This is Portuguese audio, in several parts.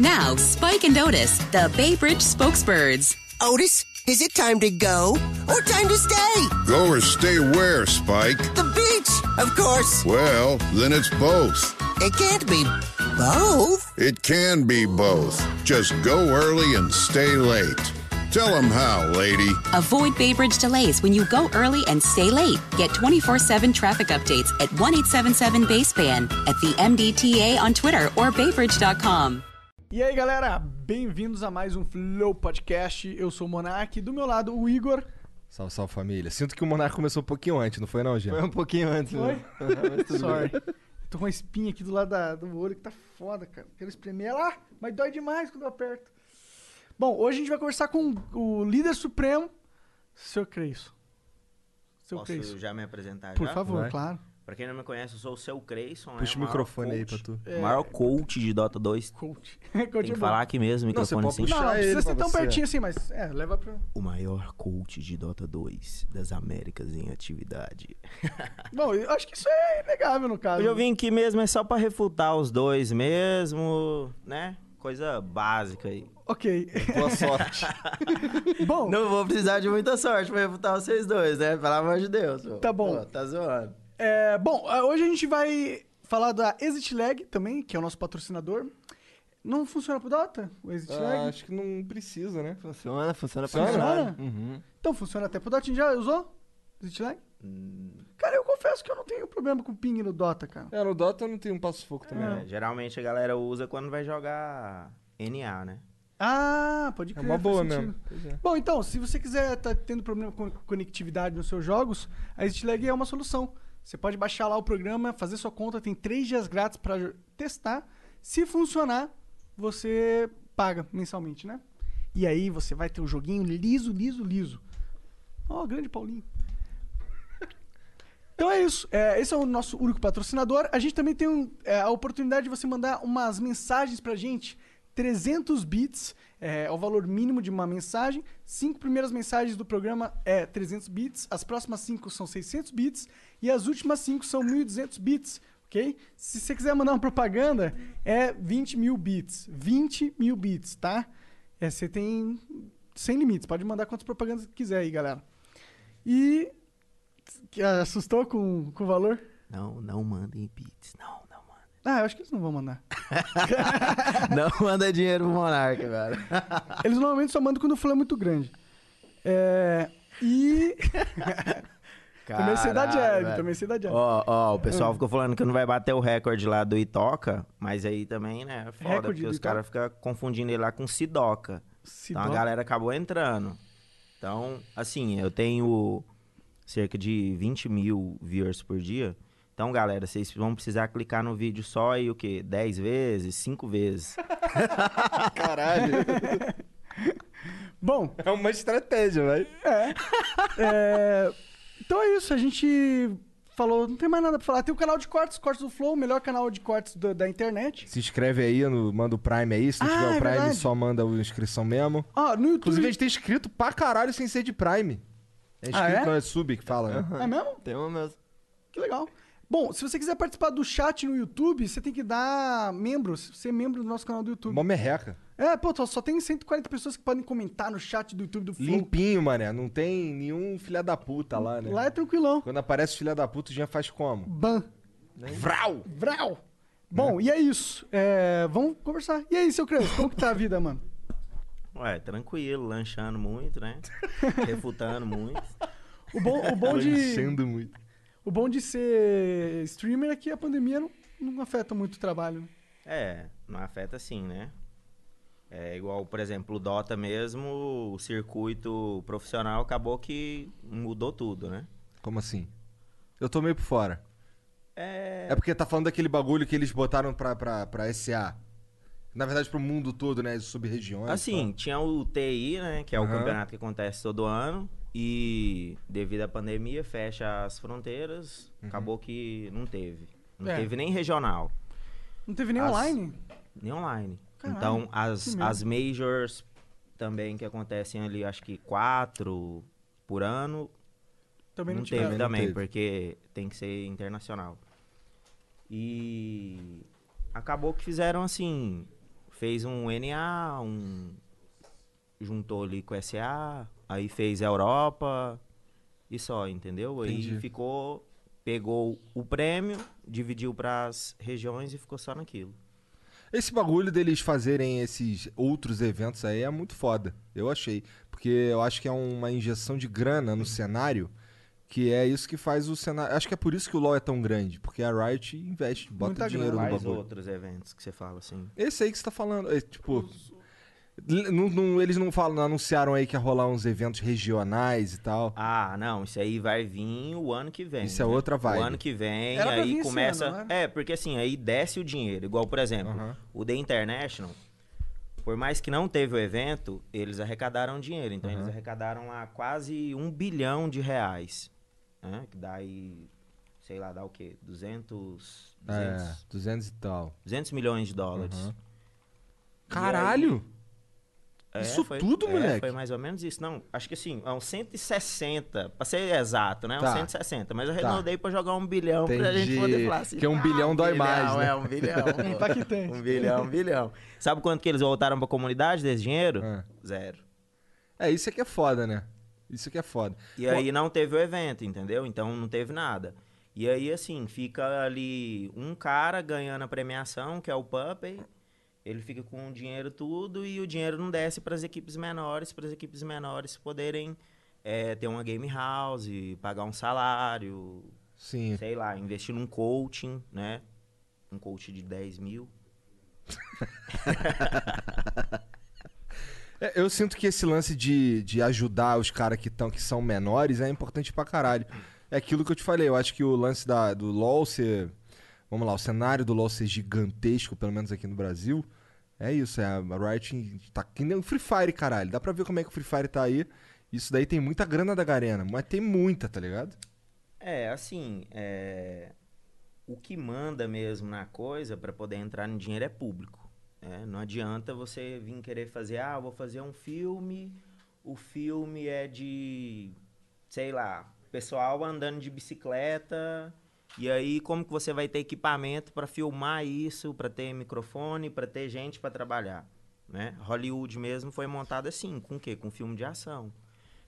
Now, Spike and Otis, the Bay Bridge spokesbirds. Otis, is it time to go or time to stay? Go or stay where, Spike? The beach, of course. Well, then it's both. It can't be both. It can be both. Just go early and stay late. Tell them how, lady. Avoid Bay Bridge delays when you go early and stay late. Get 24 7 traffic updates at 1 877 Baseband, at the MDTA on Twitter or baybridge.com. E aí, galera, bem-vindos a mais um Flow Podcast. Eu sou o Monark, do meu lado o Igor. Salve, salve família. Sinto que o Monarca começou um pouquinho antes, não foi não, Jean? Foi um pouquinho antes, Foi? né? Sorry. Tô com uma espinha aqui do lado da- do olho que tá foda, cara. Quero espremer ela, mas dói demais quando eu aperto. Bom, hoje a gente vai conversar com o líder supremo, Sr. Creisso. Sr. Posso já me apresentar Por já? favor, Vai. claro. Pra quem não me conhece, eu sou o seu Creyson, Puxa né? o microfone aí pra tu. O maior coach de Dota 2. Coach. Tem Coach é que bom. falar aqui mesmo, Não, você microfone assim. Não, não precisa ser pra tão você. pertinho assim, mas é, leva pro. O maior coach de Dota 2 das Américas em atividade. Bom, eu acho que isso é inegável no caso. Eu vim aqui mesmo é só pra refutar os dois mesmo, né? Coisa básica aí. Ok. Boa sorte. Bom, Não vou precisar de muita sorte pra refutar vocês dois, né? Pelo amor de Deus. Tá bom. Pô, tá zoando. É, bom, ah, hoje a gente vai falar da Exit Lag também, que é o nosso patrocinador. Não funciona pro Dota? O Exit Ah, Lag? acho que não precisa, né? Funciona, funciona pra Funciona? caralho. Uhum. Então funciona até pro Dota. A gente já usou? Exit Lag? Hum. Cara, eu confesso que eu não tenho problema com ping no Dota, cara. É, no Dota não tem um passo-fogo também. É, geralmente a galera usa quando vai jogar NA, né? Ah, pode É crer. uma faz boa mesmo. É. Bom, então, se você quiser estar tendo problema com conectividade nos seus jogos, a Exit Lag é uma solução. Você pode baixar lá o programa, fazer sua conta, tem três dias grátis para testar. Se funcionar, você paga mensalmente, né? E aí você vai ter um joguinho liso, liso, liso. Ó, grande Paulinho. Então é isso. É, esse é o nosso único patrocinador. A gente também tem um, é, a oportunidade de você mandar umas mensagens pra gente. 300 bits é, é o valor mínimo de uma mensagem. Cinco primeiras mensagens do programa é 300 bits. As próximas cinco são 600 bits. E as últimas cinco são 1.200 bits. Ok? Se você quiser mandar uma propaganda, é 20 mil bits. 20 mil bits, tá? É, você tem sem limites. Pode mandar quantas propagandas quiser aí, galera. E. Assustou com, com o valor? Não, não mandem beats. Não, não mandem. Ah, eu acho que eles não vão mandar. Não manda dinheiro pro Monarca, velho. Eles normalmente só mandam quando o flow é muito grande. É. E. também sei da Jab, também sei da Jab. Ó, ó, o Ah. pessoal ficou falando que não vai bater o recorde lá do Itoca, mas aí também, né, é foda, Recorde porque os caras ficam confundindo ele lá com Sidoca. Então a Sidoca. galera acabou entrando. Então, assim, eu tenho cerca de 20 mil viewers por dia. Então, galera, vocês vão precisar clicar no vídeo só aí o quê? 10 vezes? 5 vezes? Caralho. Bom, é uma estratégia, vai. é. Então é isso, a gente falou, não tem mais nada pra falar. Tem o canal de cortes, Cortes do Flow, o melhor canal de cortes do- da internet. Se inscreve aí, no, manda o Prime aí. Se não Ah, tiver é o Prime, verdade. só manda a inscrição mesmo. Ah, no YouTube. Inclusive, a gente tem inscrito pra caralho sem ser de Prime. É inscrito, Ah, é? não é sub que fala, né? É mesmo? Tem uma mesmo. Que legal. Bom, se você quiser participar do chat no YouTube, você tem que dar membros, ser membro do nosso canal do YouTube. Mó merreca. É, pô, só- só tem 140 pessoas que podem comentar no chat do YouTube do Flow. Limpinho, mané. Não tem nenhum filha da puta lá, né? Lá é tranquilão. Quando aparece filha da puta, já faz como? Ban. Vral! Vral. Bom, e é isso. É, vamos conversar. E aí, seu Crânio, como que tá a vida, mano? Ué, tranquilo, lanchando muito, né? Refutando muito. O bom, o bom de... Lanchando muito. O bom de ser streamer é que a pandemia não, não afeta muito o trabalho. né? É, não afeta assim, né? É igual, por exemplo, o Dota mesmo, o circuito profissional acabou que mudou tudo, né? Como assim? Eu tô meio por fora. É. É porque tá falando daquele bagulho que eles botaram pra, pra, pra SA. Na verdade, pro mundo todo, né? As sub-regiões. Assim, tá? tinha o TI, né? Que é o campeonato que acontece todo ano. E devido à pandemia, fecha as fronteiras. Acabou que não teve. Não É. teve nem regional, Não teve nem As- online? nem online. Caralho, então, as, as majors também que acontecem ali, acho que quatro por ano, Também não, não teve Não também, teve. porque tem que ser internacional. E acabou que fizeram assim, fez um NA, um juntou ali com o SA, aí fez a Europa e só, entendeu? Entendi. Aí ficou, pegou o prêmio, dividiu pras regiões e ficou só naquilo. Esse bagulho deles fazerem esses outros eventos aí é muito foda. Eu achei. Porque eu acho que é uma injeção de grana no cenário. Que é isso que faz o cenário. Acho que é por isso que o LoL é tão grande. Porque a Riot investe, bota Muita dinheiro no Quais bagulho. outros eventos que você fala assim? Esse aí que você tá falando. É, tipo. l- não- não- eles não falam, não anunciaram aí que ia rolar uns eventos regionais e tal. Ah, não, isso aí vai vir o ano que vem. Isso é né? outra vibe. O ano que vem, Era aí começa. ano, não é, porque assim, aí desce o dinheiro. Igual, por exemplo, o The International, por mais que não teve o evento, eles arrecadaram dinheiro. Então eles arrecadaram lá quase um bilhão de reais. Né? Que dá aí, sei lá, dá o quê? 200, 200, É, 200 e tal. 200 milhões de dólares. Caralho! É, Isso foi- tudo, é, moleque? Foi mais ou menos isso. Não, acho que assim, é uns 160, pra ser exato, né? Uns Tá. 160. Mas eu Tá. arredondei pra jogar um bilhão pra gente Entendi. poder falar assim. Que um bilhão dói mais, né? É, um bilhão. pô. Impactante. um bilhão, um bilhão. Sabe quanto que eles voltaram pra comunidade desse dinheiro? Ah. Zero. É, isso aqui é foda, né? Isso aqui é foda. E aí não teve o evento, entendeu? Então não teve nada. E aí, assim, fica ali um cara ganhando a premiação, que é o Puppy. Ele fica com o dinheiro tudo e o dinheiro não desce para as equipes menores, para as equipes menores poderem é, ter uma game house, pagar um salário, Sim. sei lá, investir num coaching, né? Um coach de 10 mil. É, eu sinto que esse lance de, de ajudar os caras que, tão, que são menores é importante pra caralho. É aquilo que eu te falei, eu acho que o lance da, do LoL ser. Vamos lá, o cenário do LoL ser gigantesco, pelo menos aqui no Brasil, é isso. É, a Riot tá que nem o Free Fire, caralho. Dá pra ver como é que o Free Fire tá aí. Isso daí tem muita grana da Garena, mas tem muita, tá ligado? É, assim, é, o que manda mesmo na coisa para poder entrar no dinheiro é público. né? Não adianta você vir querer fazer, ah, vou fazer um filme, o filme é de, sei lá, pessoal andando de bicicleta, e aí como que você vai ter equipamento para filmar isso, para ter microfone, para ter gente para trabalhar, né? Hollywood mesmo foi montado assim, com o quê? Com filme de ação.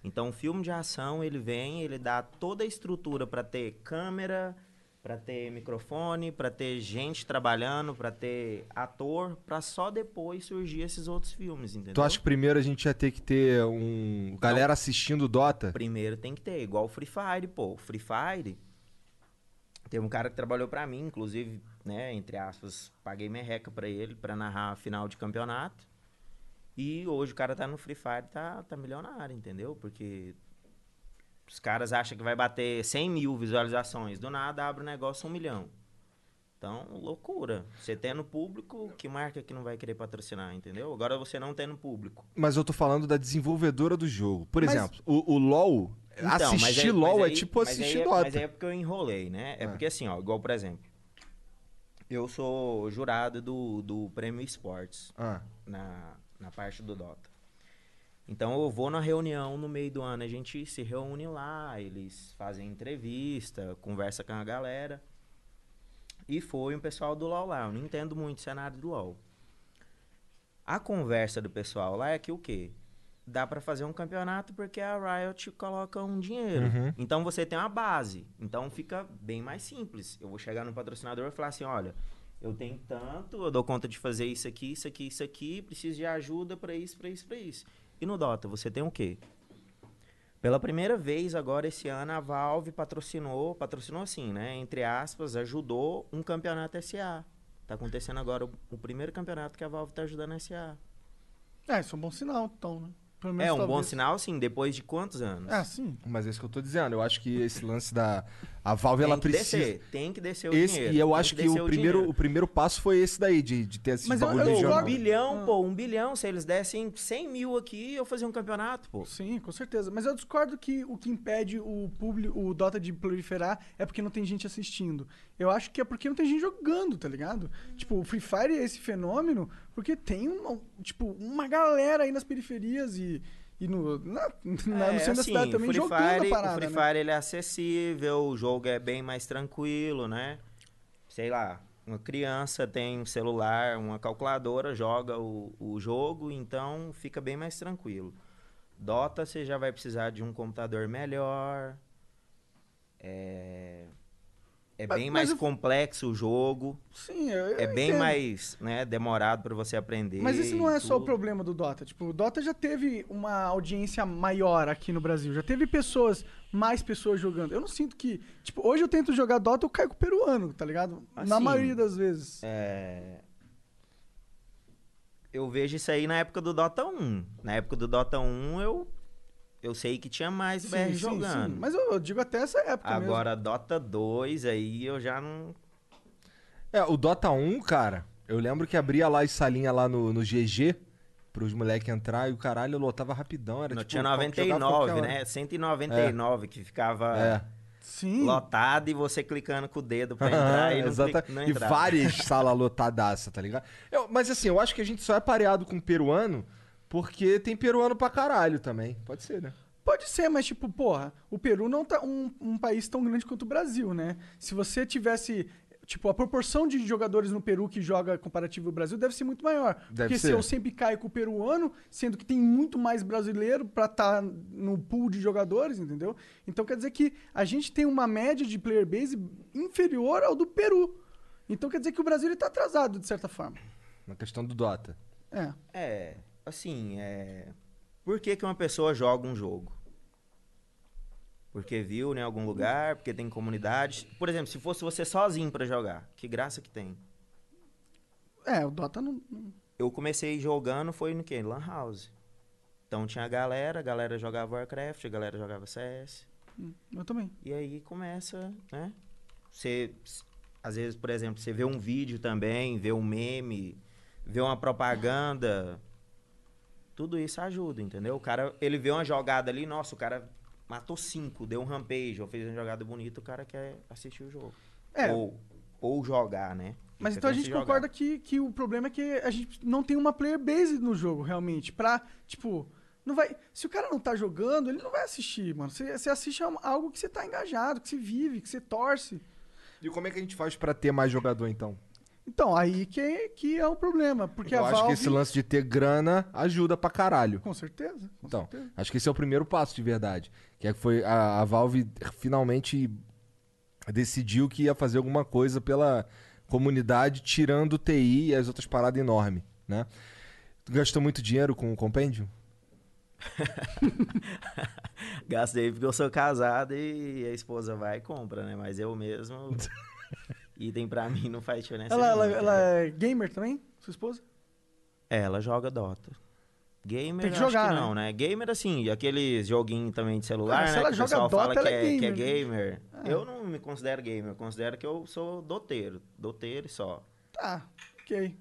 Então, o filme de ação, ele vem, ele dá toda a estrutura para ter câmera, para ter microfone, para ter gente trabalhando, para ter ator, para só depois surgir esses outros filmes, entendeu? Tu acha que primeiro a gente ia ter que ter um. galera assistindo Dota? Primeiro tem que ter, igual o Free Fire, pô. Free Fire, teve um cara que trabalhou pra mim, inclusive, né, entre aspas, paguei merreca pra ele pra narrar a final de campeonato. E hoje o cara tá no Free Fire, tá, tá milionário, entendeu? Porque os caras acham que vai bater 100 mil visualizações, do nada abre o negócio um milhão. Então, loucura. Você tendo público, que marca que não vai querer patrocinar, entendeu? Agora você não tendo público. Mas eu tô falando da desenvolvedora do jogo. Por Mas- exemplo, o, o LoL. Então, mas assistir aí- LoL mas é aí- tipo assistir aí é- Dota. Mas aí é porque eu enrolei, né? É Ah. porque assim, ó, igual por exemplo, eu sou jurado do, do Prêmio Esportes Ah, na, na parte do Dota. Então eu vou na reunião no meio do ano, a gente se reúne lá, eles fazem entrevista, conversa com a galera. E foi um pessoal do LoL lá, eu não entendo muito o cenário do LoL. A conversa do pessoal lá é que o quê? Dá pra fazer um campeonato porque a Riot coloca um dinheiro. Uhum. Então você tem uma base. Então fica bem mais simples. Eu vou chegar no patrocinador e falar assim, olha, eu tenho tanto, eu dou conta de fazer isso aqui, isso aqui, isso aqui, preciso de ajuda pra isso, pra isso, pra isso. E no Dota, você tem o quê? Pela primeira vez agora esse ano a Valve patrocinou, patrocinou assim, né, entre aspas, ajudou um campeonato SA. Tá acontecendo agora o, o primeiro campeonato que a Valve tá ajudando a SA. É, isso é um bom sinal, então, né? Pelo É um bom sinal, sim, depois de quantos anos? Ah, sim. mas é isso que eu tô dizendo. Eu acho que esse lance da. A Valve, ela tem que precisa. descer, tem que descer o Esse, dinheiro. e eu tem acho que, descer o primeiro, dinheiro. o primeiro passo foi esse daí, de, de ter esse Mas eu- bagulho eu Pô, regional. um bilhão, Ah. pô, um bilhão, se eles dessem 100 mil aqui, eu fazia um campeonato, pô. Sim, com certeza. Mas eu discordo que o que impede o público, o Dota de proliferar é porque não tem gente assistindo. Eu acho que é porque não tem gente jogando, tá ligado? Tipo, o Free Fire é esse fenômeno porque tem uma, tipo, uma galera aí nas periferias e, e no, na, na- no É, centro da assim, cidade também Free jogando Fire, a parada, O Free né? Fire ele é acessível, o jogo é bem mais tranquilo, né? Sei lá, uma criança tem um celular, uma calculadora, joga o, o jogo, então fica bem mais tranquilo. Dota você já vai precisar de um computador melhor. É, é Mas- bem mais eu- complexo o jogo. Sim, eu, eu É bem entendo. mais né, demorado para você aprender. Mas esse não é e só o tudo. problema do Dota. Tipo, o Dota já teve uma audiência maior aqui no Brasil. Já teve pessoas, mais pessoas jogando. Eu não sinto que. Tipo, hoje eu tento jogar Dota, eu caio com o peruano, tá ligado? Na Assim, maioria das vezes. É, Eu vejo isso aí na época do Dota 1. Na época do Dota 1, eu, eu sei que tinha mais BR jogando. Mas eu, eu digo até essa época mesmo. Agora, Dota 2, aí eu já não. É, o Dota 1, cara, eu lembro que abria lá as salinhas lá no, no GG pros moleques entrar e o caralho lotava rapidão. Era não tipo, tinha jogava qualquer 99, hora. né? 199 que ficava É. Sim. lotado e você clicando com o dedo pra entrar e não, Exata- não E entrava. várias salas lotadaça, tá ligado? Eu- mas assim, eu acho que a gente só é pareado com peruano porque tem peruano pra caralho também. Pode ser, né? Pode ser, mas tipo, porra, o Peru não tá um, um país tão grande quanto o Brasil, né? Se você tivesse. Tipo, a proporção de jogadores no Peru que joga comparativo ao Brasil deve ser muito maior. Deve porque se ser. eu sempre caio com o peruano, sendo que tem muito mais brasileiro pra estar no pool de jogadores, entendeu? Então quer dizer que a gente tem uma média de player base inferior ao do Peru. Então quer dizer que o Brasil ele tá atrasado, de certa forma. Na questão do Dota. É. É, assim, é. Por que, que uma pessoa joga um jogo? Porque viu né, em algum lugar, porque tem comunidade. Por exemplo, se fosse você sozinho pra jogar, que graça que tem. É, o Dota não. não- Eu comecei jogando, foi no quê? Lan House. Então tinha a galera, a galera jogava Warcraft, a galera jogava CS. Eu também. E aí começa, né? Você, às vezes, por exemplo, você vê um vídeo também, vê um meme, vê uma propaganda. Tudo isso ajuda, entendeu? O cara, ele vê uma jogada ali, nossa, o cara matou cinco, deu um rampage, ou fez uma jogada bonita, o cara quer assistir o jogo. É. Ou, ou jogar, né? Mas então a gente jogar. concorda que, que o problema é que a gente não tem uma player base no jogo, realmente. Pra, tipo, não vai. Se o cara não tá jogando, ele não vai assistir, mano. Você, você assiste a algo que você tá engajado, que você vive, que você torce. E como é que a gente faz pra ter mais jogador, então? Então, aí que é, que é o problema. Porque eu a acho Valve. que esse lance de ter grana ajuda pra caralho. Com certeza. Com Então, certeza. acho que esse é o primeiro passo de verdade. Que é que foi a, a Valve finalmente decidiu que ia fazer alguma coisa pela comunidade, tirando o TI e as outras paradas enormes, né? Tu gastou muito dinheiro com o compêndio? Gastei porque eu sou casado e a esposa vai e compra, né? Mas eu mesmo. item pra mim não faz diferença. Ela, ela, nenhuma, ela é gamer também? Sua esposa? É, ela joga Dota. Gamer, Tem que acho jogar, que né? não, né? Gamer, assim, aqueles joguinhos também de celular, se né? ela que o joga pessoal Dota, fala que ela é é, que é gamer. gamer. Eu não me considero gamer, eu considero que eu sou doteiro. Doteiro e só. Tá, ok.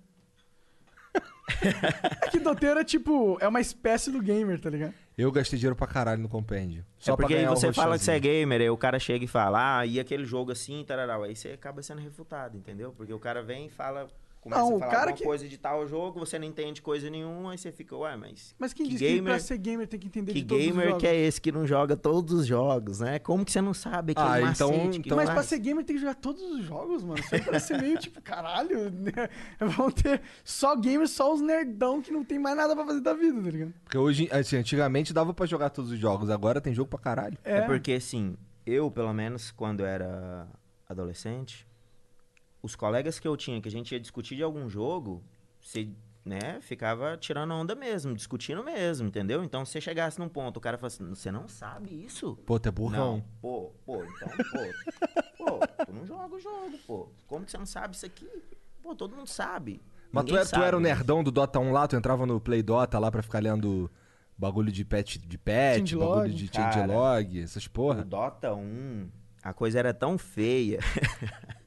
é que doteiro é tipo, é uma espécie do gamer, tá ligado? Eu gastei dinheiro pra caralho no compêndio. Só é porque aí você fala que você é gamer, aí o cara chega e fala, ah, e aquele jogo assim, tararau. Aí você acaba sendo refutado, entendeu? Porque o cara vem e fala, começa Não, a o falar cara alguma que- coisa de tal jogo, você não entende coisa nenhuma, aí você fica, ué, mas. Mas quem que diz que gamer, pra ser gamer tem que entender que de todos os gamer jogos? que é esse que não joga todos os jogos, né? Como que você não sabe aquele Ah, então- macete que então- Mas pra faz? ser gamer tem que jogar todos os jogos, mano. Isso aí parece ser meio tipo, caralho, né? Vão ter só gamers, só os nerdão que não tem mais nada pra fazer da vida, tá ligado? Porque hoje, assim, antigamente dava pra jogar todos os jogos, agora tem jogo pra caralho. É porque, assim, eu, pelo menos, quando era adolescente, os colegas que eu tinha, que a gente ia discutir de algum jogo, você, né, ficava tirando onda mesmo, discutindo mesmo, entendeu? Então, se você chegasse num ponto, o cara falasse você não sabe isso? Pô, tu é burrão. Não, pô, pô, então, pô, pô, tu não joga o jogo, pô. Como que você não sabe isso aqui? Pô, todo mundo sabe. Mas tu Ninguém era, tu era o sabe, nerdão do Dota 1 lá, tu entrava no Play Dota lá pra ficar lendo bagulho de pet, de pet, Changelog. bagulho de Cara, changelog, essas O porra. Dota 1, a coisa era tão feia.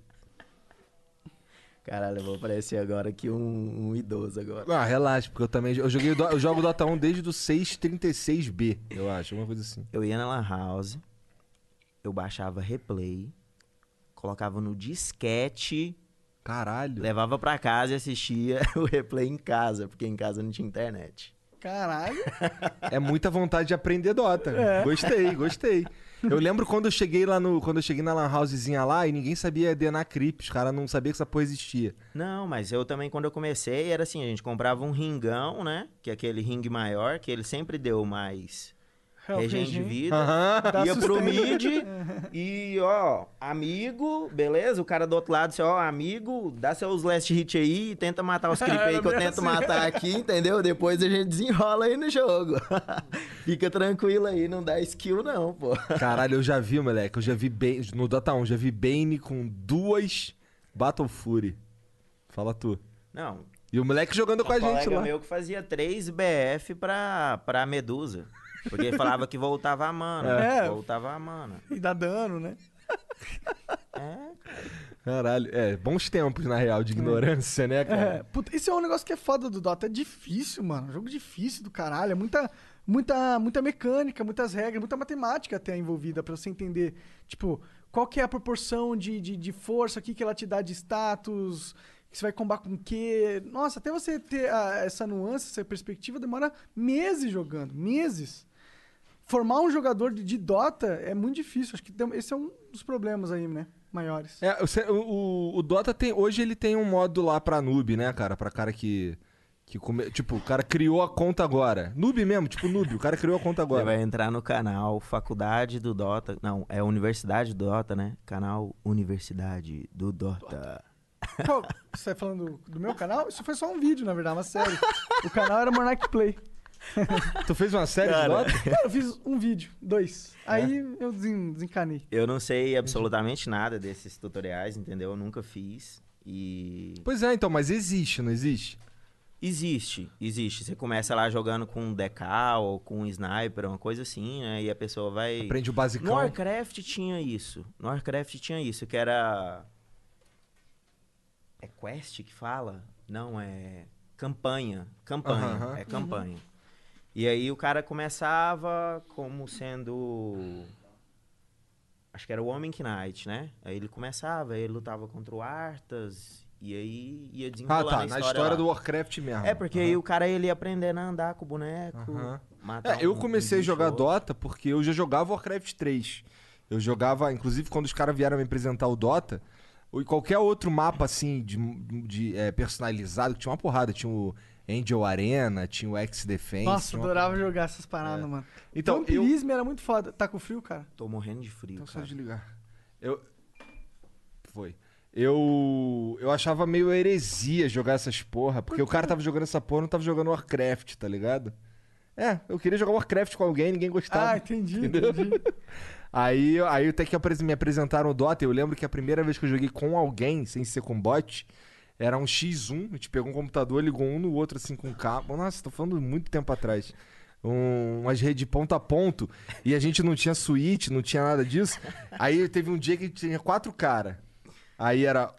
Caralho, eu vou parecer agora aqui um, um idoso agora. Ah, relaxa, porque eu também eu joguei eu jogo Dota 1 desde o 636B, eu acho, uma coisa assim. Eu ia na Lan House, eu baixava replay, colocava no disquete, Caralho. levava pra casa e assistia o replay em casa, porque em casa não tinha internet. Caralho. É muita vontade de aprender Dota. É. Gostei, gostei. Eu lembro quando eu cheguei lá no. Quando eu cheguei na Lan Housezinha lá e ninguém sabia DNA Creep. Os caras não sabiam que essa porra existia. Não, mas eu também, quando eu comecei, era assim, a gente comprava um ringão, né? Que é aquele ringue maior, que ele sempre deu mais É, o regime de vida. Dá ia pro mid e, ó, amigo, beleza? O cara do outro lado, assim, ó, amigo, dá seus last hit aí e tenta matar os creep aí que eu tento assim. matar aqui, entendeu? Depois a gente desenrola aí no jogo. Fica tranquilo aí, não dá skill não, pô. Caralho, eu já vi, moleque. Eu já vi Bane. No Dota 1, já vi Bane com duas Battle Fury. Fala tu. Não, E o moleque jogando com a um gente colega lá. meu que fazia 3 BF pra, pra Medusa. Porque ele falava que voltava a mana. É. Voltava a mana. E dá dano, né? É, Caralho. É, bons tempos, na real, de ignorância, né, É, cara? puta, isso é um negócio que é foda do Dota. É difícil, mano. Jogo difícil do caralho. É muita, muita, muita mecânica, muitas regras, muita matemática até envolvida pra você entender, tipo, qual que é a proporção de, de, de força aqui que ela te dá de status, que você vai combar com o quê. Nossa, até você ter ah, essa nuance, essa perspectiva, demora meses jogando. Meses. Formar um jogador de, de Dota é muito difícil. Acho que tem- esse é um dos problemas aí, né? Maiores. É, o, o, o Dota tem. Hoje ele tem um modo lá pra noob, né, cara? Pra cara que. que come- tipo, o cara criou a conta agora. Noob mesmo, tipo noob. O cara criou a conta Você agora. vai entrar no canal Faculdade do Dota. Não, é Universidade do Dota, né? Canal Universidade do Dota. Qual- Você tá falando do, do meu canal? Isso foi só um vídeo, na verdade, uma série. O canal era Monarch Play. Tu fez uma série Cara. de Dota? Cara, eu fiz um vídeo, dois. Aí eu desen- desencanei. Eu não sei absolutamente nada desses tutoriais, entendeu? Eu nunca fiz. E. Pois é, então, mas existe, não existe? Existe, existe. Você começa lá jogando com um decal ou com um sniper, uma coisa assim, né? E a pessoa vai. Aprende o No basicão. Warcraft tinha isso. No Warcraft tinha isso, que era. É quest que fala? Não, é. Campanha. Campanha. Aham. É campanha. E aí o cara começava como sendo. Acho que era o Homem Knight, né? Aí ele começava, aí ele lutava contra o Arthas. E aí ia Ah, desenrolando tá. a Na história, história lá. do Warcraft mesmo. É, porque aí o cara ele ia aprendendo a andar com o boneco. Aham. matar É, eu um- comecei a jogar ou outro. Dota porque eu já jogava Warcraft 3. Eu jogava, inclusive, quando os caras vieram me apresentar o Dota, ou qualquer outro mapa, assim, de, de, é, personalizado, que tinha uma porrada. Tinha o Angel Arena, tinha o X Defense. Nossa, uma adorava jogar essas paradas, mano. Então, eu- Vampirismo era muito foda. Tá com frio, cara? Tô morrendo de frio, Então só cara. desligar. Eu. Foi. Eu. Eu achava meio heresia jogar essas porra, porque o cara tava jogando essa porra não tava jogando Warcraft, tá ligado? É, eu queria jogar Warcraft com alguém, ninguém gostava. Ah, entendi, Entendeu? entendi. Aí, aí até que me apresentaram o Dota, eu lembro que a primeira vez que eu joguei com alguém, sem ser com bot, era um X1, a gente pegou um computador, ligou um no outro assim com cabo. Nossa, tô falando muito tempo atrás. Um, umas redes de ponto a ponto, e a gente não tinha suíte, não tinha nada disso. Aí teve um dia que tinha quatro caras. Aí era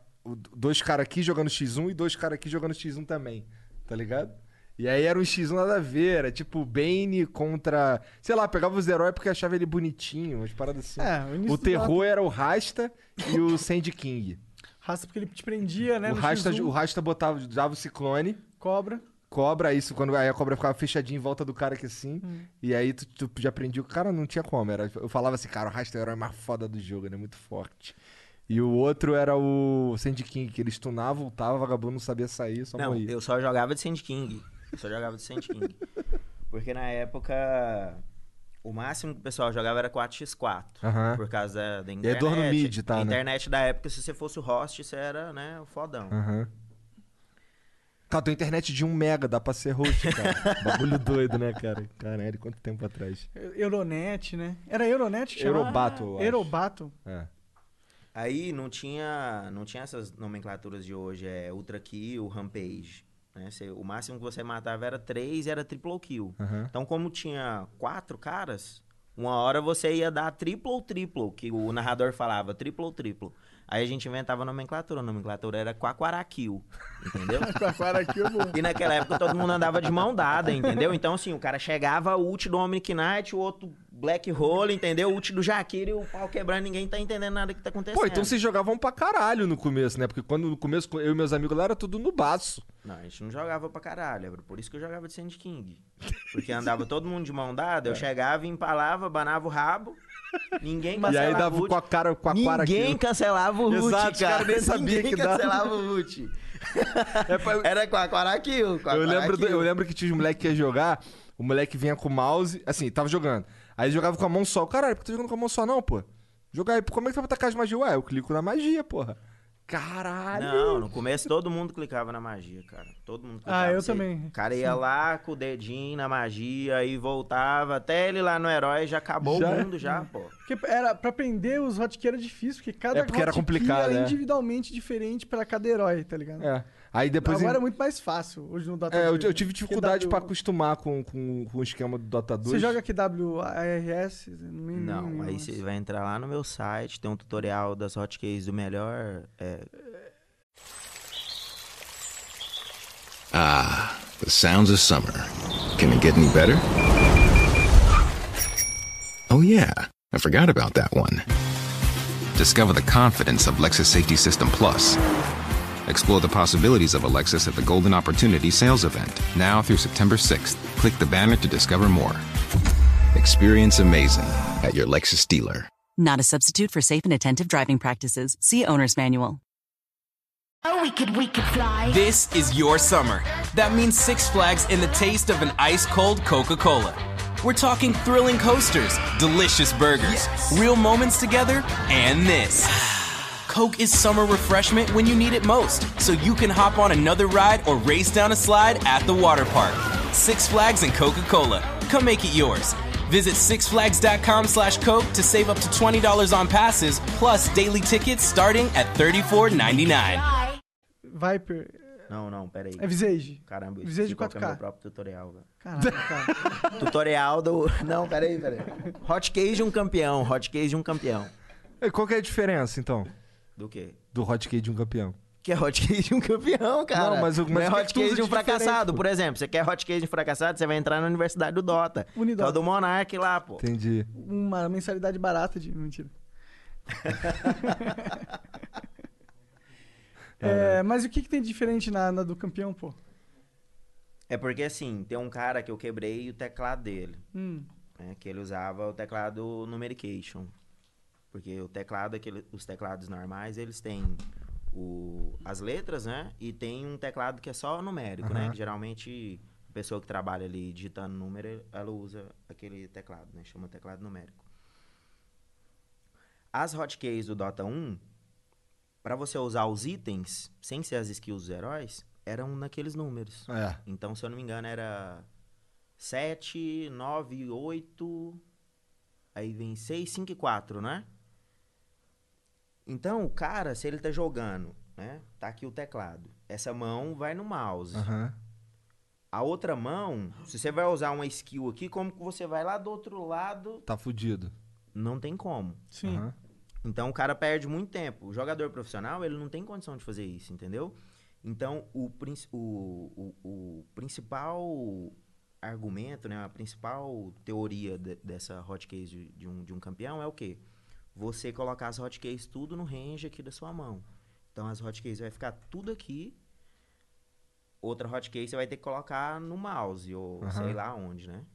dois caras aqui jogando X1 e dois caras aqui jogando X1 também, tá ligado? E aí era um X1 nada a ver, era tipo Bane contra. Sei lá, pegava os heróis porque achava ele bonitinho, umas paradas assim. É, o o terror era o Rasta e o Sandy King. Raça porque ele te prendia, né? o, no Rasta, X1, o Rasta botava, dava o ciclone, Cobra. cobra, isso, quando aí a cobra ficava fechadinha em volta do cara aqui assim. Hum. E aí tu, tu já aprendia. O cara não tinha como. Era, eu falava assim, cara, o Rasta é o herói mais foda do jogo, ele é muito forte. E o outro era o Sandy King, que ele stunava, voltava, o vagabundo não sabia sair, só Não, morria. eu só jogava de Sand King. Eu só jogava de Sand King. Porque na época, o máximo que o pessoal jogava era 4x4. Aham. Por causa da, da é internet. dor no mid, tá, né? internet da época, se você fosse o host, você era, né, o fodão. Aham. Cara, tua internet de 1 mega, dá pra ser host, cara. Bagulho doido, né, cara? Caralho, quanto tempo atrás. Euronet, né? Era Euronet que chamava? Eurobattle, eu acho. Eurobattle. É. Aí não tinha, não tinha essas nomenclaturas de hoje, é Ultra Kill, Rampage. Né? Você- o máximo que você matava era 3 e era triple kill. Aham. Então, como tinha quatro caras, uma hora você ia dar triple ou triplo, que o narrador falava, triple ou triplo. Aí a gente inventava a nomenclatura. A nomenclatura era Quaquaraquil, entendeu? Eu vou. E naquela época todo mundo andava de mão dada, entendeu? Então, assim, o cara chegava, o ult do Omnic Knight, o outro Black Hole, entendeu? O ult do Jaquir e o pau quebrando, ninguém tá entendendo nada que tá acontecendo. Pô, então vocês jogavam pra caralho no começo, né? Porque quando no começo eu e meus amigos lá era tudo no baço. Não, a gente não jogava pra caralho, era por isso que eu jogava de Sand King. Porque andava todo mundo de mão dada, eu chegava, empalava, banava o rabo, ninguém E cancelava aí dava com a cara com a cara Ninguém cancelava o root, Exato, os cara. caras nem sabiam Ninguém que dava. cancelava o root. É pra- Era com a Quaraquil. Eu lembro, do- eu lembro que tinha um moleque que ia jogar, o moleque vinha com o mouse, assim, tava jogando. Aí jogava com a mão só. Caralho, por que tá jogando com a mão só não, pô? Jogar aí, como é que tu vai tacar as magias? Ué, eu clico na magia, porra. Caralho! Não, no começo todo mundo clicava na magia, cara. Todo mundo clicava. Ah, eu Você- também. O cara ia lá com o dedinho na magia e voltava até ele lá no herói já acabou Já? o mundo já, pô. Porque era, pra aprender os hotkey era difícil, porque cada É, porque era complicado, era é. individualmente diferente pra cada herói, tá ligado? É. Aí depois. Agora em- é muito mais fácil, hoje no Dota É, eu, 2, eu né? tive dificuldade W- pra acostumar com, com, com o esquema do Dota 2. Você joga aqui Não, nem- aí você vai entrar lá no meu site, tem um tutorial das hotkeys do melhor. é, Ah, the sounds of summer. Can it get any better? Oh, yeah, I forgot about that one. Discover the confidence of Lexus Safety System Plus. Explore the possibilities of a Lexus at the Golden Opportunity sales event, now through September 6th. Click the banner to discover more. Experience amazing at your Lexus dealer. Not a substitute for safe and attentive driving practices. See Owner's Manual. Oh, we could, we could fly. This is your summer. That means Six Flags and the taste of an ice cold Coca Cola. We're talking thrilling coasters, delicious burgers, real moments together, and this. Coke is summer refreshment when you need it most, so you can hop on another ride or race down a slide at the water park. Six Flags and Coca Cola. Come make it yours. Visit sixflags.com slash Coke to save up to $20 on passes, plus daily tickets starting at $34.99. Viper. Não, não, pera aí. É Visage. Caramba, eu Visage esqueci qual que é 4K. meu próprio tutorial, velho. Caraca, cara. Tutorial do. Não, pera aí, pera aí. Hotcase de um campeão, hotcase de um campeão. E Qual que é a diferença, então, Do quê? do hotkey de um campeão? Que é hotcase de um campeão, cara. Não, mas o- mas Não é usa de um fracassado. pô? Por exemplo, você quer hotcase de um fracassado, você vai entrar na Universidade do Dota. Unidota. É o do Monark lá, pô. Entendi. Uma mensalidade barata de. Mentira. É, mas o que, que tem de diferente na, na do campeão, pô? É porque assim, tem um cara que eu quebrei o teclado dele. Hum. né, que ele usava o teclado Numerication. Porque o teclado, aquele, os teclados normais, eles têm o, as letras, né? E tem um teclado que é só numérico, né? Aham. Que geralmente a pessoa que trabalha ali digitando número, ela usa aquele teclado, né? Chama teclado numérico. As hotkeys do Dota 1, para você usar os itens, sem ser as skills dos heróis, eram naqueles números. É. Então, se eu não me engano, era 7, 9, 8. Aí vem 6, 5 e 4, né? Então, o cara, se ele tá jogando, né? Tá aqui o teclado. Essa mão vai no mouse. Aham. A outra mão, se você vai usar uma skill aqui, como que você vai lá do outro lado? Tá fudido. Não tem como. Sim. Aham. Então o cara perde muito tempo. O jogador profissional, ele não tem condição de fazer isso, entendeu? Então o, princ- o, o, o principal argumento, né, a principal teoria de- dessa hotcase de, de um, de um campeão é o quê? Você colocar as hotkeys tudo no range aqui da sua mão. Então as hotkeys vai ficar tudo aqui. Outra hotkey você vai ter que colocar no mouse ou Aham. sei lá onde, né?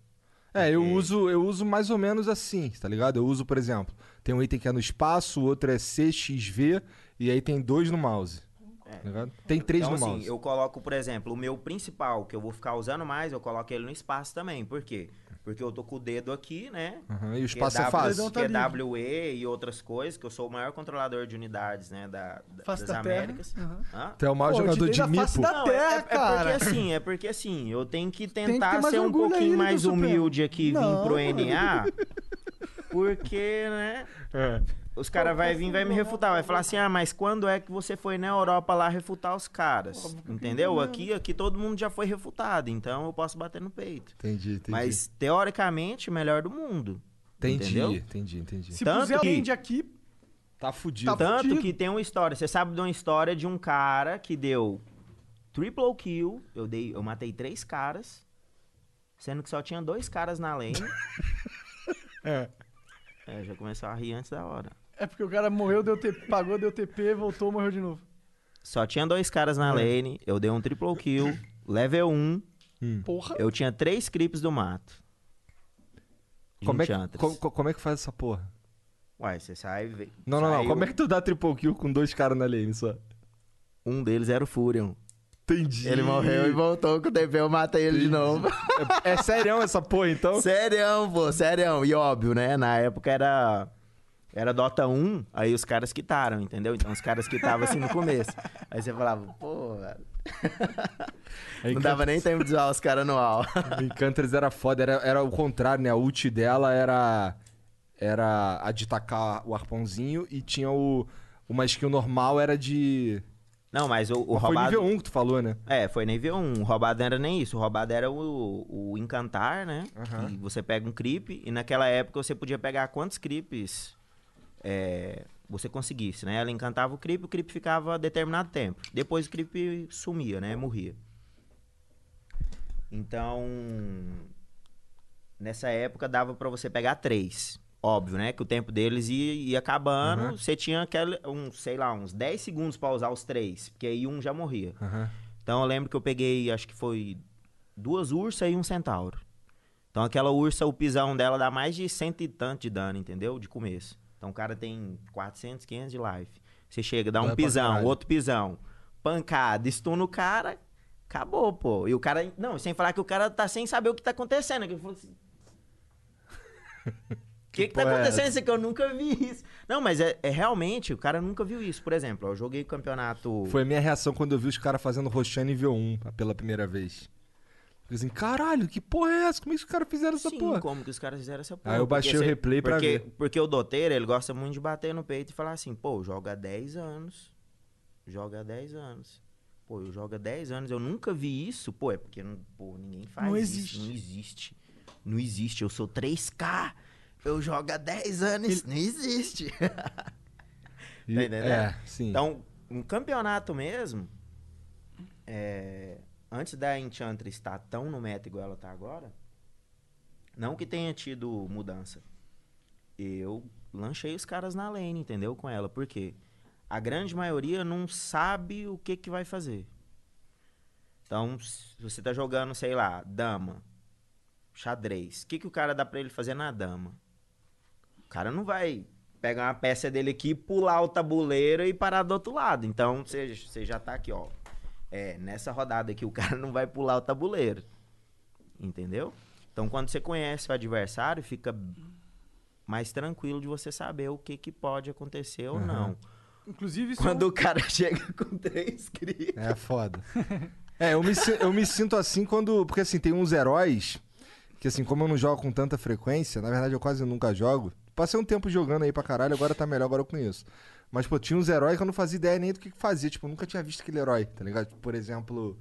É, eu uso, eu uso mais ou menos assim, tá ligado? Eu uso, por exemplo, tem um item que é no espaço, o outro é CXV, e aí tem dois no mouse. Tá ligado? Tem três então, no assim, mouse. eu coloco, por exemplo, o meu principal, que eu vou ficar usando mais, eu coloco ele no espaço também. Por quê? Porque eu tô com o dedo aqui, né? Aham, e o Que espaço é W- fácil. tá Que é e outras coisas, que eu sou o maior controlador de unidades, né, da, da- das da. Américas. Tu é o maior Pô, jogador de mipo. da- Não, é, terra, é- é porque assim, é porque assim, eu tenho que tentar ser um pouquinho mais Supremo. humilde aqui e vir pro NA. Porque, né? É. Os caras vão vir e vai me refutar. Vai falar assim, ah, mas quando é que você foi na Europa lá refutar os caras? Entendeu? Aqui, aqui todo mundo já foi refutado, então eu posso bater no peito. Entendi, entendi. Mas, teoricamente, o melhor do mundo. entendi, entendeu? entendi, entendi. Se Tanto puser que- alguém de aqui, Tá fudido. Tanto que tem uma história. Você sabe de uma história de um cara que deu triple kill. Eu, dei, eu matei três caras. Sendo que só tinha dois caras na lane. É. É, já começou a rir antes da hora. É porque o cara morreu, deu TP, pagou, deu TP, voltou, morreu de novo. Só tinha dois caras na lane. Eu dei um triple kill. Level 1. Porra. Eu tinha três creeps do mato. Como é, que, Enchantress. co- co- como é que faz essa porra? Uai, você sai... vê- Não, não, não. saiu- Como é que tu dá triple kill com dois caras na lane só? Um deles era o Furion. Entendi. Ele morreu e voltou com o TP, eu matei ele de novo. É, é sério essa porra, então? Sério, pô, sério. E óbvio, né? Na época era. Era Dota 1, aí os caras quitaram, entendeu? Então os caras quitavam assim no começo. Aí você falava, pô, velho. Não dava nem tempo de usar os caras no AU. Encanters era foda, era, era o contrário, né? A ult dela era. Era a de tacar o arpãozinho e tinha o. Uma skill normal era de. Não, mas o, o Mas Foi roubado. nível 1 que tu falou, né? É, foi nível 1. O roubado não era nem isso. O roubado era o, o encantar, né? Que você pega um creep e naquela época você podia pegar quantos creeps é, você conseguisse, né? Ela encantava o creep, o creep ficava determinado tempo. Depois o creep sumia, né? Morria. Então, nessa época dava pra você pegar três. Óbvio, né? Que o tempo deles ia, ia acabando. Uhum. Você tinha aquele, um, sei lá, uns 10 segundos pra usar os três. Porque aí um já morria. Então eu lembro que eu peguei, acho que foi duas ursas e um centauro. Então aquela ursa, o pisão dela dá mais de cento e tanto de dano, entendeu? De começo. Então o cara tem 400, 500 de life. Você chega, dá um pra pisão, outro pisão, pancada, stun o cara, acabou, pô. E o cara, não, sem falar que o cara tá sem saber o que tá acontecendo. Que ele falou assim... O que, que tá porra é acontecendo? Isso aqui eu nunca vi isso. Não, mas é, é realmente, o cara nunca viu isso. Por exemplo, eu joguei o campeonato. Foi a minha reação quando eu vi os caras fazendo Roshan nível 1 pela primeira vez. Assim, caralho, que porra é essa? Como é que os caras fizeram essa Sim, porra? como que os caras fizeram essa porra. Aí eu baixei Porque o replay pra porque, ver. Porque o doteiro, ele gosta muito de bater no peito e falar assim, pô, joga há 10 anos. Joga há 10 anos. Pô, eu jogo há 10 anos, eu nunca vi isso. Pô, é porque não, pô, ninguém faz Não isso. existe. Não existe. Não existe. Eu sou 3K. Eu jogo há 10 anos. Não existe. tá entendendo? é, sim. Então, um campeonato mesmo, é, antes da Enchantress estar tão no meta igual ela tá agora, não que tenha tido mudança. Eu lanchei os caras na lane, entendeu? Com ela. Por quê? A grande maioria não sabe o que que vai fazer. Então, se você tá jogando, sei lá, dama, xadrez. O que que o cara dá pra ele fazer na dama? O cara não vai pegar uma peça dele aqui, pular o tabuleiro e parar do outro lado. Então, você você já tá aqui, ó. É, nessa rodada aqui, o cara não vai pular o tabuleiro. Entendeu? Então, quando você conhece o adversário, fica mais tranquilo de você saber o que, que pode acontecer ou Aham. não. Inclusive, isso Quando é um- o cara chega com três críticos. É foda. É, eu me, eu me sinto assim quando. Porque assim, tem uns heróis que, assim, como eu não jogo com tanta frequência, na verdade eu quase nunca jogo. Passei um tempo jogando aí pra caralho, agora tá melhor, agora eu conheço. Mas, pô, tinha uns heróis que eu não fazia ideia nem do que fazia. Tipo, eu nunca tinha visto aquele herói, tá ligado? Tipo, por exemplo,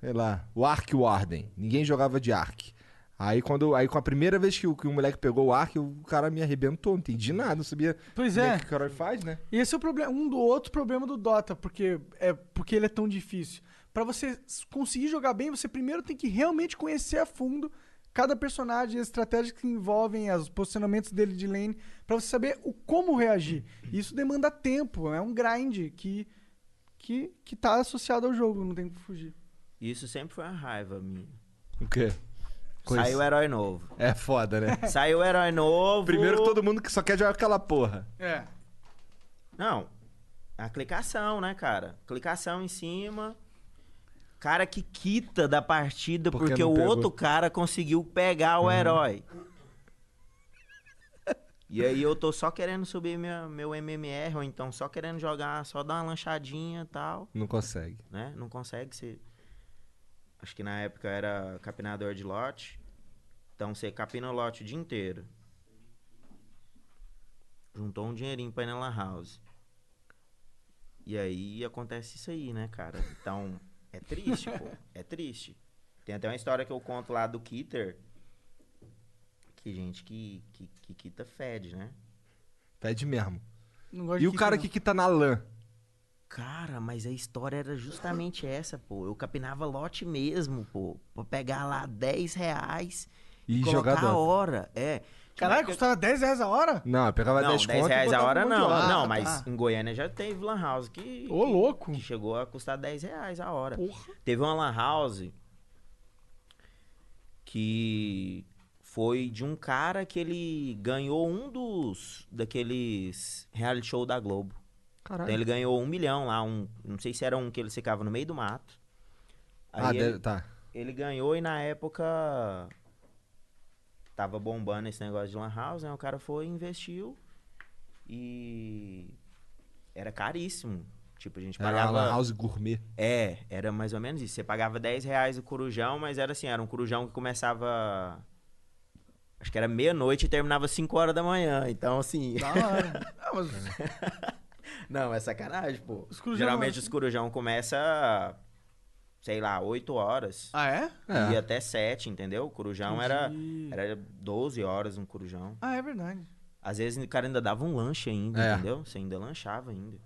sei lá, o Ark Warden. Ninguém jogava de Ark. Aí, quando, aí com a primeira vez que o, que o moleque pegou o Ark, o cara me arrebentou, não entendi nada, não sabia Pois é. que o herói faz, né? E esse é o problema, um do outro problema do Dota, porque é porque ele é tão difícil. Pra você conseguir jogar bem, você primeiro tem que realmente conhecer a fundo cada personagem, as estratégias que envolvem, os posicionamentos dele de lane, pra você saber o como reagir. Isso demanda tempo, é um grind que que que tá associado ao jogo, não tem como fugir. Isso sempre foi uma raiva minha. O quê? Coisa- Saiu herói novo. É foda, né? Saiu herói novo. Primeiro que todo mundo que só quer jogar aquela porra. É. Não. A clicação, né, cara? Clicação em cima. Cara que quita da partida Porque porque, o pegou. outro cara conseguiu pegar o Uhum. herói. E aí eu tô só querendo subir minha, meu MMR, ou então só querendo jogar, só dar uma lanchadinha e tal, Não consegue. né? Não consegue ser. Acho que na época era capinador de lote. Então você capina o lote o dia inteiro. Juntou um dinheirinho pra ir na Lan House. E aí acontece isso aí, né, cara? Então, é triste, pô. É triste. Tem até uma história que eu conto lá do Kitter. Que gente que, que, que Kita fede, né? Pede mesmo. Não gosto E de o cara não. que, tá na LAN? Cara, mas a história era justamente essa, pô. Eu capinava lote mesmo, pô. Pra pegar lá 10 reais E colocar jogar a hora. É. Caralho, custava 10 reais a hora? Não, eu pegava Não, 10 10 conto reais a hora um não. hora. não, Ah, mas tá. em Goiânia já teve lan house que... Ô, louco. Que chegou a custar 10 reais a hora. Porra. Teve uma lan house que foi de um cara que ele ganhou um dos... Daqueles reality show da Globo. Caralho. Então ele ganhou um milhão lá, um, não sei se era um que ele ficava no meio do mato. Aí Ah, ele, tá. ele ganhou e na época tava bombando esse negócio de lan house, né? O cara foi e investiu e era caríssimo. Tipo, a gente Era uma pagava... lan house gourmet. É, era mais ou menos isso. Você pagava 10 reais o corujão, mas era assim, era um corujão que começava... Acho que era meia-noite e terminava 5 horas da manhã. Então, assim... Da hora. Ah, mas Não, é sacanagem, pô. Os corujão Geralmente não é os corujão começa, sei lá, 8 horas. Ah, é? É. E até 7, entendeu? O corujão era, era 12 horas um corujão. Ah, é verdade. Às vezes o cara ainda dava um lanche ainda, É. entendeu? Você ainda lanchava ainda.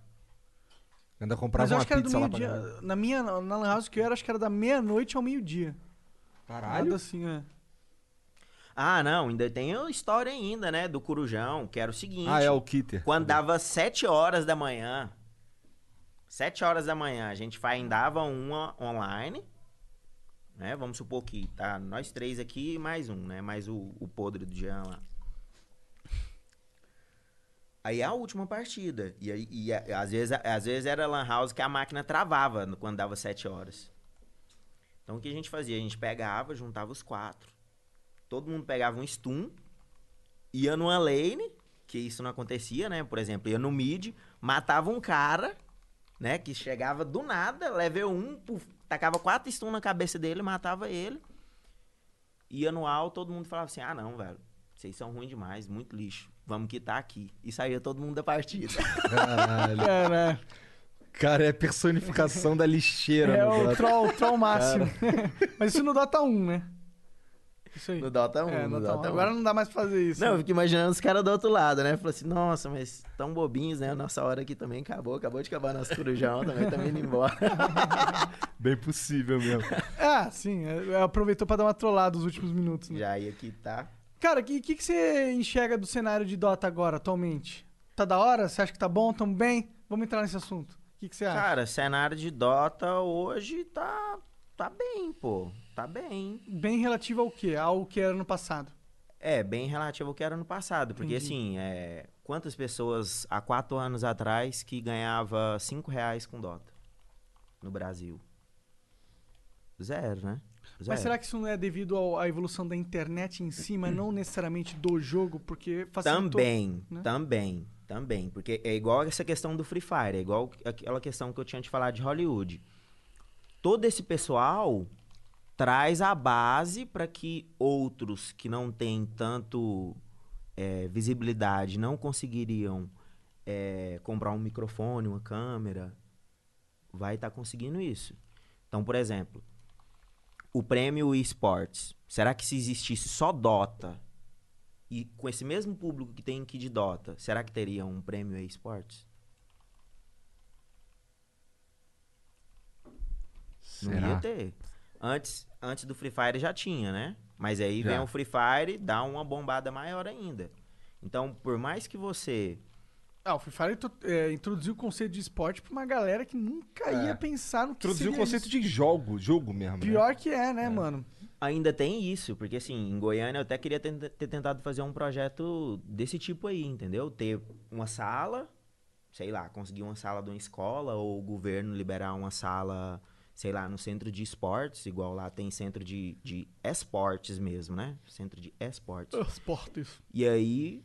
Ainda Mas comprava eu uma acho que era do meio-dia. Na minha, na lan house que eu era, acho que era da meia-noite ao meio-dia. Nada assim, é. Ah, não, ainda tem a história ainda, né, do corujão, que era o seguinte. Ah, é o Kitter. Quando dava 7 horas da manhã, 7 horas da manhã, a gente findava uma online, né? Vamos supor que tá nós três aqui e mais um, né? Mais o, o podre do Jean lá. Aí é a última partida. E, e a- às, vezes, às vezes era lan house que a máquina travava quando dava 7 horas. Então o que a gente fazia? A gente pegava, juntava os quatro. Todo mundo pegava um stun, ia numa lane, que isso não acontecia, né? Por exemplo, ia no mid, matava um cara, né? Que chegava do nada, level 1, puf, tacava quatro stun na cabeça dele, matava ele. Ia no alto, todo mundo falava assim: ah, não, velho, vocês são ruins demais, muito lixo. Vamos quitar aqui. E saía todo mundo da partida. Caralho. Cara, Cara, é a personificação da lixeira é o troll, troll máximo. Mas isso no Dota 1, né? Isso aí. No Dota 1, É, no Dota 1. Dota 1. Agora não dá mais pra fazer isso. Não, eu fico imaginando os caras do outro lado, né? Falei assim, nossa, mas tão bobinhos, né? Nossa hora aqui também acabou, acabou de acabar nosso corujão, também tá indo embora. Bem possível mesmo. Ah, sim. é- é, Aproveitou pra dar uma trollada nos últimos minutos, né? Já ia quitar. Cara, o que, que, que você enxerga do cenário de Dota agora, atualmente? Tá da hora? Você acha que tá bom? Tamo bem? Vamos entrar nesse assunto. O que, que você acha? Cara, cenário de Dota hoje tá, tá bem, pô. Tá bem. Bem relativo ao quê? Ao que era no passado. É, bem relativo ao que era no passado. Porque, Entendi. assim, é, quantas pessoas há quatro anos atrás que ganhava cinco reais com Dota no Brasil? Zero, né? Zero. Mas será que isso não é devido ao- à evolução da internet em si, mas não necessariamente do jogo? Porque facilitou... Também, né? também, também. Porque é igual essa questão do Free Fire, é igual aquela questão que eu tinha te falado de Hollywood. Todo esse pessoal traz a base para que outros que não têm tanto é, visibilidade não conseguiriam é, comprar um microfone, uma câmera, vai estar conseguindo isso. Então, por exemplo, o prêmio esportes. Será que se existisse só Dota e com esse mesmo público que tem aqui de Dota, será que teria um prêmio esportes? Não ia ter. Antes, antes do Free Fire já tinha, né? Mas aí Já. vem o Free Fire e dá uma bombada maior ainda. Então, por mais que você Ah, o Free Fire é, introduziu o conceito de esporte pra uma galera que nunca É. ia pensar no que Introduziu o conceito isso. de jogo, jogo mesmo. né? Pior que é, né, mano? Ainda tem isso, porque assim, em Goiânia eu até queria ter, ter tentado fazer um projeto desse tipo aí, entendeu? Ter uma sala, sei lá, conseguir uma sala de uma escola, ou o governo liberar uma sala, sei lá, no centro de esportes, igual lá tem centro de, de esportes mesmo, né? Centro de esportes. Esportes. E aí,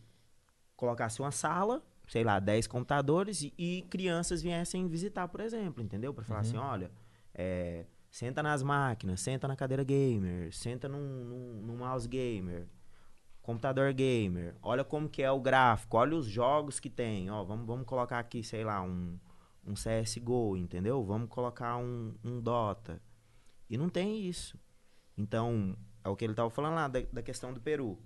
colocasse uma sala, sei lá, 10 computadores e, e crianças viessem visitar, por exemplo, entendeu? Pra falar assim, olha, é, senta nas máquinas, senta na cadeira gamer, senta num, num, num mouse gamer, computador gamer, olha como que é o gráfico, olha os jogos que tem, ó, vamos, vamos colocar aqui, sei lá, um, um CSGO, entendeu? Vamos colocar um, um Dota. E não tem isso. Então, é o que ele tava falando lá da, da questão do Peru.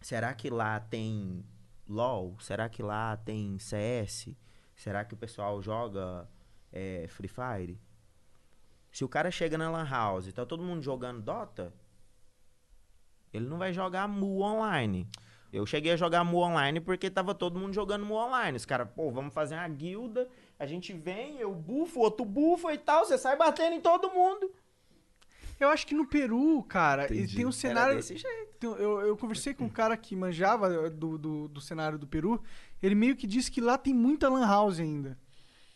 Será que lá tem LOL? Será que lá tem CS? Será que o pessoal joga é, Free Fire? Se o cara chega na Lan House e tá todo mundo jogando Dota, ele não vai jogar Mu online. Eu cheguei a jogar Mu online porque tava todo mundo jogando Mu online. Os caras, pô, vamos fazer uma guilda, a gente vem, eu bufo, outro bufa e tal, você sai batendo em todo mundo. Eu acho que no Peru, cara, e Entendi. tem um Era cenário. desse jeito. tem- Eu, eu conversei com um cara que manjava do, do, do cenário do Peru. Ele meio que disse que lá tem muita Lan House ainda.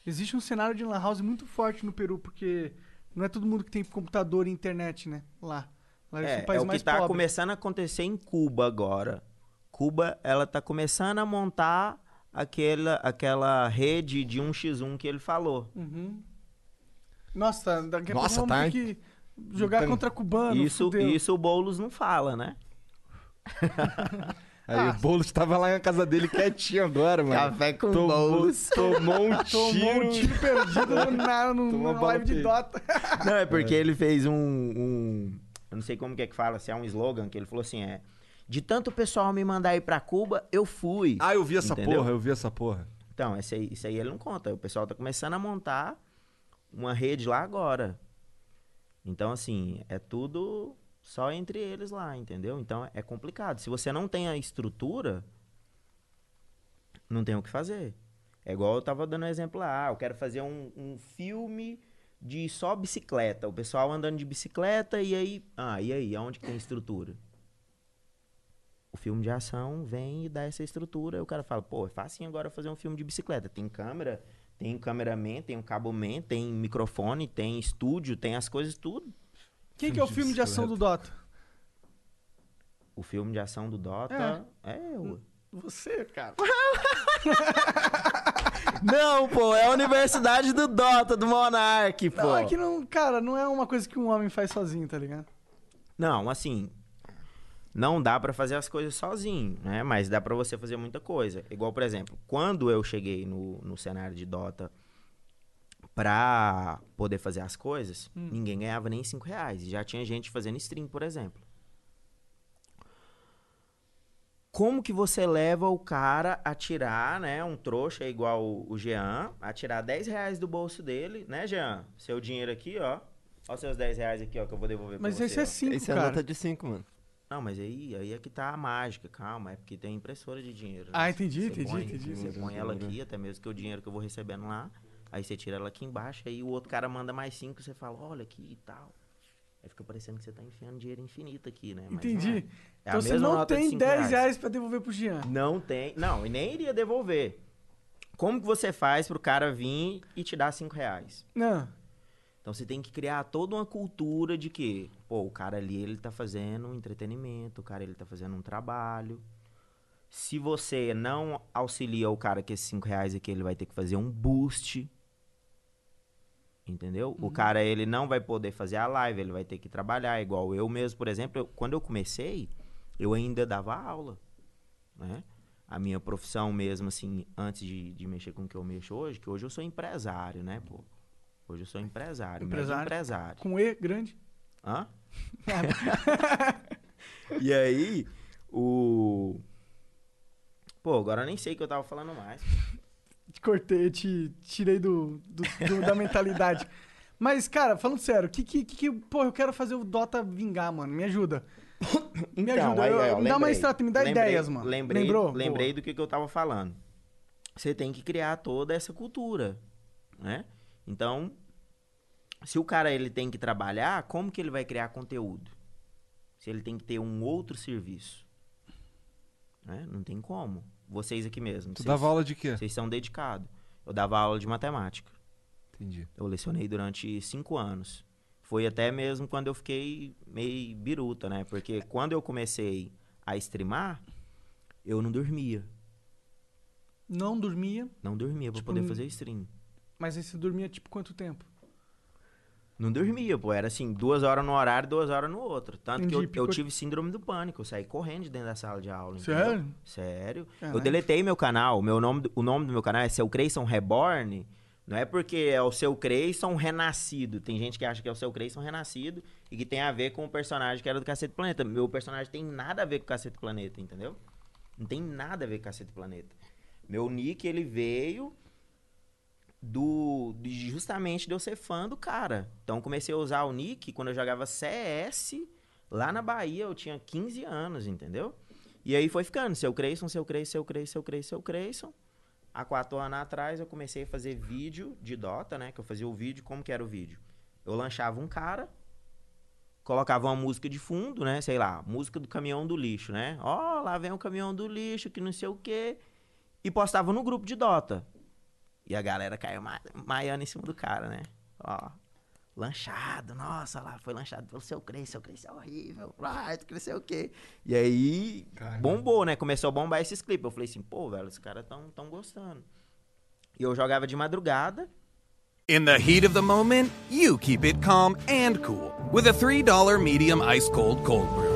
Existe um cenário de Lan House muito forte no Peru, porque não é todo mundo que tem computador e internet, né? Lá. Lá É, são um é país o que tá pobre. começando a acontecer em Cuba agora. Cuba, ela tá começando a montar aquela, aquela rede de 1x1 que ele falou. Uhum. Nossa, daqui a Nossa, pouco vamos tá- ter que jogar tá- contra cubano. isso, fudeu. isso o Boulos não fala, né? Aí Ah. o Boulos tava lá na casa dele quietinho agora, mano. Café com tomou, Boulos. Tomou um Tomou tiro. um tiro perdido no, na, no, Tomou live de. Dota. Não, é porque ele fez um, um- Eu não sei como que é que fala, se é um slogan, que ele falou assim: é. De tanto pessoal me mandar ir pra Cuba, eu fui. Ah, eu vi essa Entendeu? porra, eu vi essa porra. Então, esse aí, isso aí ele não conta. O pessoal tá começando a montar uma rede lá agora. Então, assim, é tudo só entre eles lá, entendeu? Então é complicado. Se você não tem a estrutura, não tem o que fazer. É igual eu tava dando um exemplo lá. Ah, eu quero fazer um, um filme de só bicicleta. O pessoal andando de bicicleta e aí. Ah, e aí? Aonde que tem estrutura? O filme de ação vem e dá essa estrutura. E o cara fala, pô, é fácil agora fazer um filme de bicicleta. Tem câmera, tem cameraman, tem um caboman, tem microfone, tem estúdio, tem as coisas tudo. Quem que é o filme de ação do Dota? O filme de ação do Dota é, eu. Você, cara. Não, pô, é a Universidade do Dota, do Monark, pô. Não, é que não, cara, não é uma coisa que um homem faz sozinho, tá ligado? Não, assim, não dá pra fazer as coisas sozinho, né? Mas dá pra você fazer muita coisa. Igual, por exemplo, quando eu cheguei no, no cenário de Dota pra poder fazer as coisas, Hum. ninguém ganhava nem 5 reais. E já tinha gente fazendo stream, por exemplo. Como que você leva o cara a tirar, né? Um trouxa igual o, o Jean, a tirar 10 reais do bolso dele, né, Jean? Seu dinheiro aqui, ó. Ó seus 10 reais aqui, ó, que eu vou devolver Mas pra esse você. é ó. 5, Esse é cara. nota de 5, mano. Não, mas aí, aí é que tá a mágica, calma, é porque tem impressora de dinheiro. né? Ah, entendi, Você entendi, põe- entendi. Você põe ela aqui, até mesmo que o dinheiro que eu vou recebendo lá, aí você tira ela aqui embaixo, aí o outro cara manda mais cinco, você fala, olha aqui e tal. Aí fica parecendo que você tá enfiando dinheiro infinito aqui, né? Mas Entendi. é. É a então você mesma não de tem cinco 10 reais. pra devolver pro Jean. Não tem, não, e nem iria devolver. Como que você faz pro cara vir e te dar cinco reais? Não. Então você tem que criar toda uma cultura de que, pô, o cara ali ele tá fazendo um entretenimento, o cara ele tá fazendo um trabalho. Se você não auxilia o cara com esses cinco reais aqui, ele vai ter que fazer um boost. Entendeu? O cara ele não vai poder fazer a live, ele vai ter que trabalhar. Igual eu mesmo, por exemplo, eu- quando eu comecei, eu ainda dava aula, né? A minha profissão mesmo, assim, antes de, de mexer com o que eu mexo hoje, que hoje eu sou empresário, né, pô? Hoje eu sou empresário, Empresário. empresário. Com E grande. Hã? e aí, o... Pô, agora eu nem sei o que eu tava falando mais. Te cortei, te tirei do, do- do- da mentalidade. Mas, cara, falando sério, que, que, que, que- Pô, eu quero fazer o Dota vingar, mano. Me ajuda. Me ajuda. Então, aí, eu- aí, ó, me dá uma lembrei. estrada, me dá Lembrei- ideias, mano. Lembrei, Lembrou? lembrei Boa. do que, que eu tava falando. Você tem que criar toda essa cultura, né? Então, se o cara ele tem que trabalhar, como que ele vai criar conteúdo? Se ele tem que ter um outro serviço, né? Não tem como. Vocês aqui mesmo. Tu vocês- dava aula de quê? Vocês são dedicados. Eu dava aula de matemática. Entendi. Eu lecionei durante cinco anos. Foi até mesmo quando eu fiquei meio biruta, né? Porque quando eu comecei a streamar, eu não dormia. Não dormia, Não dormia pra Tipo, poder fazer stream. Mas aí você dormia, tipo, quanto tempo? Não dormia, pô. Era assim, duas horas no horário, duas horas no outro. Tanto que eu, Entendi, eu tive síndrome do pânico. Eu saí correndo de dentro da sala de aula. Sério? entendeu? Sério. Caralho. Eu deletei meu canal. Meu nome, o nome do meu canal é Seu Creyson Reborn. Não é porque é o Seu Creyson Renascido. Tem gente que acha que é o Seu Creyson Renascido e que tem a ver com o personagem que era do Cacete Planeta. Meu personagem tem nada a ver com o Cacete Planeta, entendeu? Não tem nada a ver com Cacete Planeta. Meu nick, ele veio do de justamente de eu ser fã do cara. Então comecei a usar o nick quando eu jogava CS lá na Bahia, eu tinha 15 anos, entendeu? E aí foi ficando, seu Creyson, seu Creyson, seu Creyson, seu Creyson, seu Creyson. Há quatro anos atrás eu comecei a fazer vídeo de Dota, né? Que eu fazia o vídeo, como que era o vídeo? Eu lanchava um cara, colocava uma música de fundo, né? Sei lá, música do caminhão do lixo, né? Ó, lá vem o caminhão do lixo, que não sei o quê. E postava no grupo de Dota. E a galera caiu ma maiando em cima do cara, né? Ó, lanchado, nossa, lá foi lanchado pelo seu Cresce, seu Cresce é horrível, ah, cresceu o quê? E aí, bombou, né? Começou a bombar esses clipes. Eu falei assim, pô, velho, os caras tão, tão gostando. E eu jogava de madrugada, In the heat of the moment, you keep it calm and cool with a $3 medium ice cold cold brew.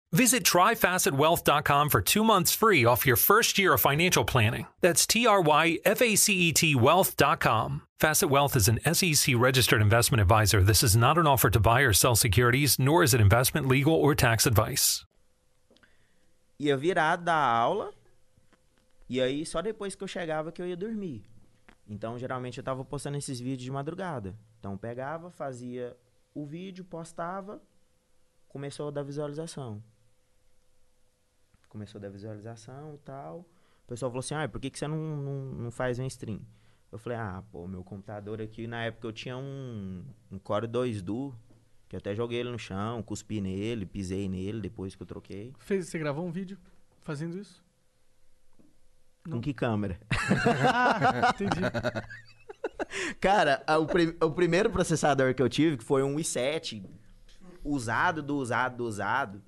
Visit tryfacetwealth.com for two months free off your first year of financial planning. That's T R Y F A C E T wealth.com. Facet Wealth is an SEC registered investment advisor. This is not an offer to buy or sell securities, nor is it investment, legal, or tax advice. ia virado da aula, e aí só depois que eu chegava que eu ia dormir. Então, geralmente eu tava postando esses vídeos de madrugada. Então, pegava, fazia o vídeo, postava, começou a dar visualização. Começou a dar visualização e tal. O pessoal falou assim, ah, por que, que você não, não, não faz um stream? Eu falei, ah, pô, meu computador aqui, na época eu tinha um, um Core 2 Duo, que eu até joguei ele no chão, cuspi nele, pisei nele depois que eu troquei. Fez, você gravou um vídeo fazendo isso? Com que câmera? Ah, entendi. Cara, o, pri- o primeiro processador que eu tive, que foi um i7, usado do usado do usado,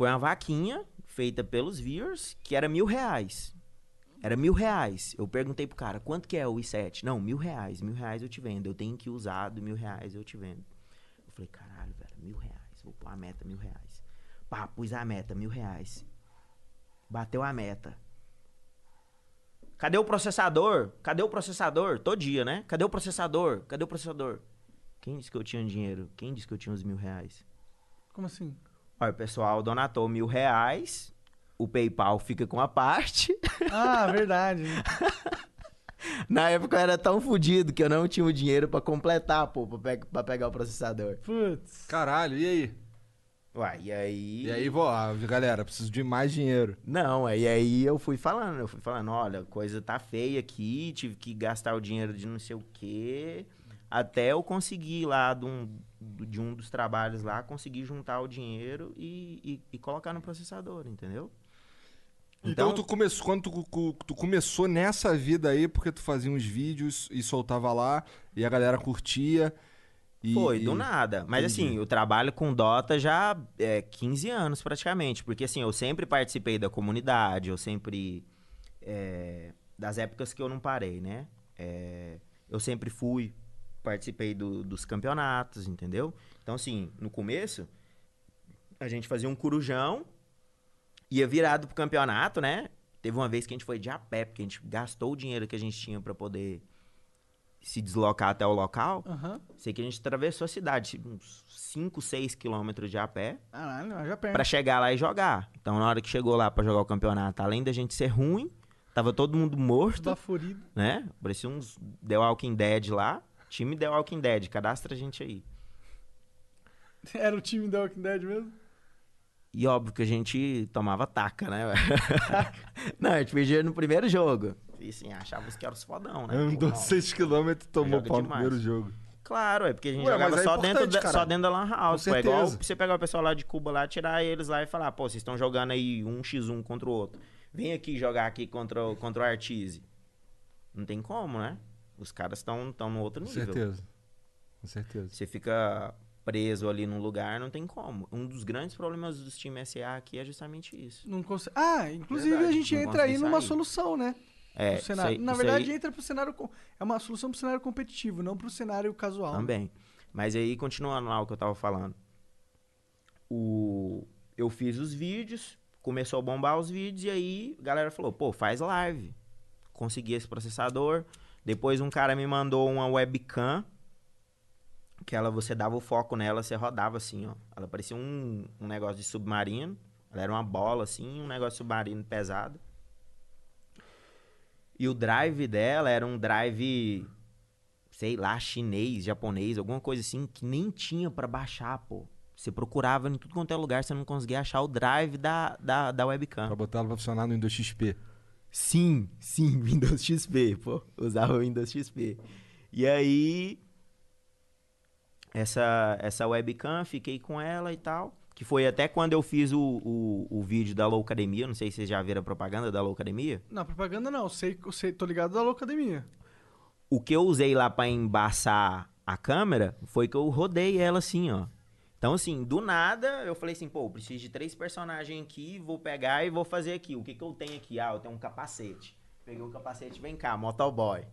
foi uma vaquinha feita pelos viewers, que era mil reais. Era mil reais. Eu perguntei pro cara, quanto que é o i7? Não, mil reais. Mil reais eu te vendo. Eu tenho que ir usado, mil reais eu te vendo. Eu falei, caralho, velho, mil reais. Vou pôr a meta, mil reais. Pá, pus a meta, mil reais. Bateu a meta. Cadê o processador? Cadê o processador? Todo dia, né? Cadê o processador? Cadê o processador? Quem disse que eu tinha dinheiro? Quem disse que eu tinha uns mil reais? Como assim? Olha, o pessoal donatou mil reais. O PayPal fica com a parte. Ah, verdade. Na época eu era tão fudido que eu não tinha o dinheiro pra completar, pô, pra, pe- pra pegar o processador. Putz. Caralho, e aí? Uai, e aí. E aí, vou, ah, galera, preciso de mais dinheiro. Não, aí, aí eu fui falando, eu fui falando, olha, a coisa tá feia aqui, tive que gastar o dinheiro de não sei o quê, até eu conseguir lá de um, de um dos trabalhos lá, conseguir juntar o dinheiro e, e, e colocar no processador, entendeu? Então, tu começou, quando tu, tu começou nessa vida aí, porque tu fazia uns vídeos e soltava lá, e a galera curtia. E, Foi, e- do nada. Mas Entendi. assim, eu trabalho com Dota já é 15 anos praticamente. Porque assim, eu sempre participei da comunidade, eu sempre. é, das épocas que eu não parei, né? É, eu sempre fui, participei do- dos campeonatos, entendeu? Então, assim, no começo, a gente fazia um corujão, ia virado pro campeonato, né? Teve uma vez que a gente foi de a pé, porque a gente gastou o dinheiro que a gente tinha pra poder se deslocar até o local. Aham. Sei que a gente atravessou a cidade, uns 5, 6 quilômetros de a pé, Caralho, já perto. pra chegar lá e jogar. Então, na hora que chegou lá pra jogar o campeonato, além da gente ser ruim, Tava todo mundo morto, Baforido. né? Parecia uns The Walking Dead lá. Time The Walking Dead, cadastra a gente aí. Era o time da Walking Dead mesmo? E óbvio que a gente tomava taca, né? Não, a gente perdia no primeiro jogo. E assim, achava que era os fodão, né? Andou não. 6km e tomou pau no primeiro jogo. Claro, é porque a gente Ué, jogava é só, dentro da, só dentro da Lan House. Com Pô, é igual você pegar o pessoal lá de Cuba lá, tirar eles lá e falar, pô, vocês estão jogando aí um x1 contra o outro. Vem aqui jogar aqui contra, o- contra o Artise. Não tem como, né? Os caras estão tão no outro Com nível. certeza. Com certeza. Você fica preso ali num lugar, não tem como. Um dos grandes problemas dos times SA aqui é justamente isso. Não consegue. Ah, inclusive Verdade, a gente entra aí numa sair. solução, né? É, Pro cenário. isso aí- Na isso verdade, aí- entra pro cenário. com- É uma solução pro cenário competitivo, não pro cenário casual. né? Também. Mas aí, continuando lá o que eu tava falando. O... Eu fiz os vídeos, começou a bombar os vídeos, e aí a galera falou, pô, faz live. Consegui esse processador. Depois um cara me mandou uma webcam, que ela, você dava o foco nela, você rodava assim, ó. Ela parecia um, um negócio de submarino. Ela era uma bola, assim, um negócio submarino pesado. E o drive dela era um drive sei lá, chinês, japonês, alguma coisa assim, que nem tinha pra baixar, pô. Você procurava em tudo quanto é lugar, você não conseguia achar o drive da, da, da webcam. Pra botar ela pra funcionar no Windows XP. Sim, sim, Windows XP, pô. Usava o Windows XP. E aí, essa, essa webcam, fiquei com ela e tal. Que foi até quando eu fiz o, o, o vídeo da Low Academia. Não sei se vocês já viram a propaganda da Low Academia. Não, propaganda não. Sei, sei, tô ligado da Locademia. o que eu usei lá pra embaçar a câmera foi que eu rodei ela assim, ó. Então, assim, do nada, eu falei assim, pô, preciso de três personagens aqui, vou pegar e vou fazer aqui. O que que eu tenho aqui? Ah, eu tenho um capacete. Peguei o capacete, vem cá, motoboy.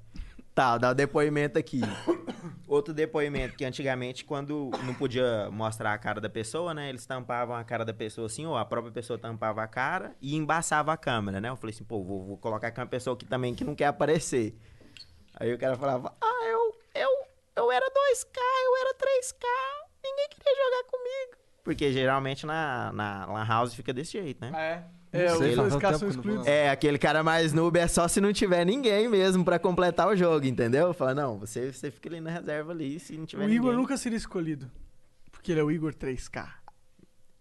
Tá, dá o depoimento aqui. Outro depoimento que antigamente, quando não podia mostrar a cara da pessoa, né? Eles tampavam a cara da pessoa assim, ou a própria pessoa tampava a cara e embaçava a câmera, né? Eu falei assim, pô, vou, vou colocar aqui uma pessoa aqui também que não quer aparecer. Aí o cara falava, ah, eu, eu, eu era 2K, eu era 3K, ninguém queria jogar comigo. Porque geralmente na, na Lan House fica desse jeito, né? É. É, os dois caras são excluídos. É, aquele cara mais noob é só se não tiver ninguém mesmo pra completar o jogo, entendeu? Fala, não, você, você fica ali na reserva ali, se não tiver O ninguém. Igor nunca seria escolhido. Porque ele é o Igor 3K.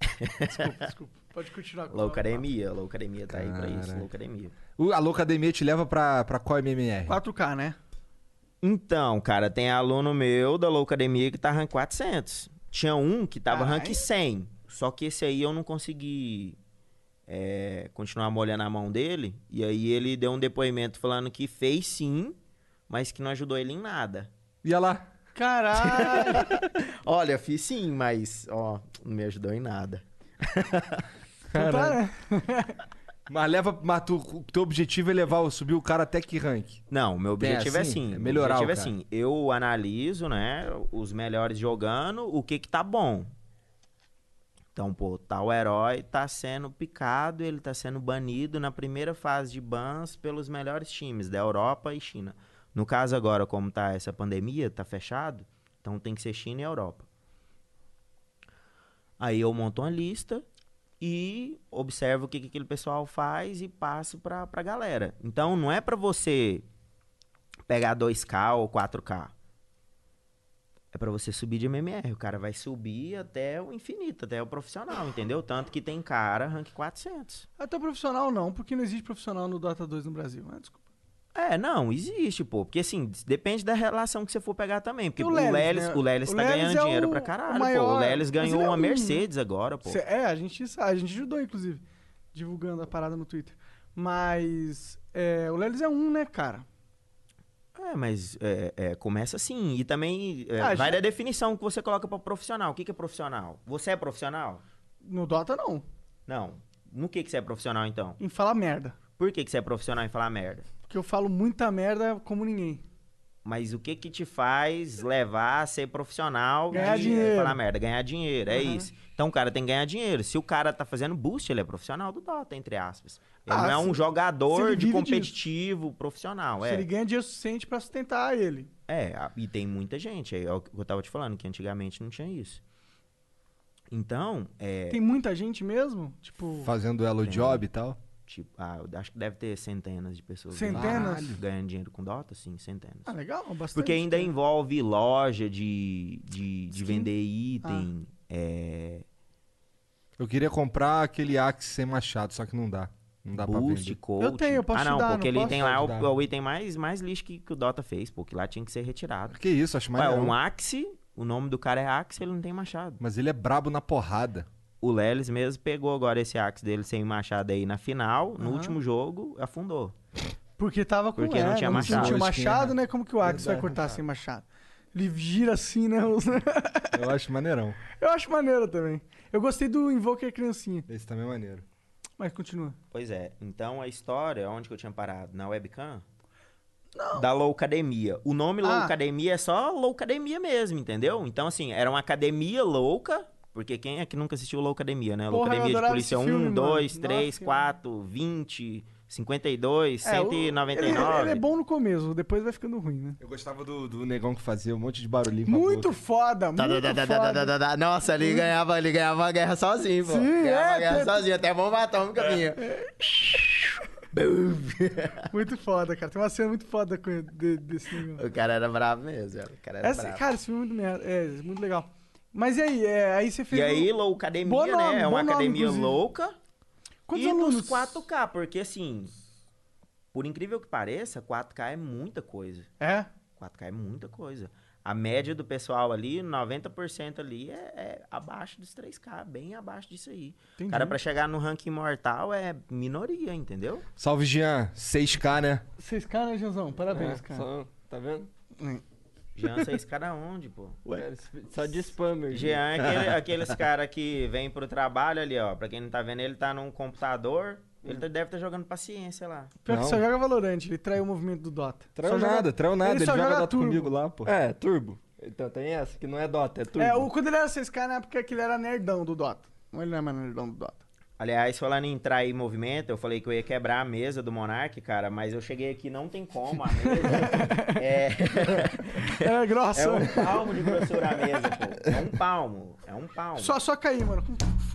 desculpa, desculpa. Pode continuar. com o Loucademia, Loucademia tá aí pra isso. Loucademia. O, a Locademia te leva pra, pra qual MMR? 4K, né? Então, cara, tem aluno meu da Loucademia que tá rank 400. Tinha um que tava rank 100. Só que esse aí eu não consegui é, continuar molhando a mão dele. E aí ele deu um depoimento falando que fez sim, mas que não ajudou ele em nada. Ia lá. Caralho! Olha, fiz sim, mas, ó, não me ajudou em nada. Então tá, né? Mas leva. Mas tu, o teu objetivo é levar, subir o cara até que rank? Não, meu objetivo é assim? assim. É meu melhorar objetivo o é assim. Eu analiso, né, os melhores jogando, o que que tá bom. Então, pô, tal herói tá sendo picado, ele tá sendo banido na primeira fase de bans pelos melhores times da Europa e China. No caso agora, como tá essa pandemia, tá fechado, então tem que ser China e Europa. Aí eu monto uma lista e observo o que, que aquele pessoal faz e passo pra, pra galera. Então não é pra você pegar 2K ou 4K. É pra você subir de MMR. O cara vai subir até o infinito, até o profissional, entendeu? Tanto que tem cara rank 400. Até profissional não, porque não existe profissional no Dota 2 no Brasil. Mas desculpa. É, não, existe, pô. Porque assim, depende da relação que você for pegar também. Porque o o Lelis, Lelis, né? o Lelis O tá Lelis ganhando é dinheiro o- pra o caralho, pô. maior, O Lelis ganhou é uma um? Mercedes agora, pô. É, a gente sabe, a gente ajudou, inclusive, divulgando a parada no Twitter. Mas é, o Lelis é um, né, cara? É, mas é, é, começa assim. E também é, Ah, vai já- da definição que você coloca pra profissional. O que, que é profissional? Você é profissional? No Dota, não. Não. No que, que você é profissional, então? Em falar merda. Por que, que você é profissional em falar merda? Porque eu falo muita merda como ninguém. Mas o que que te faz levar a ser profissional Ganhar de dinheiro. falar merda? Ganhar dinheiro, é Uhum. isso. Então o cara tem que ganhar dinheiro. Se o cara tá fazendo boost, ele é profissional do Dota, entre aspas. Ele Ah, não é um jogador de competitivo profissional, Se é. ele ganha dinheiro suficiente pra sustentar ele. É, e tem muita gente, é o que eu tava te falando, que antigamente não tinha isso. Então, é... Tem muita gente mesmo? Tipo. Fazendo elo Tem. job e tal. Tipo, ah, acho que deve ter centenas de pessoas Centenas? ganhando- ganhando dinheiro com Dota, sim, centenas. Ah, legal, bastante. Porque ainda cara. envolve loja de, de, de vender item. Ah. É, Eu queria comprar aquele Axe sem machado, só que não dá. Não dá pra boost, vender. coach. Eu tenho, eu posso Ah, não, dar, porque não ele tem lá o, o item mais, mais lixo que, que o Dota fez, porque lá tinha que ser retirado. Que isso, acho Ué, maneiro. um Axe, o nome do cara é Axe, ele não tem machado. Mas ele é brabo na porrada. O Lelis mesmo pegou agora esse Axe dele sem machado aí na final, no Aham. último jogo, afundou. Porque tava com Porque não é, tinha Não machado. tinha Boa machado, né? Como que o Axe vai Verdade. cortar sem machado? Ele gira assim, né? os- Eu acho maneirão. Eu acho maneiro também. Eu gostei do Invoker Criancinha. Esse também é maneiro. Mas continua. Pois é, então a história, onde que eu tinha parado? Na webcam? Da Loucademia. O nome Ah. Loucademia é só Loucademia mesmo, entendeu? Então, assim, era uma academia louca, porque quem é que nunca assistiu Loucademia, né? Porra, Loucademia de polícia esse filme, 1, mano. 2, 3, Nossa, 4, 20, 52, É, o- 199. Ele, ele é bom no começo, depois vai ficando ruim, né? Eu gostava do, do negão que fazia um monte de barulhinho Muito foda, muito foda. Nossa, ele ganhava, ele ganhava a guerra sozinho, pô. Sim, ganhava é, a guerra tem- sozinho, até bomba atômica vinha. Muito foda, cara. Tem uma cena muito foda com de- desse negócio. O cara era bravo mesmo, velho. o cara era Essa- bravo. cara, esse filme é muito, merda, é muito legal. Mas e aí? É, aí você fez. E aí, o- Loucademia, Bom nome, né? É uma nome, academia inclusive. louca. Quantos e alunos? nos 4K, porque assim, por incrível que pareça, 4K é muita coisa. É? 4K é muita coisa. A média do pessoal ali, 90% ali, é, é abaixo dos 3K, bem abaixo disso aí. Entendi. Cara, pra chegar no ranking mortal é minoria, entendeu? Salve, Jean. 6K, né? 6K, né, Janzão? Parabéns, É, cara. só- tá vendo? Jean, vocês cada onde, pô? Ué, só de spammer. Jean é aquele- aqueles caras que vêm pro trabalho ali, ó. Pra quem não tá vendo, ele tá num computador. Ele tá- deve estar jogando paciência lá. Pior que Não. só joga Valorant, ele traiu o movimento do Dota. Traiu Só joga- nada, traiu nada. Ele, só joga, Dota turbo. comigo lá, pô. É, turbo. Então tem essa, que não é Dota, é turbo. É, o, quando ele era 6K, na época que ele era nerdão do Dota. Ou ele não é mais nerdão do Dota. Aliás, falando em trair movimento, eu falei que eu ia quebrar a mesa do Monark, cara, mas eu cheguei aqui, não tem como, a mesa é... É grossa. É um palmo de grossura a mesa, pô. É um palmo, é um palmo. Só, só cair, mano,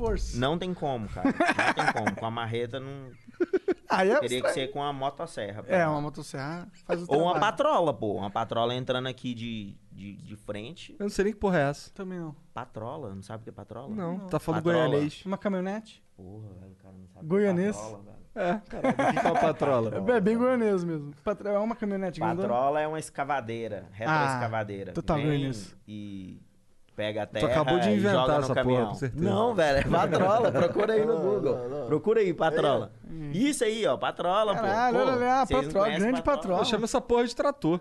força. Não tem como, cara, não tem como. Com a marreta, não... Aí é Teria que ser com a motosserra. É, uma motosserra faz o Ou uma trabalho. patrola, pô. Uma patrola entrando aqui de, de, de frente. Eu não sei nem que porra é essa. Também não. Patrola? Não sabe o que é patrola? Não, tá falando Patrola. goianês. Uma caminhonete? Porra, velho, o cara não sabe Goianês. o que é patrola, velho. É, caralho. O que é uma patrola? É bem goianês mesmo. Patro- É uma caminhonete grandona. Patrola é uma escavadeira, retroescavadeira. total Vem goianês. E pega a Tu terra acabou de e inventar essa porra, caminhão. com certeza. Não, velho, é patrola. Procura aí no Não, Google. não, não. Procura aí, patrola. Isso aí, ó, patrola, Caralho, pô. Olha lá, não patrola, grande patrola. Eu chamo essa porra de trator.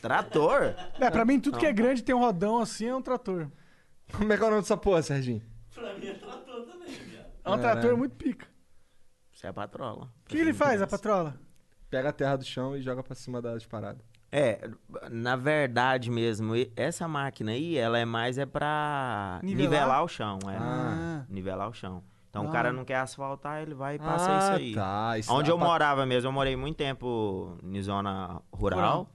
Trator? É, pra mim tudo que é grande tem um rodão assim é um trator. Como é que é o nome dessa porra, Serginho? É um trator muito pica. Isso é patrola. O que ele faz, a patrola? Pega a terra do chão e joga pra cima das paradas. É, na verdade mesmo, e- essa máquina aí, ela é mais é pra Nivelar? nivelar, o chão, é. Ah. Nivelar o chão. Então Ah. o cara não quer asfaltar, ele vai e passa Ah, isso aí. tá, isso Onde eu pra- morava mesmo, eu morei muito tempo em zona rural. Rural.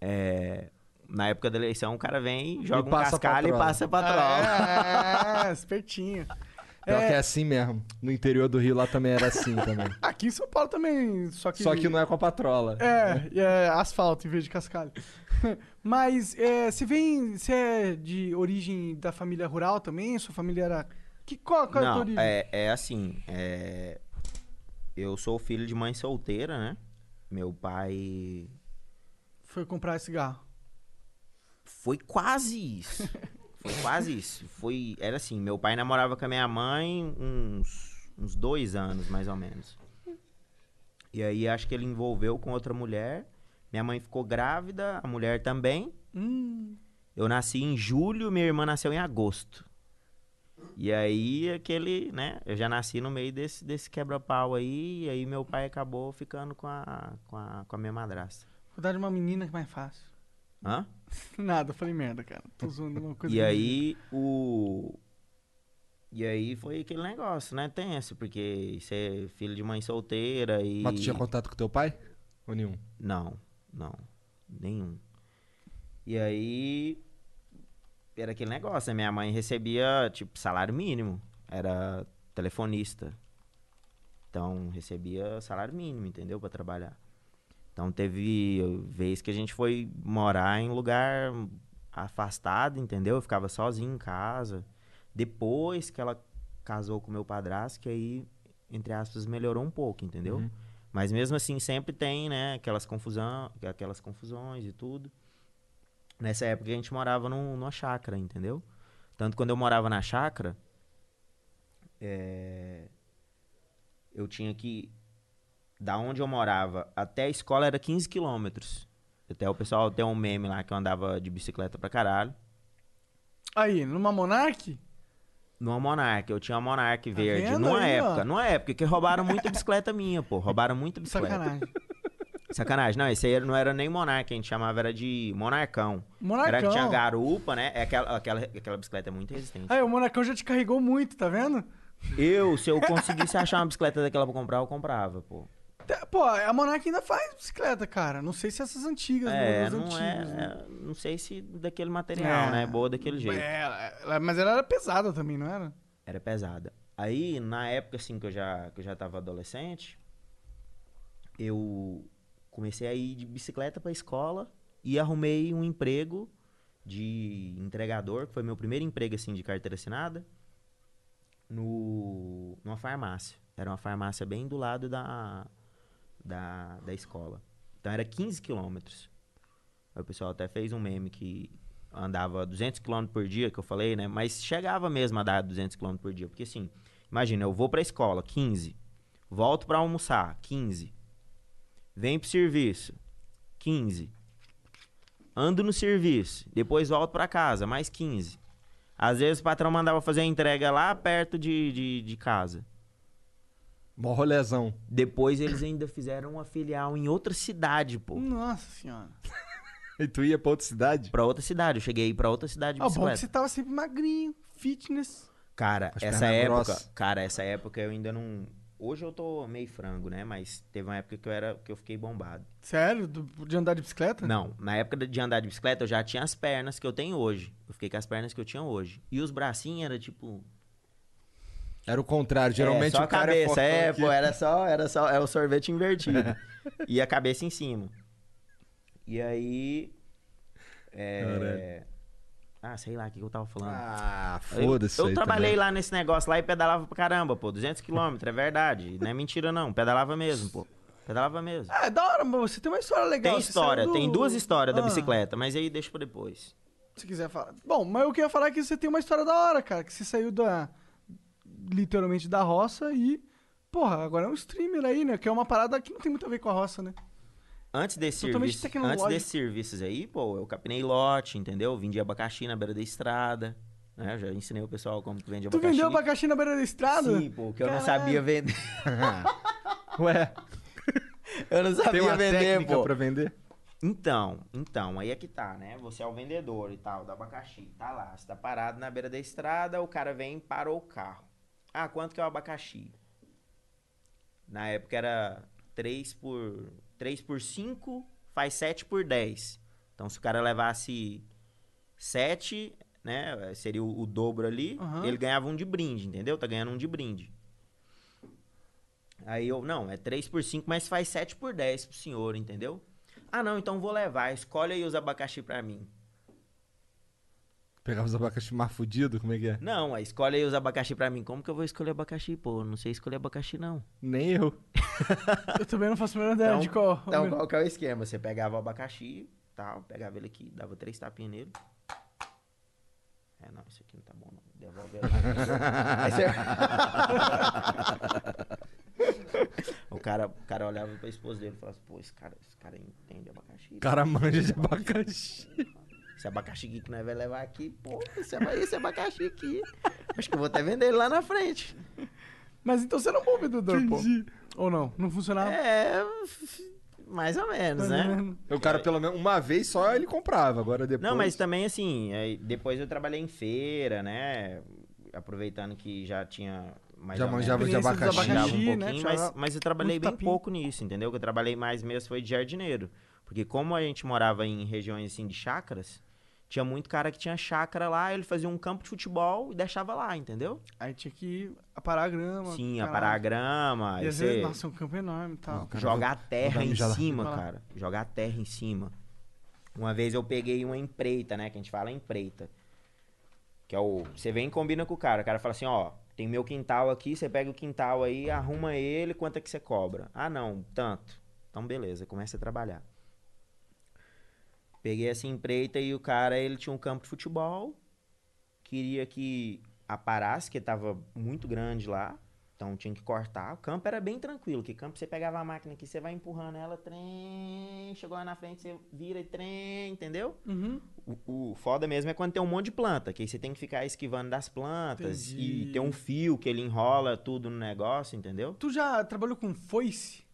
É, na época da eleição, o cara vem, joga um passa a cascalho e passa a patrola. É, espertinho. Pior É. que é assim mesmo. No interior do Rio lá também era assim também. Aqui em São Paulo também, só que... Só que não é com a patrola. É, e é asfalto em vez de cascalho. Mas é, você vem. Você é de origem da família rural também? Sua família era. Que, qual, qual é a tua Não, origem? é, é assim, é, eu sou filho de mãe solteira, né? Meu pai Foi comprar cigarro. Foi quase isso. Foi quase isso. Foi, era assim, meu pai namorava com a minha mãe uns, uns dois anos, mais ou menos. E aí acho que ele envolveu com outra mulher. Minha mãe ficou grávida, a mulher também. Hum. Eu nasci em julho, minha irmã nasceu em agosto. E aí aquele, né? Eu já nasci no meio desse, desse quebra-pau aí, e aí meu pai acabou ficando com a, com a, com a minha madrasta. Vou dar de uma menina que é mais fácil. Hã? Nada, eu falei merda, cara. Tô zoando uma coisa. E aí, o. E aí foi aquele negócio, né? Tenso, porque ser filho de mãe solteira e. Mas tu tinha contato com teu pai? Ou nenhum? Não, não. Nenhum. E aí. Era aquele negócio, né? Minha mãe recebia, tipo, salário mínimo. Era telefonista. Então, recebia salário mínimo, entendeu? Pra trabalhar. Então, teve vez que a gente foi morar em lugar afastado, entendeu? Eu ficava sozinho em casa. Depois que ela casou com meu padrasto, que aí, entre aspas, melhorou um pouco, entendeu? Uhum. Mas mesmo assim, sempre tem, né, aquelas, confusão, aquelas confusões e tudo. Nessa época a gente morava num, numa chácara, entendeu? Tanto quando eu morava na chácara, é, eu tinha que. Da onde eu morava até a escola era 15 quilômetros. Até o pessoal tem um meme lá que eu andava de bicicleta pra caralho. Aí, numa Monark? Numa Monark, eu tinha uma Monark verde. Tá numa aí, ó? época, numa época que roubaram muita bicicleta minha, pô. Roubaram muita bicicleta. Sacanagem. Sacanagem. Não, esse aí não era nem Monark, a gente chamava era de Monarcão. Era que tinha Monarcão. garupa, né? É aquela, aquela, aquela bicicleta é muito resistente. Aí, o Monarcão já te carregou muito, tá vendo? Eu, se eu conseguisse achar uma bicicleta daquela pra comprar, eu comprava, pô. Pô, a Monark ainda faz bicicleta, cara. Não sei se essas antigas, É, não é, né? é, Não sei se daquele material, É. né? Boa daquele jeito. É, mas ela era pesada também, não era? Era pesada. Aí, na época, assim, que eu já, que eu já tava adolescente, eu comecei a ir de bicicleta pra escola e arrumei um emprego de entregador, que foi meu primeiro emprego, assim, de carteira assinada, no, numa farmácia. Era uma farmácia bem do lado da, da, da escola. Então, era 15 quilômetros. O pessoal até fez um meme que andava 200 km por dia, que eu falei, né? Mas chegava mesmo a dar 200 km por dia. Porque assim, imagina, eu vou pra escola, 15. Volto pra almoçar, 15. Venho pro serviço, 15. Ando no serviço, depois volto pra casa, mais 15. Às vezes o patrão mandava fazer a entrega lá perto de, de, de casa. Mó rolezão. Depois eles ainda fizeram uma filial em outra cidade, pô. Nossa senhora. E tu ia pra outra cidade? Pra outra cidade. Eu cheguei pra outra cidade de Ó, bom que bicicleta. você tava sempre magrinho, fitness. Cara, As essa época, grossas. cara, essa época eu ainda não. Hoje eu tô meio frango, né? Mas teve uma época que eu era que eu fiquei bombado. Sério? Do- de andar de bicicleta? Não, na época de andar de bicicleta eu já tinha as pernas que eu tenho hoje. Eu fiquei com as pernas que eu tinha hoje. E os bracinhos era tipo Era o contrário. Geralmente é, só o cara a cabeça, é, é, pô, era só, era só, é o sorvete invertido. e a cabeça em cima. E aí é, Ah, sei lá o que eu tava falando. Ah, Eu- foda-se Eu, aí trabalhei também. lá nesse negócio lá e pedalava pra caramba, pô. 200 km, é verdade. Não é mentira, não. Pedalava mesmo, pô. Pedalava mesmo. É, da hora, mas você tem uma história legal. Tem história, do- tem duas histórias da Ah, bicicleta, mas aí deixa pra depois. Se quiser falar. Bom, mas eu queria falar que você tem uma história da hora, cara. Que você saiu da. Literalmente da roça e. Porra, agora é um streamer aí, né? Que é uma parada que não tem muito a ver com a roça, né? Antes desses tecnológico. antes desses serviços aí, pô, eu capinei lote, entendeu? Vendi abacaxi na beira da estrada. Né? Eu já ensinei o pessoal como que vende Tu abacaxi. vendeu abacaxi na beira da estrada? Sim, pô, que eu não sabia vender. Ué, eu não sabia tem uma vender, técnica pô. pra vender? Então, então, aí é que tá, né? Você é o vendedor e tal, do abacaxi. Tá lá, você tá parado na beira da estrada, o cara vem e parou o carro. Ah, quanto que é o abacaxi? Na época era 3 por, 3 por 5, faz 7 por 10. Então, se o cara levasse 7, né? Seria o, o dobro ali, Aham. ele ganhava um de brinde, entendeu? Tá ganhando um de brinde. Aí eu, não, é 3 por 5, mas faz 7 por 10 pro senhor, entendeu? Ah, não, então vou levar. Escolhe aí os abacaxi pra mim. Pegava os abacaxi mais fudidos, como é que é? Não, aí escolhe aí os abacaxi pra mim. Como que eu vou escolher abacaxi, pô? Eu Não sei escolher abacaxi, não. Nem eu. Eu também não faço a menor ideia Então, de qual. então qual que é o esquema? Você pegava o abacaxi, tal, pegava ele aqui, dava três tapinhas nele. É, não, isso aqui não tá bom, não. Devolve você- o, cara, o cara olhava pra esposa dele e falava assim, pô, esse cara, esse cara entende abacaxi. O cara manja de abacaxi. Esse abacaxi aqui que nós vai levar aqui, pô, esse, aba- esse abacaxi aqui. Acho que eu vou até vender ele lá na frente. Mas então você era um bom vendedor, pô. Ou não? Não funcionava? É, mais ou menos, Mais ou né? menos. O cara, pelo menos, uma vez só ele comprava. Agora depois. Não, mas também assim, aí depois eu trabalhei em feira, né? Aproveitando que já tinha mais Já ou menos- manjava de abacaxi. manjava um abacaxi, né? mas, mas eu trabalhei bem tapinha. pouco nisso, entendeu? O que eu trabalhei mais mesmo foi de jardineiro. Porque como a gente morava em regiões assim de chácaras, Tinha muito cara que tinha chácara lá, ele fazia um campo de futebol e deixava lá, entendeu? Aí tinha que aparar a grama. Sim, caralho. aparar a grama. E às vezes, você nossa, é um campo enorme e tal. jogar a terra em cima, lá. cara. Jogar a terra em cima. Uma vez eu peguei uma empreita, né? Que a gente fala empreita. Que é o. Você vem e combina com o cara. O cara fala assim, ó, tem meu quintal aqui, você pega o quintal aí, arruma ele, quanto é que você cobra? Ah, não, tanto. Então, beleza, começa a trabalhar. Peguei essa empreita e o cara, ele tinha um campo de futebol, queria que aparasse, que tava muito grande lá, então tinha que cortar. O campo era bem tranquilo, que campo você pegava a máquina aqui, você vai empurrando ela, trem, chegou lá na frente, você vira e trem, entendeu? Uhum. O, o foda mesmo é quando tem um monte de planta, que aí você tem que ficar esquivando das plantas Entendi. e tem um fio que ele enrola tudo no negócio, entendeu? Tu já trabalhou com foice?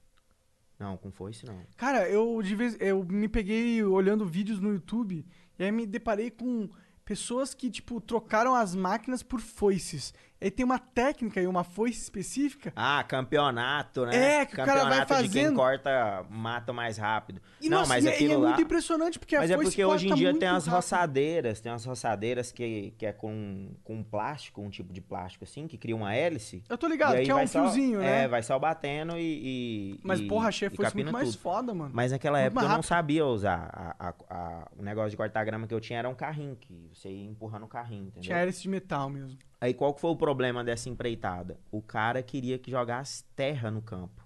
Não, com foice não. Cara, eu de vez eu me peguei olhando vídeos no YouTube e aí me deparei com pessoas que tipo trocaram as máquinas por foices. Aí tem uma técnica e uma foice específica. Ah, campeonato, né? É, que o cara vai campeonato de quem fazendo. corta mata mais rápido. E, não, nossa, mas e é- e aquilo é lá... muito impressionante porque a Mas é porque hoje em dia tem as rápido. roçadeiras, tem umas roçadeiras que, que é com, com plástico, um tipo de plástico assim, que cria uma hélice. Eu tô ligado, E que é um só- fiozinho, né? É, vai só batendo e. e- Mas, e- porra, achei e capina muito mais tudo. foda, mano. Mas naquela Muito época eu não sabia usar. A, a- a- o negócio de cortar grama que eu tinha era um carrinho, que você ia empurrando o carrinho, entendeu? Tinha hélice de metal mesmo. Aí qual que foi o problema dessa empreitada? O cara queria que jogasse terra no campo.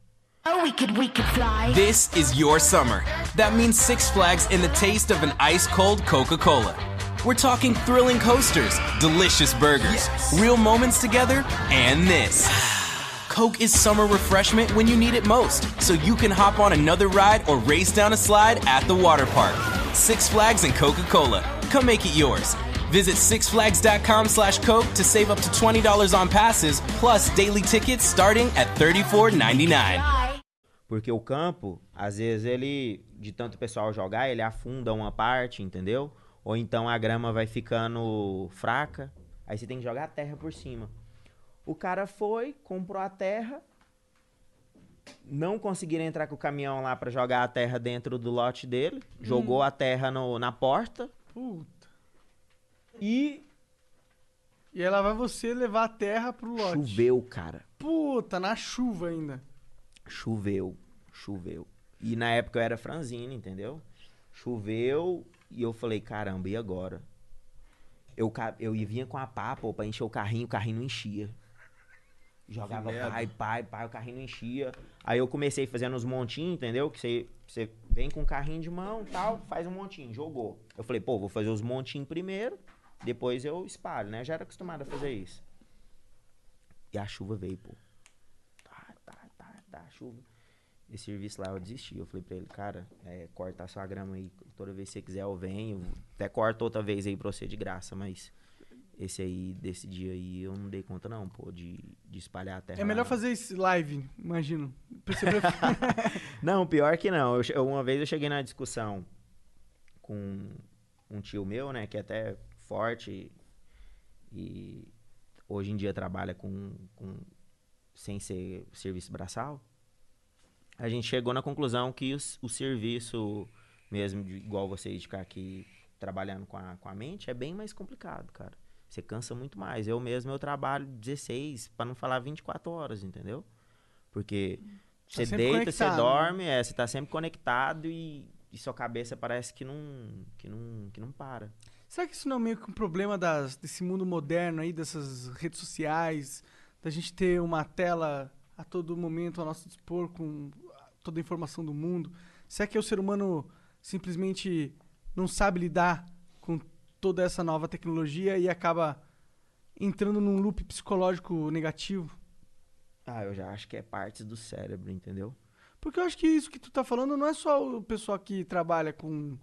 Oh, we could, we could fly. This is your summer. That means Six Flags and the taste of an ice cold Coca Cola. We're talking thrilling coasters, delicious burgers, real moments together, and this. Coke is summer refreshment when you need it most, so you can hop on another ride or race down a slide at the water park. Six Flags and Coca Cola. Come make it yours. Visit sixflags.com slash Coke to save up to $20 on passes, plus daily tickets starting at $34.99. Porque o campo, às vezes ele, de tanto o pessoal jogar, ele afunda uma parte, entendeu? Ou então a grama vai ficando fraca, aí você tem que jogar a terra por cima. O cara foi, comprou a terra, não conseguiram entrar com o caminhão lá pra jogar a terra dentro do lote dele, jogou a terra no- na porta Puta. E E lá vai você levar a terra pro lote. choveu, cara. Puta, na chuva ainda. Choveu, choveu. E na época eu era franzino, entendeu? Choveu e eu falei, caramba, e agora? Eu, eu vinha com a pá, pô, pra encher o carrinho, o carrinho não enchia. Jogava pai, pai, pai, o carrinho não enchia. Aí eu comecei fazendo uns montinhos, entendeu? Que você, você vem com o carrinho de mão tal, faz um montinho, jogou. Eu falei, pô, vou fazer os montinhos primeiro, depois eu espalho, né? Já era acostumado a fazer isso. E a chuva veio, pô. Tá, tá, tá, tá, chuva. Esse serviço lá eu desisti. Eu falei pra ele, cara, é, corta sua grama aí. Toda vez que você quiser eu venho. Até corto outra vez aí pra você de graça, mas esse aí, desse dia aí, eu não dei conta não, pô, de, de espalhar a terra. É lá, melhor não. fazer esse live, imagino. Não, pior que não. Eu uma vez eu cheguei na discussão com um tio meu, né, que até forte e hoje em dia trabalha com, com sem ser serviço braçal. A gente chegou na conclusão que os- o, serviço mesmo, de, igual vocês de ficar aqui trabalhando com a, com a mente, é bem mais complicado, cara. Você cansa muito mais. Eu mesmo, eu trabalho 16, pra não falar 24 horas, entendeu? Porque Tá você sempre deita, você conectado, né? dorme, é, você tá sempre conectado e, e sua cabeça parece que não, que não, que não para. Será que isso não é meio que um problema das, desse mundo moderno aí, dessas redes sociais, da gente ter uma tela a todo momento a nosso dispor com toda a informação do mundo? Será que o ser humano simplesmente não sabe lidar com toda essa nova tecnologia e acaba entrando num loop psicológico negativo? Ah, eu já acho que é parte do cérebro, entendeu? Porque eu acho que isso que tu tá falando não é só o pessoal que trabalha com,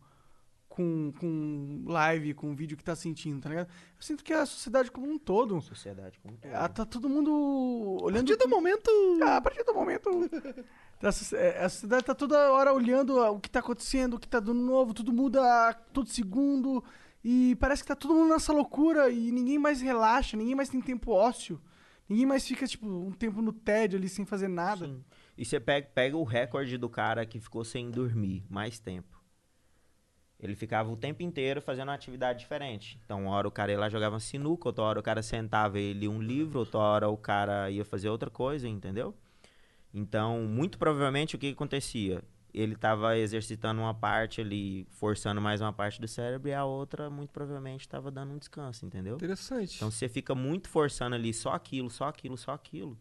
com, com live, com vídeo que tá sentindo, tá ligado? Eu sinto que a sociedade como um todo. Sociedade como um todo. Ah, tá todo mundo olhando. A partir do momento. Ah, a partir do momento. a é, a sociedade tá toda hora olhando o que tá acontecendo, o que tá dando novo, tudo muda a todo segundo. E parece que tá todo mundo nessa loucura e ninguém mais relaxa, ninguém mais tem tempo ósseo. Ninguém mais fica, tipo, um tempo no tédio ali sem fazer nada. Sim. E você pega, pega o recorde do cara que ficou sem dormir mais tempo. Ele ficava o tempo inteiro fazendo uma atividade diferente. Então, uma hora o cara ia lá jogava sinuca, outra hora o cara sentava e lia um livro, outra hora o cara ia fazer outra coisa, entendeu? Então, muito provavelmente o que acontecia? Ele estava exercitando uma parte ali, forçando mais uma parte do cérebro, e a outra, muito provavelmente, estava dando um descanso, entendeu? Interessante. Então, se você fica muito forçando ali só aquilo, só aquilo, só aquilo,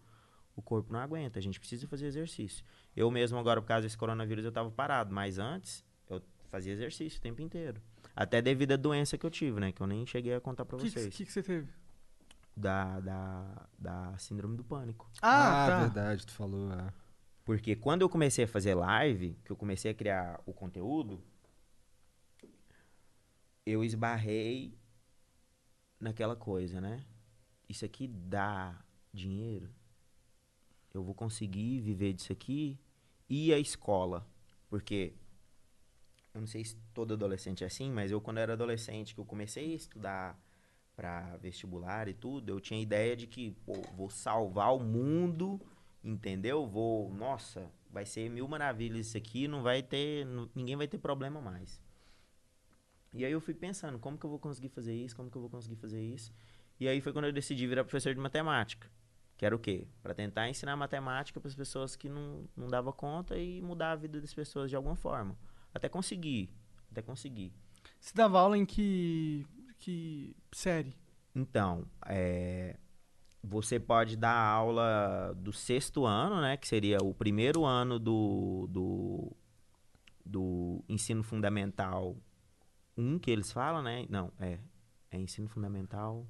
o corpo não aguenta. A gente precisa fazer exercício. Eu mesmo, agora, por causa desse coronavírus, eu estava parado. Mas antes, fazia exercício o tempo inteiro. Até devido à doença que eu tive, né? Que eu nem cheguei a contar pra O que, vocês. que, que, que você teve? Da, da, da síndrome do pânico. Ah, tá. verdade, tu falou. é. Porque quando eu comecei a fazer live, que eu comecei a criar o conteúdo, eu esbarrei naquela coisa, né? Isso aqui dá dinheiro? Eu vou conseguir viver disso aqui? E a escola? Porque eu não sei se todo adolescente é assim, mas eu quando era adolescente, que eu comecei a estudar para vestibular e tudo, eu tinha a ideia de que, pô, vou salvar o mundo, entendeu? Vou, nossa, vai ser mil maravilhas isso aqui, não vai ter, ninguém vai ter problema mais. E aí eu fui pensando, como que eu vou conseguir fazer isso? Como que eu vou conseguir fazer isso? E aí foi quando eu decidi virar professor de matemática. Que era o quê? Para tentar ensinar matemática para as pessoas que não, não dava conta e mudar a vida das pessoas de alguma forma. Até conseguir, até conseguir. Você dava aula em que. que série? Então, é, você pode dar aula do sexto ano, né? Que seria o primeiro ano do, do, do ensino fundamental 1, que eles falam, né? Não, é, é ensino fundamental...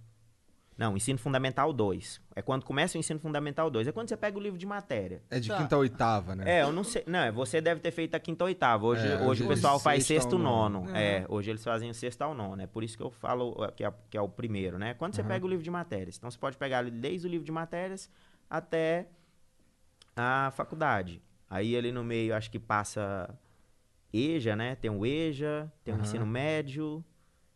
Não, ensino fundamental 2. É quando começa o ensino fundamental 2. É quando você pega o livro de matéria. É de quinta a oitava, né? É, eu não sei. Não, é, você deve ter feito a quinta ou oitava. Hoje, É, hoje, hoje o pessoal faz sexto nono. nono. É. É, hoje eles fazem o sexto ao nono. É por isso que eu falo uh, que é, que é o primeiro, né? Quando você Aham. pega o livro de matérias. Então você pode pegar desde o livro de matérias até a faculdade. Aí ali no meio acho que passa EJA, né? Tem o EJA, tem o Aham. ensino médio,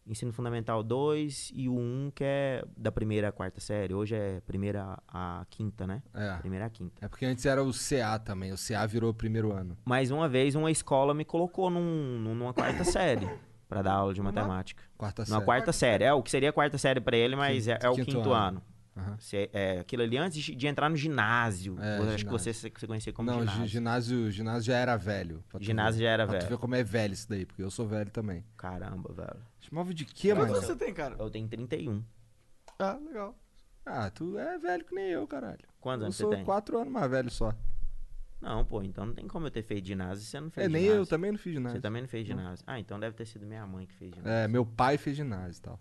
ensino fundamental 2 e o 1 que é da primeira à quarta série. Hoje é primeira à quinta, né? É. Primeira à quinta. É porque antes era o CA também. O CA virou o primeiro ano. Mais uma vez, uma escola me colocou num, num- numa quarta série pra dar aula de matemática. Quarta Numa série. quarta série. É o que seria quarta série pra ele, mas é, é o Quinto quinto, ano. ano. Aham. Se- é, aquilo ali antes de, entrar no ginásio. É, Eu acho que ginásio. você, você conhecia como Não, ginásio. gi- ginásio, ginásio já era velho. pra tu Ginásio ver. já era Pra tu velho. ver como é velho isso daí, porque eu sou velho também. Caramba, velho. Chamava de quê, Quantos mano? anos você tem, cara? Eu tenho 31. Ah, legal. Ah, tu é velho que nem eu, caralho. Quantos eu anos você sou tem? quatro anos mais velho só. Não, pô, então não tem como eu ter feito ginásio se você não fez É, nem ginásio. eu também não fiz ginásio. Você também não fez Não. ginásio. Ah, então deve ter sido minha mãe que fez ginásio. É, meu pai fez ginásio e tal.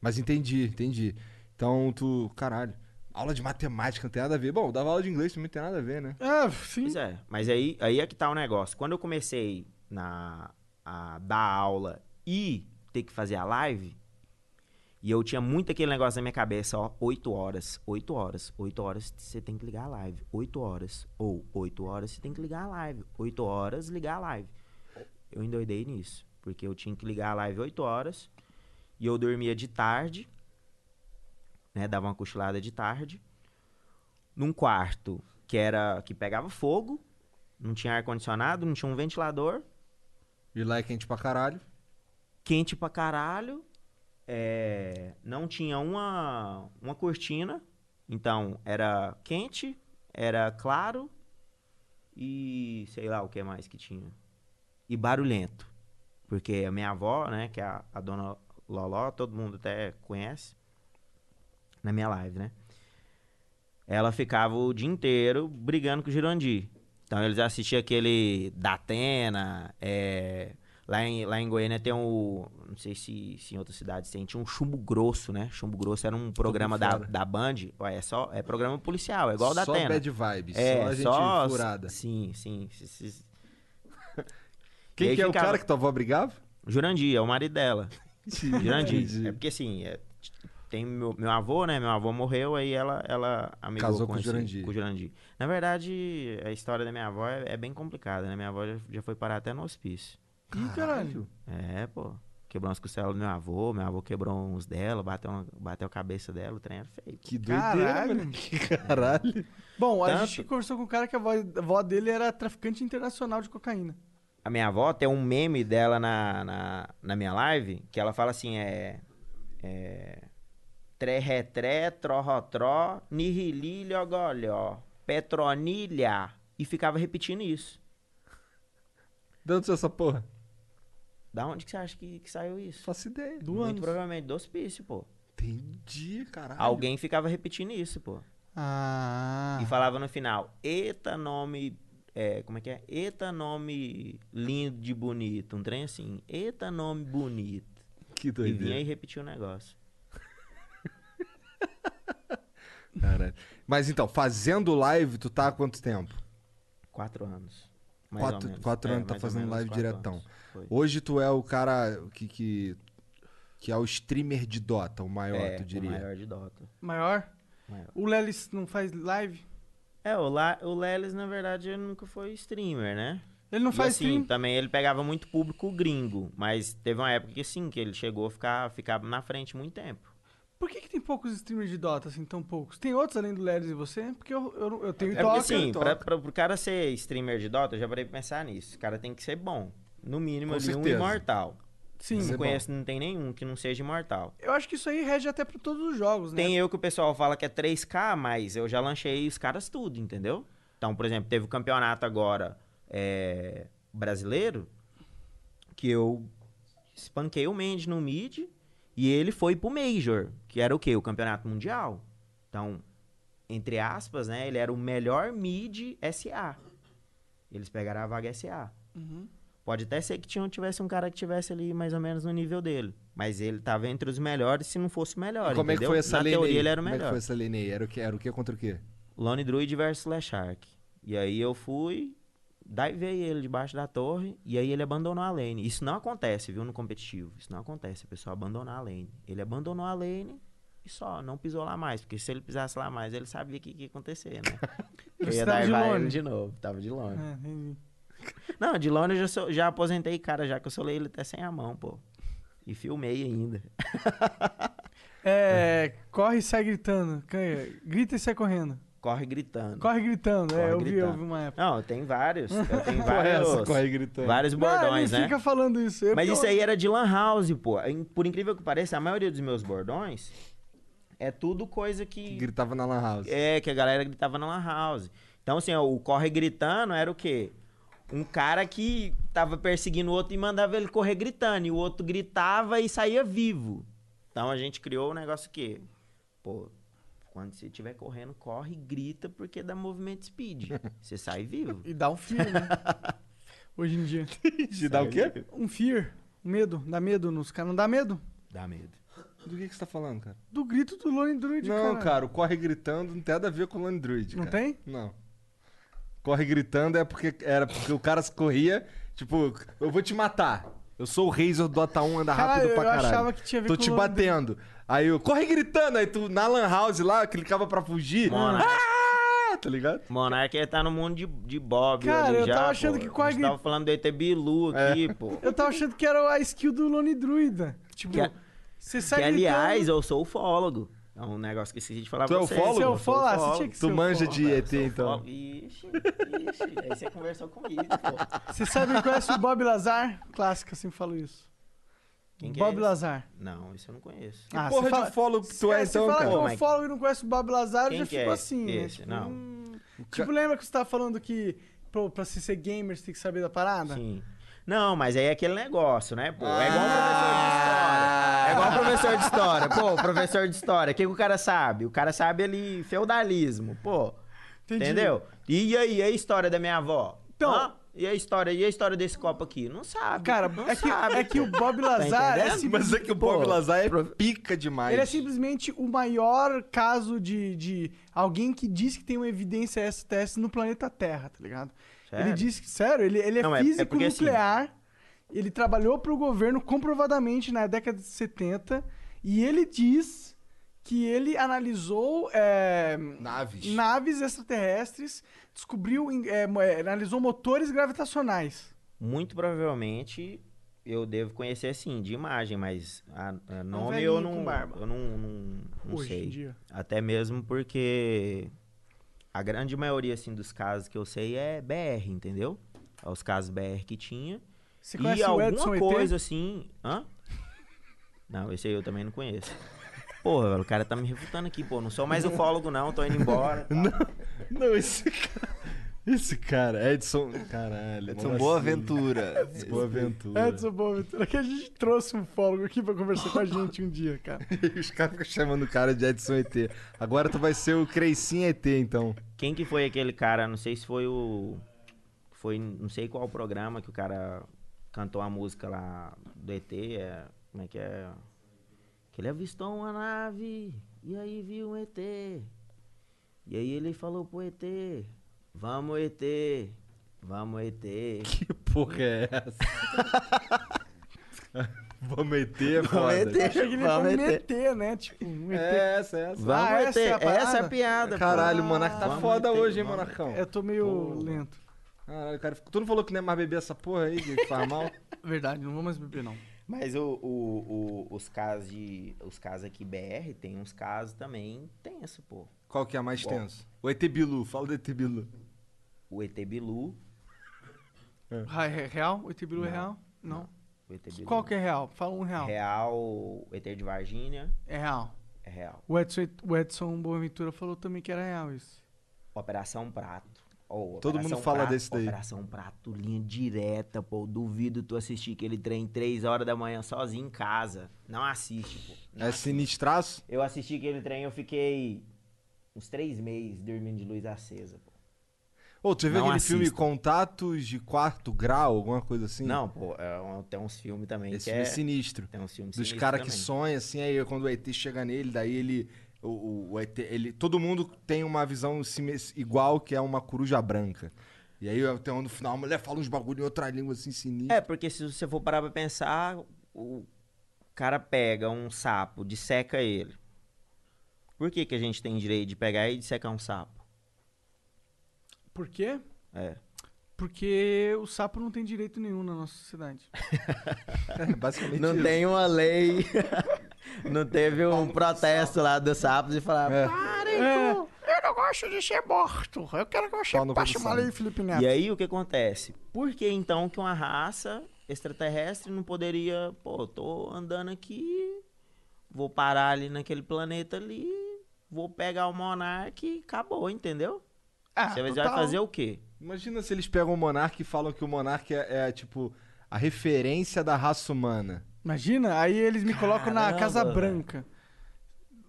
Mas entendi, entendi. Então tu, caralho, aula de matemática não tem nada a ver. Bom, dava aula de inglês também não tem nada a ver, né? É, sim. Pois é, mas aí, aí é que tá o negócio. Quando eu comecei na, a dar aula e ter que fazer a live, e eu tinha muito aquele negócio na minha cabeça, ó, 8 horas, 8 horas, 8 horas você tem que ligar a live, 8 horas, ou 8 horas você tem que ligar a live, 8 horas ligar a live. Eu endoidei nisso, porque eu tinha que ligar a live 8 horas, e eu dormia de tarde, né, dava uma cochilada de tarde, num quarto que era que pegava fogo, não tinha ar condicionado, não tinha um ventilador, E lá é quente pra caralho. quente pra caralho, é, não tinha uma uma cortina, então era quente, era claro e sei lá o que mais que tinha e barulhento, porque a minha avó, né, que é a, a dona Loló, todo mundo até conhece na minha live, né? Ela ficava o dia inteiro brigando com o Jurandir. Então eles assistiam aquele Datena, é, lá, em, lá em Goiânia tem um. Não sei se, se em outras cidades tem, tinha um chumbo grosso, né? Chumbo grosso era um programa da, da Band. Ué, é só. É programa policial, é igual o Só Datena. bad vibes, é, só gente só furada. Sim, sim. sim, sim. Quem que é o ficava- cara que tua avó brigava? Jurandir, é o marido dela. Jurandir. É porque assim, é, tem meu, meu avô, né? Meu avô morreu, aí ela, ela amigou Casou com o esse- Jurandir. com o Jurandir. Na verdade, a história da minha avó é, é bem complicada, né? Minha avó já, já foi parar até no hospício. Ih, caralho. É, pô. Quebrou umas costelas do meu avô, meu avô quebrou uns dela, bateu, uma- bateu a cabeça dela, o trem era feio. Que doideira, Caralho. mano. Caralho. Bom, a Tanto- gente conversou com um cara que a avó, a avó dele era traficante internacional de cocaína. a minha avó tem um meme dela na, na, na minha live que ela fala assim: é. é Tré-retré, tró-rotró, nihililho-golhó, petronilha. E ficava repetindo isso. De onde essa porra? Da onde que você acha que, que saiu isso? Faço ideia. Do Muito provavelmente do hospício, pô. Entendi, caralho. Alguém ficava repetindo isso, pô. Ah. E falava no final, eita nome. É, como é que é? Eita nome lindo de bonito. Um trem assim. Eita nome bonito. Que E vinha doideira. e repetia o negócio. Caralho. Mas então, fazendo live, tu tá há quanto tempo? Quatro anos. Mais ou Quatro, menos. quatro É, anos tá fazendo live diretão. Hoje tu é o cara que, que, que é o streamer de Dota, o maior, é, tu diria. O maior de Dota. Maior? Maior. O Lelis não faz live? É, o, La, o Lelis, na verdade, ele nunca foi streamer, né? Ele não E faz assim, stream? também ele pegava muito público gringo, mas teve uma época que sim, que ele chegou a ficar, ficar na frente muito tempo. Por que, que tem poucos streamers de Dota, assim, tão poucos? Tem outros além do Lelis e você? Porque eu, eu, eu tenho É porque Toca. assim, pra, pra, pro cara ser streamer de Dota, eu já parei pra pensar nisso. O cara tem que ser bom. No mínimo, Com ali, um certeza. imortal. Sim. Não conheço, não tem nenhum que não seja imortal. Eu acho que isso aí rege até pra todos os jogos, né? Tem eu que o pessoal fala que é 3K, mas eu já lanchei os caras tudo, entendeu? Então, por exemplo, teve o campeonato agora é, brasileiro, que eu espanquei o Mendes no mid e ele foi pro Major, que era o quê? O campeonato mundial. Então, entre aspas, né? Ele era o melhor mid SA. Eles pegaram a vaga SA. Uhum. Pode até ser que tinha, tivesse um cara que tivesse ali mais ou menos no nível dele. Mas ele tava entre os melhores se não fosse o melhor. E como é que entendeu? foi essa Na lane teoria aí? ele era o Como é que melhor. foi essa lane aí? Era o que, era o que contra o quê? Lone Druid versus Slash Shark. E aí eu fui, divei ele debaixo da torre, e aí ele abandonou a lane. Isso não acontece, viu, no competitivo. Isso não acontece, a pessoa abandonar a lane. Ele abandonou a lane e só, não pisou lá mais. Porque se ele pisasse lá mais, ele sabia o que, que ia acontecer, né? eu ia tava de dar ele de novo, tava de lone. É, entendi. Não, de lone eu já, sou- já aposentei cara, já que eu solei ele até sem a mão, pô. E filmei ainda. É, corre e sai gritando. Canha, Grita e sai correndo. Corre gritando. Corre gritando, é, Corre eu vi, eu gritando. vi uma época. Não, tem vários. Eu tenho Porra, é essa, vários. corre gritando? Vários Não, bordões, ele né? fica falando isso. Eu- Mas eu- isso aí era de Lan House, pô. Por incrível que pareça, a maioria dos meus bordões é tudo coisa que. Gritava na Lan House. É, que a galera gritava na Lan House. Então, assim, ó, o corre gritando era o quê? Um cara que tava perseguindo o outro e mandava ele correr gritando. E o outro gritava e saía vivo. Então a gente criou um negócio que, pô, quando você estiver correndo, corre e grita porque dá movimento speed. Você sai vivo. E dá um fear, né? Hoje em dia. Te dá o quê? Um fear. Medo. Dá medo nos caras. Não dá medo? Dá medo. Do que, que você tá falando, cara? Do grito do Lone Druid, Não, cara. cara, o corre gritando não tem nada a ver com o Lone Druid, Não cara. tem? Não. Corre gritando é porque era porque o cara corria, tipo, eu vou te matar. Eu sou o Razor do Dota 1, anda rápido pra eu caralho. achava que tinha a ver Tô com te o Lone batendo. Aí eu, corre gritando, aí tu na Lan House lá, clicava pra fugir. Monark. Ah, tá ligado? Monark ele tá no mundo de, de Bob Cara, ali eu já, tava achando pô. que A corre gente tava falando do ET Bilu aqui, pô. Eu tava achando que era a skill do Lone Druida. Tipo, Que, a- você que, sai aliás, gritando. eu sou ufólogo. É um negócio que esqueci de falar Tu é vocês. ufólogo? Você é Eu ufólogo? Ah, você tinha que Tu ser manja ufólogo. de Eu ET, então. Ixi, ixi. Aí você conversou comigo, pô. Você sabe, conhece o Bob Lazar? Clássico, assim, falo isso. Quem que é Bob esse? Lazar. Não, isso eu não conheço. Ah, porra você de fala- ufólogo que tu é, você então, fala cara? que Ô, é mas- ufólogo e não conhece o Bob Lazar, eu Quem já que fico é assim, né? esse? Tipo, Não. hum, tipo, lembra que você tava falando que pô, pra você ser gamer você tem que saber da parada? Sim. Não, mas aí é aquele negócio, né, pô? É igual um professor de história. É igual professor de história. Pô, professor de história, o que, que o cara sabe? O cara sabe ali feudalismo, pô. Entendi. Entendeu? E aí, a história da minha avó? Então- Hã? E a história, e a história desse copo aqui? Não sabe. Cara, não é que, sabe, é que o. Bob Tá Lazar é simplesmente, Mas é que o Bob Pô, Lazar é pica demais. ele é simplesmente o maior caso de, de alguém que diz que tem uma evidência STS no planeta Terra, tá ligado? Sério? Ele diz que, sério, ele, ele é Não, é- é físico porque, assim- nuclear, ele trabalhou pro governo comprovadamente na década de 70, e ele diz que ele analisou é, Naves. naves extraterrestres, descobriu, é, é, analisou motores gravitacionais. Muito provavelmente eu devo conhecer sim, de imagem, mas a, a nome velhinho eu não, eu não, não, não Hoje sei. em dia. Até mesmo porque a grande maioria assim dos casos que eu sei é BR, entendeu? aos casos BR que tinha. Você e conhece o alguma Edson ET? coisa assim. Hã? Não, esse aí eu também não conheço. Porra, velho, o cara tá me refutando aqui, pô. Não sou mais ufólogo, não, tô indo embora. tá? Não, esse cara. Esse cara, Edson. Caralho. Edson mano, Boaventura. assim, Boaventura. Edson Boaventura, que a gente trouxe um fólogo aqui pra conversar com a gente um dia, cara. E os caras ficam chamando o cara de Edson ET. Agora tu vai ser o Creicinho ET, então. Quem que foi aquele cara? Não sei se foi o. Foi não sei qual programa que o cara cantou a música lá do ET. É, como é que é? Que ele avistou uma nave e aí viu um ET. E aí ele falou pro ET: Vamos, ET. Vamos, ET. Que porra é essa? Vamos meter, Vamos foda. ET. Eu achei que ele ia Vamos, ET. meter, né? Tipo, um ET. É essa, é essa. Vamos, Ah, ET. essa é a? Essa é a piada. pô. Caralho, o Monark tá Vamos, foda ET, hoje, hein, vamos. Monarcão? Eu tô meio lento. Caralho, cara, tu não falou que não é mais beber essa porra aí, que faz mal? Verdade, não vou mais beber, não. Mas o, o- o- os casos de. Os casos aqui BR, tem uns casos também tenso, pô. Qual que é a mais Bom. tenso? O ET Bilu, fala do ET Bilu. O ET Bilu. Ah, é real? O ET Bilu é Não, real? Não. O ET Bilu. Qual que é real? Fala um real. Real, o ET de Varginha É real. é real. O Edson, o Edson Boaventura falou também que era real isso. Operação Prato. Ô, Todo mundo fala Prato, desse daí. Operação Prato, linha direta, pô. Duvido tu assistir aquele trem 3 horas da manhã sozinho em casa. Não assiste, pô. Não É assiste. sinistraço? Eu assisti aquele trem, eu fiquei uns três meses dormindo de luz acesa, pô. Ô, tu já viu aquele filme assista. Contatos de Quarto Grau, alguma coisa assim? Não, pô, é um- tem uns filmes também Esse que filme é é... sinistro. Tem uns filmes Dos caras que sonham, assim, aí quando o ET chega nele, daí ele. O, o- ET, ele. Todo mundo tem uma visão igual, que é uma coruja branca. E aí até no final a mulher fala uns bagulho em outra língua assim sinistro. É, porque se você for parar pra pensar, o cara pega um sapo, disseca ele. Por que, que a gente tem direito de pegar e dissecar um sapo? Por quê? É. Porque o sapo não tem direito nenhum na nossa sociedade. É, basicamente Não isso. tem uma lei. não teve um protesto lá dos sapos e falar. É. Parem, pô! Eu não gosto de ser morto. Eu quero que você passe uma lei, Felipe Neto. E aí o que acontece? Por que então que uma raça extraterrestre não poderia. Pô, tô andando aqui, vou parar ali naquele planeta ali, vou pegar o monarca e acabou, entendeu? Ah, Você vai total. fazer o quê? Imagina se eles pegam o Monark e falam que o Monark é, é, tipo a referência da raça humana. Imagina, aí eles me colocam na Caramba, Casa velho. Branca.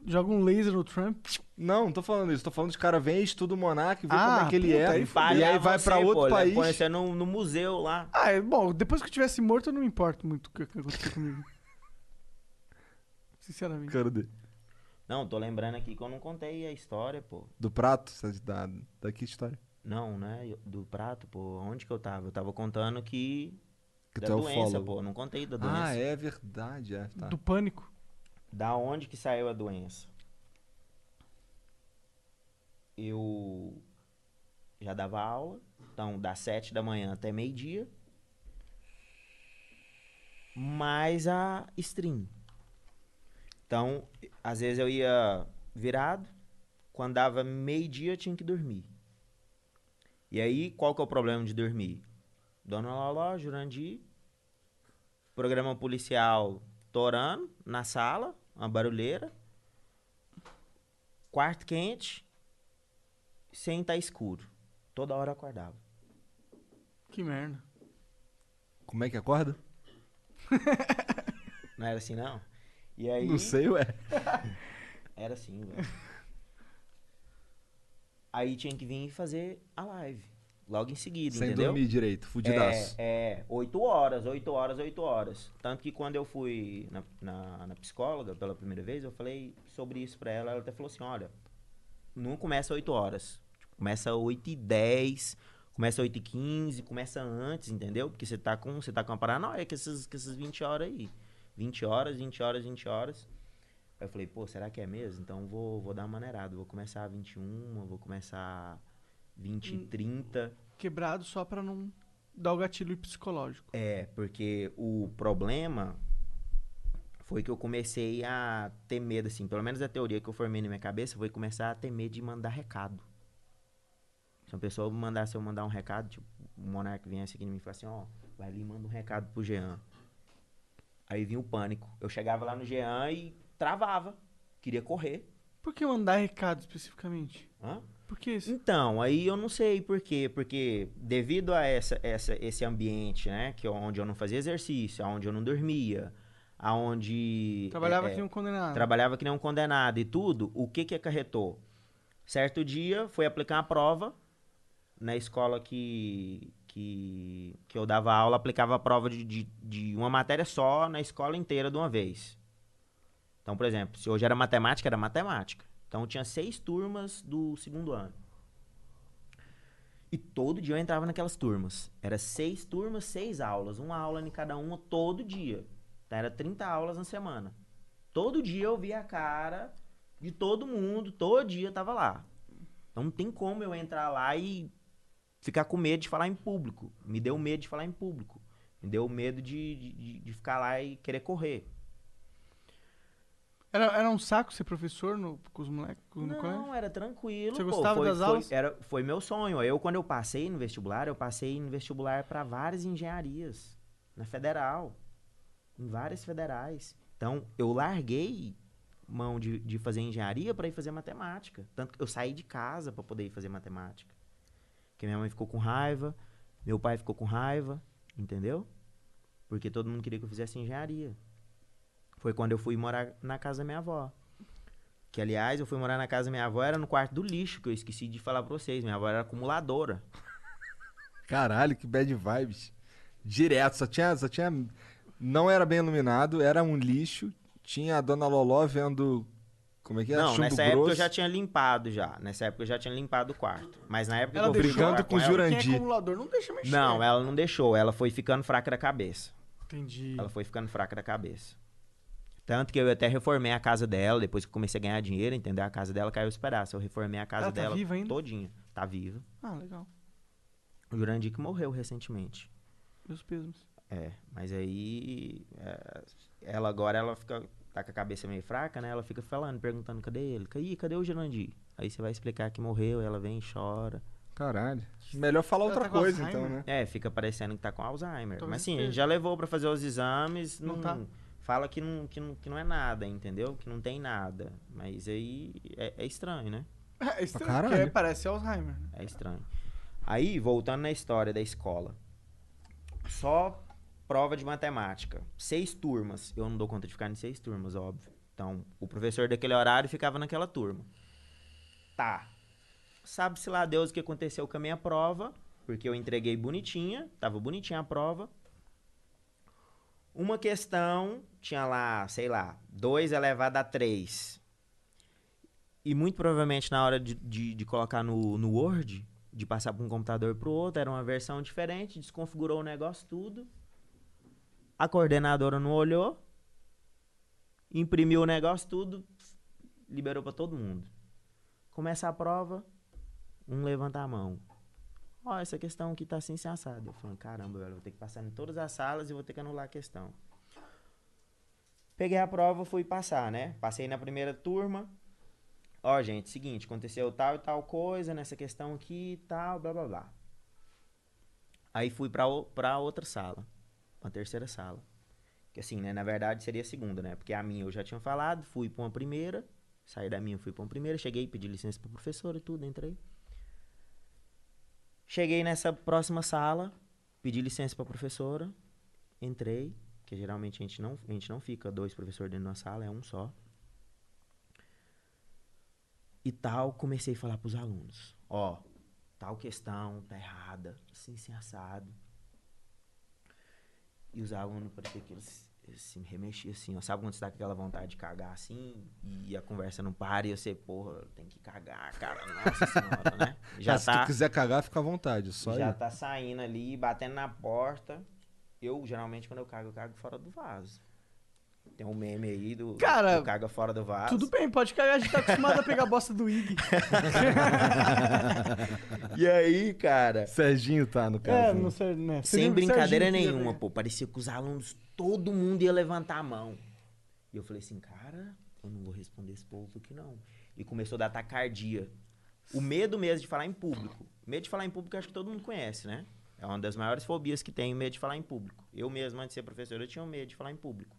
Joga um laser no Trump. Não, não tô falando isso. Tô falando de cara vem, estuda o Monark, vê Ah, como é que ele puta, é. aí e aí vai pra você, outro pô, país. Põe você no, no museu lá. Ah, é, bom, depois que eu tivesse morto, eu não me importo muito o que aconteceu comigo. Sinceramente. Cara dele. Não, tô lembrando aqui que eu não contei a história, pô. Do prato? Da, da que história? Não, né? Do prato, pô. Onde que eu tava? Eu tava contando que. Que da tu é doença, pô. Não contei da doença. Ah, é verdade. É, tá. Do pânico. Da onde que saiu a doença? Eu já dava aula, então das sete da manhã até meio-dia. Mais a stream. Então, às vezes eu ia virado, quando dava meio-dia eu tinha que dormir. E aí, qual que é o problema de dormir? Dona Loló, Jurandir, programa policial torando na sala, uma barulheira, quarto quente, sem estar escuro. Toda hora eu acordava. Que merda. Como é que acorda? Não era assim, não? E aí... Não sei, ué. Era assim, velho. Aí tinha que vir fazer a live. Logo em seguida, Sem entendeu? dormir direito, fudidaço. É, é, 8 horas, 8 horas, 8 horas. Tanto que quando eu fui na, na, na psicóloga pela primeira vez, eu falei sobre isso pra ela. Ela até falou assim: olha, não começa 8 horas. Começa 8 e 10, começa 8 e 15, começa antes, entendeu? Porque você tá com, você tá com uma paranoia com essas, com essas 20 horas aí. 20 horas, 20 horas, 20 horas. Aí eu falei, pô, será que é mesmo? Então vou, vou dar uma maneirada. Vou começar a 21, vou começar 20 e Hum. 30. Quebrado só pra não dar o gatilho psicológico. É, porque o problema foi que eu comecei a ter medo, assim, pelo menos a teoria que eu formei na minha cabeça foi começar a ter medo de mandar recado. Se uma pessoa mandasse eu mandar um recado, tipo, o Monark viesse aqui e falasse assim, ó, vai ali e manda um recado pro Jean. Aí vinha o pânico. Eu chegava lá no Jean e travava. Queria correr. Por que mandar recado especificamente? Hã? Por que isso? Então, aí eu não sei por quê. Porque devido a essa, essa, esse ambiente, né? Que é onde eu não fazia exercício, onde eu não dormia, aonde... Trabalhava é, que nem um condenado. Trabalhava que nem um condenado e tudo, o que que acarretou? Certo dia, fui aplicar uma prova na escola que, que, que eu dava aula, aplicava a prova de, de, de uma matéria só na escola inteira de uma vez. Então, por exemplo, se hoje era matemática, era matemática. Então, tinha seis turmas do segundo ano. E todo dia eu entrava naquelas turmas. Era seis turmas, seis aulas. Uma aula em cada uma todo dia. Então, era 30 aulas na semana. Todo dia eu via a cara de todo mundo, todo dia eu tava lá. Então não tem como eu entrar lá e ficar com medo de falar em público. Me deu medo de falar em público. Me deu medo de, de, de ficar lá e querer correr. Era, era um saco ser professor no, com os moleques no colégio? Não, era tranquilo. Você pô. gostava foi, das foi- aulas? Era, foi meu sonho. Eu, quando eu passei no vestibular, eu passei no vestibular para várias engenharias. Na federal. Em várias federais. Então, eu larguei mão de, de fazer engenharia para ir fazer matemática. Tanto que eu saí de casa para poder ir fazer matemática. Porque minha mãe ficou com raiva, meu pai ficou com raiva, entendeu? Porque todo mundo queria que eu fizesse engenharia. Foi quando eu fui morar na casa da minha avó. Que, aliás, eu fui morar na casa da minha avó, era no quarto do lixo, que eu esqueci de falar pra vocês. Minha avó era acumuladora. Caralho, que bad vibes. Direto, só tinha, só tinha. Não era bem iluminado, era um lixo. Tinha a dona Loló vendo. Como é que é? Não, Chumbo nessa grosso. época eu já tinha limpado já. Nessa época eu já tinha limpado o quarto. Mas na época Ela que eu deixou morar com o ela- Jurandir. Quem é acumulador não deixa mexer. Não, ela não deixou. Ela foi ficando fraca da cabeça. Entendi. Ela foi ficando fraca da cabeça. Tanto que eu até reformei a casa dela, depois que eu comecei a ganhar dinheiro, entendeu? A casa dela caiu os pedaços. Eu reformei a casa Ela tá dela viva ainda? todinha. Tá viva. Ah, legal. O Jurandir que morreu recentemente. Meus pesos. É, mas aí é, ela agora ela fica tá com a cabeça meio fraca, né? Ela fica falando, perguntando cadê ele? Ih, cadê o Jurandir? Aí você vai explicar que morreu, ela vem e chora. Caralho. Melhor falar Ela outra tá coisa, então, né? É, fica parecendo que tá com Alzheimer. Tô Mas sim, a gente já levou pra fazer os exames, Não não, tá? Fala que não, que, não, que não é nada, entendeu? Que não tem nada. Mas aí é, é estranho, né? É estranho, caralho. porque parece Alzheimer. né? É estranho. Aí, voltando na história da escola. Só prova de matemática. Seis turmas. Eu não dou conta de ficar em seis turmas, óbvio. Então, o professor daquele horário ficava naquela turma. Tá. Sabe-se lá Deus o que aconteceu com a minha prova. Porque eu entreguei bonitinha. Tava bonitinha a prova. Uma questão, tinha lá, sei lá, 2 elevado a 3. E muito provavelmente na hora de, de, de colocar no, no Word, de passar para um computador para o outro, era uma versão diferente, desconfigurou o negócio tudo. A coordenadora não olhou, imprimiu o negócio tudo, liberou para todo mundo. Começa a prova, um levanta a mão. Ó, essa questão aqui tá assim, assim. Eu falei, caramba, velho, vou ter que passar em todas as salas e vou ter que anular a questão. Peguei a prova, fui passar, né? Passei na primeira turma. Ó, gente, seguinte, aconteceu tal e tal coisa nessa questão aqui e tal, blá blá blá. Aí fui pra, pra outra sala, pra terceira sala. Que assim, né, na verdade seria a segunda, né? Porque a minha eu já tinha falado, fui pra uma primeira, saí da minha, fui pra uma primeira, cheguei, pedi licença pro professor e tudo, entrei. Cheguei nessa próxima sala, pedi licença pra professora, entrei, que geralmente a gente não, a gente não fica dois professores dentro de uma sala, é um só. E tal, comecei a falar pros alunos, ó, tal questão tá errada, assim, assim, assado. E os alunos, parecia que eles se remexiam assim, ó. Sabe quando você tá com aquela vontade de cagar assim, e a conversa não para, e você, porra, tem que cagar, cara, nossa senhora, né? Já Ah, se tá, tu quiser cagar, fica à vontade. Só já aí. tá saindo ali, batendo na porta. Eu, geralmente, quando eu cago, eu cago fora do vaso. Tem um meme aí do, Cara, do caga fora do vaso. Tudo bem, pode cagar, a gente tá acostumado a pegar a bosta do Ig. E aí, cara... Serginho tá, no caso. É, não sei, né? Sem Serginho- brincadeira Serginho nenhuma, pô. Parecia que os alunos, todo mundo ia levantar a mão. E eu falei assim, cara, eu não vou responder esse povo aqui não. E começou a dar tacardia. O medo mesmo de falar em público. Medo de falar em público, acho que todo mundo conhece, né? É uma das maiores fobias que tem, o medo de falar em público. Eu mesmo, antes de ser professor, eu tinha medo de falar em público.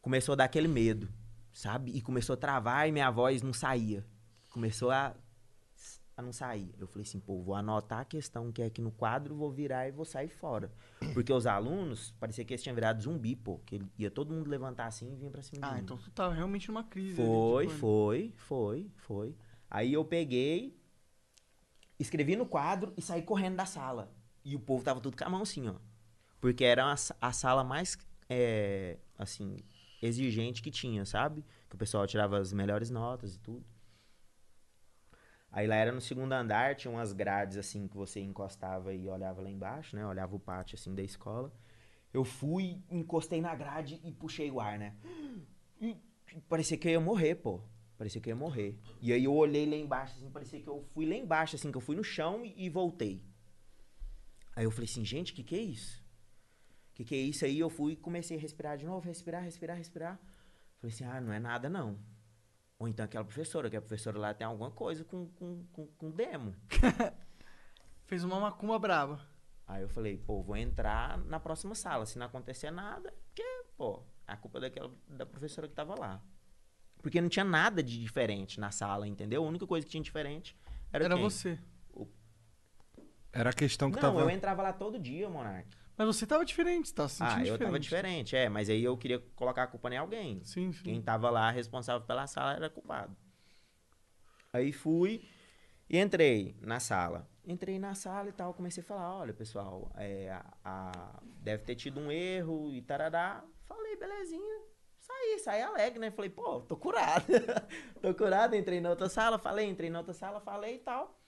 Começou a dar aquele medo, sabe? E começou a travar e minha voz não saía. Começou a, a não sair. Eu falei assim, pô, vou anotar a questão que é aqui no quadro, vou virar e vou sair fora. Porque os alunos, parecia que eles tinham virado zumbi, pô. Que ele- ia todo mundo levantar assim e vinha pra cima de Ah, mim. então tu tava realmente numa crise. ali, Foi, tipo, foi, foi, foi. Aí eu peguei, escrevi no quadro e saí correndo da sala. E o povo tava tudo com a mão assim, ó. Porque era a, a sala mais, é, assim, exigente que tinha, sabe? Que o pessoal tirava as melhores notas e tudo. Aí lá era no segundo andar, tinha umas grades assim que você encostava e olhava lá embaixo, né? Olhava o pátio assim da escola. Eu fui, encostei na grade e puxei o ar, né? E parecia que eu ia morrer, pô. Parecia que eu ia morrer. E aí eu olhei lá embaixo, assim, parecia que eu fui lá embaixo, assim, que eu fui no chão e, e voltei. Aí eu falei assim, gente, o que que é isso? O que que é isso? Aí eu fui e comecei a respirar de novo, respirar, respirar, respirar. Falei assim, ah, não é nada não. Ou então aquela professora, que a professora lá tem alguma coisa com, com, com, com demo. Fez uma macumba braba. Aí eu falei, pô, vou entrar na próxima sala. Se não acontecer nada, porque, pô, a culpa é daquela da professora que tava lá. Porque não tinha nada de diferente na sala, entendeu? A única coisa que tinha diferente era, Era quem? você. Era a questão que Não, tava. eu entrava lá todo dia, Monark. Mas você tava diferente, você tava se sentindo Ah, eu diferente. tava diferente, é, mas aí eu queria colocar a culpa em alguém. Sim, sim. Quem tava lá responsável pela sala era culpado. Aí fui e entrei na sala. Entrei na sala e tal, comecei a falar, olha, pessoal, é, a, a- deve ter tido um erro e tarará. Falei, belezinha. Saí, saí alegre, né? Falei, pô, tô curado. tô curado, entrei na outra sala, falei, entrei na outra sala, falei e tal.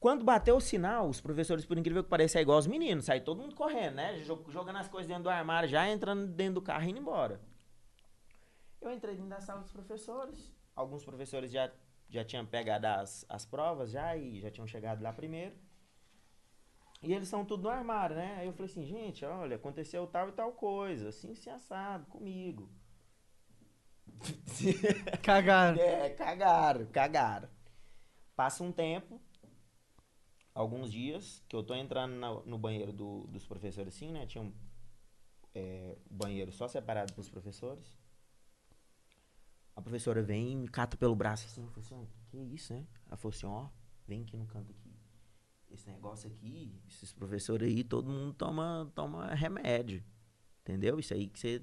Quando bateu o sinal, os professores, por incrível que pareça, é igual os meninos. Sai todo mundo correndo, né? Jo- Jogando as coisas dentro do armário, já entrando dentro do carro e indo embora. Eu entrei dentro da sala dos professores. Alguns professores já, já tinham pegado as, as provas já e já tinham chegado lá primeiro. E eles são tudo no armário, né? Aí eu falei assim, gente, olha, aconteceu tal e tal coisa, assim, assim, assado, comigo. Cagaram. É, cagaram, cagaram. Passa um tempo, alguns dias, que eu tô entrando na- no banheiro do- dos professores assim, né? Tinha um é, banheiro só separado pros professores. A professora vem e me cata pelo braço assim, falei assim, "Ó, que isso, né? Ela falou assim, ó, vem aqui no canto aqui. Esse negócio aqui, esses professores aí, todo mundo toma, toma remédio. Entendeu? Isso aí que você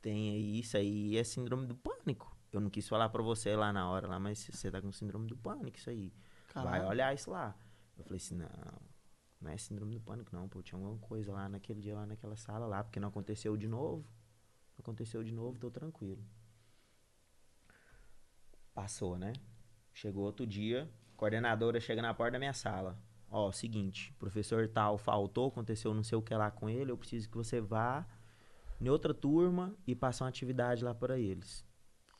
tem aí, isso aí é síndrome do pânico. Eu não quis falar pra você lá na hora, lá, mas você tá com síndrome do pânico, isso aí. Vai Caralho. olhar isso lá. Eu falei assim, não, não é síndrome do pânico, não, pô. Tinha alguma coisa lá naquele dia, lá naquela sala lá, porque não aconteceu de novo. Aconteceu de novo, tô tranquilo. Passou, né? Chegou outro dia, coordenadora chega na porta da minha sala. Ó, seguinte, professor tal faltou, aconteceu não sei o que lá com ele, eu preciso que você vá em outra turma e passe uma atividade lá para eles.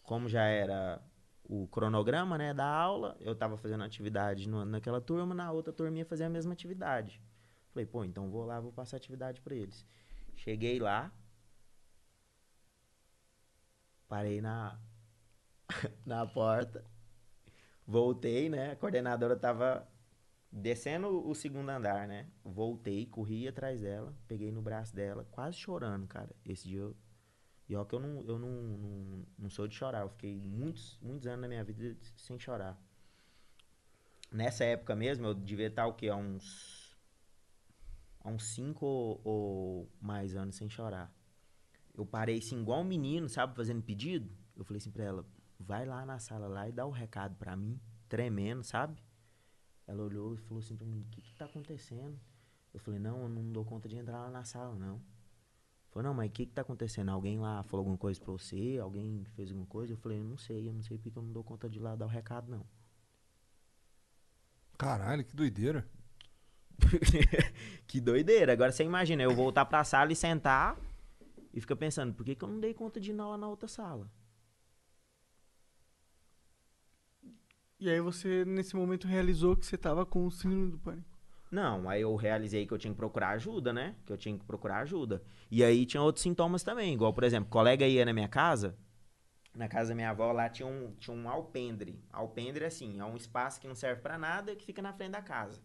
Como já era o cronograma, né, da aula, eu tava fazendo atividade no- naquela turma, na outra turma ia fazer a mesma atividade. Falei, pô, então vou lá, vou passar atividade para eles. Cheguei lá, parei na na porta. Voltei, né? A coordenadora tava descendo o segundo andar, né? Voltei, corri atrás dela, peguei no braço dela, quase chorando, cara. Esse dia eu. E ó, que eu não, eu não, não, não sou de chorar. Eu fiquei muitos, muitos anos na minha vida sem chorar. Nessa época mesmo, eu devia estar o quê? Há uns. Há uns cinco ou, ou mais anos sem chorar. Eu parei assim, igual um menino, sabe, fazendo pedido. Eu falei assim pra ela: vai lá na sala lá e dá o recado pra mim, tremendo, sabe? Ela olhou e falou assim pra mim: o que que tá acontecendo? Eu falei: não, eu não dou conta de entrar lá na sala, não. Falou: não, mas o que que tá acontecendo? Alguém lá falou alguma coisa pra você? Alguém fez alguma coisa? Eu falei: eu não sei, eu não sei porque eu não dou conta de lá dar o recado, não. Caralho, que doideira. que doideira. Agora você imagina, eu voltar pra sala e sentar e ficar pensando, por que, que eu não dei conta de ir lá na outra sala? E aí você, nesse momento, realizou que você tava com o síndrome do pânico. Não, aí eu realizei que eu tinha que procurar ajuda, né? Que eu tinha que procurar ajuda. E aí tinha outros sintomas também, igual, por exemplo, colega ia na minha casa, na casa da minha avó, lá tinha um, tinha um alpendre. Alpendre, assim, é um espaço que não serve pra nada, que fica na frente da casa.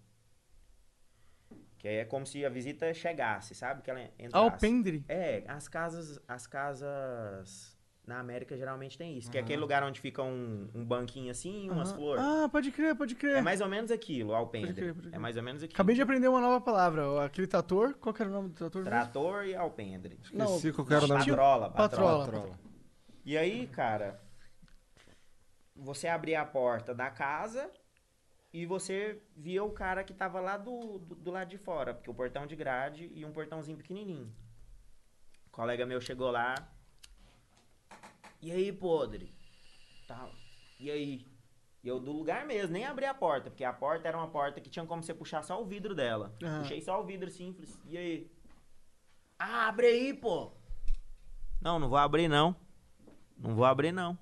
Que é como se a visita chegasse, sabe? Que ela entrasse. Alpendre? É, as casas, as casas na América geralmente tem isso. Que é aquele lugar onde fica um, um banquinho assim umas Aham. flores. Ah, pode crer, pode crer. É mais ou menos aquilo, alpendre. crer, pode crer. É mais ou menos aquilo. Acabei de aprender uma nova palavra. ó, Aquele trator. Qual que era o nome do trator? mesmo? Trator e alpendre. Não, Esqueci qual que era o nome do- Patrola, Patrola. patrola. E aí, cara, você abria a porta da casa e você via o cara que tava lá do, do, do lado de fora, porque o portão de grade e um portãozinho pequenininho. O colega meu chegou lá. E aí, podre? Tá. E aí? E eu do lugar mesmo, nem abri a porta, porque a porta era uma porta que tinha como você puxar só o vidro dela. Ah. Puxei só o vidro simples. E aí? Ah, abre aí, pô! Não, não vou abrir não. Não vou abrir não.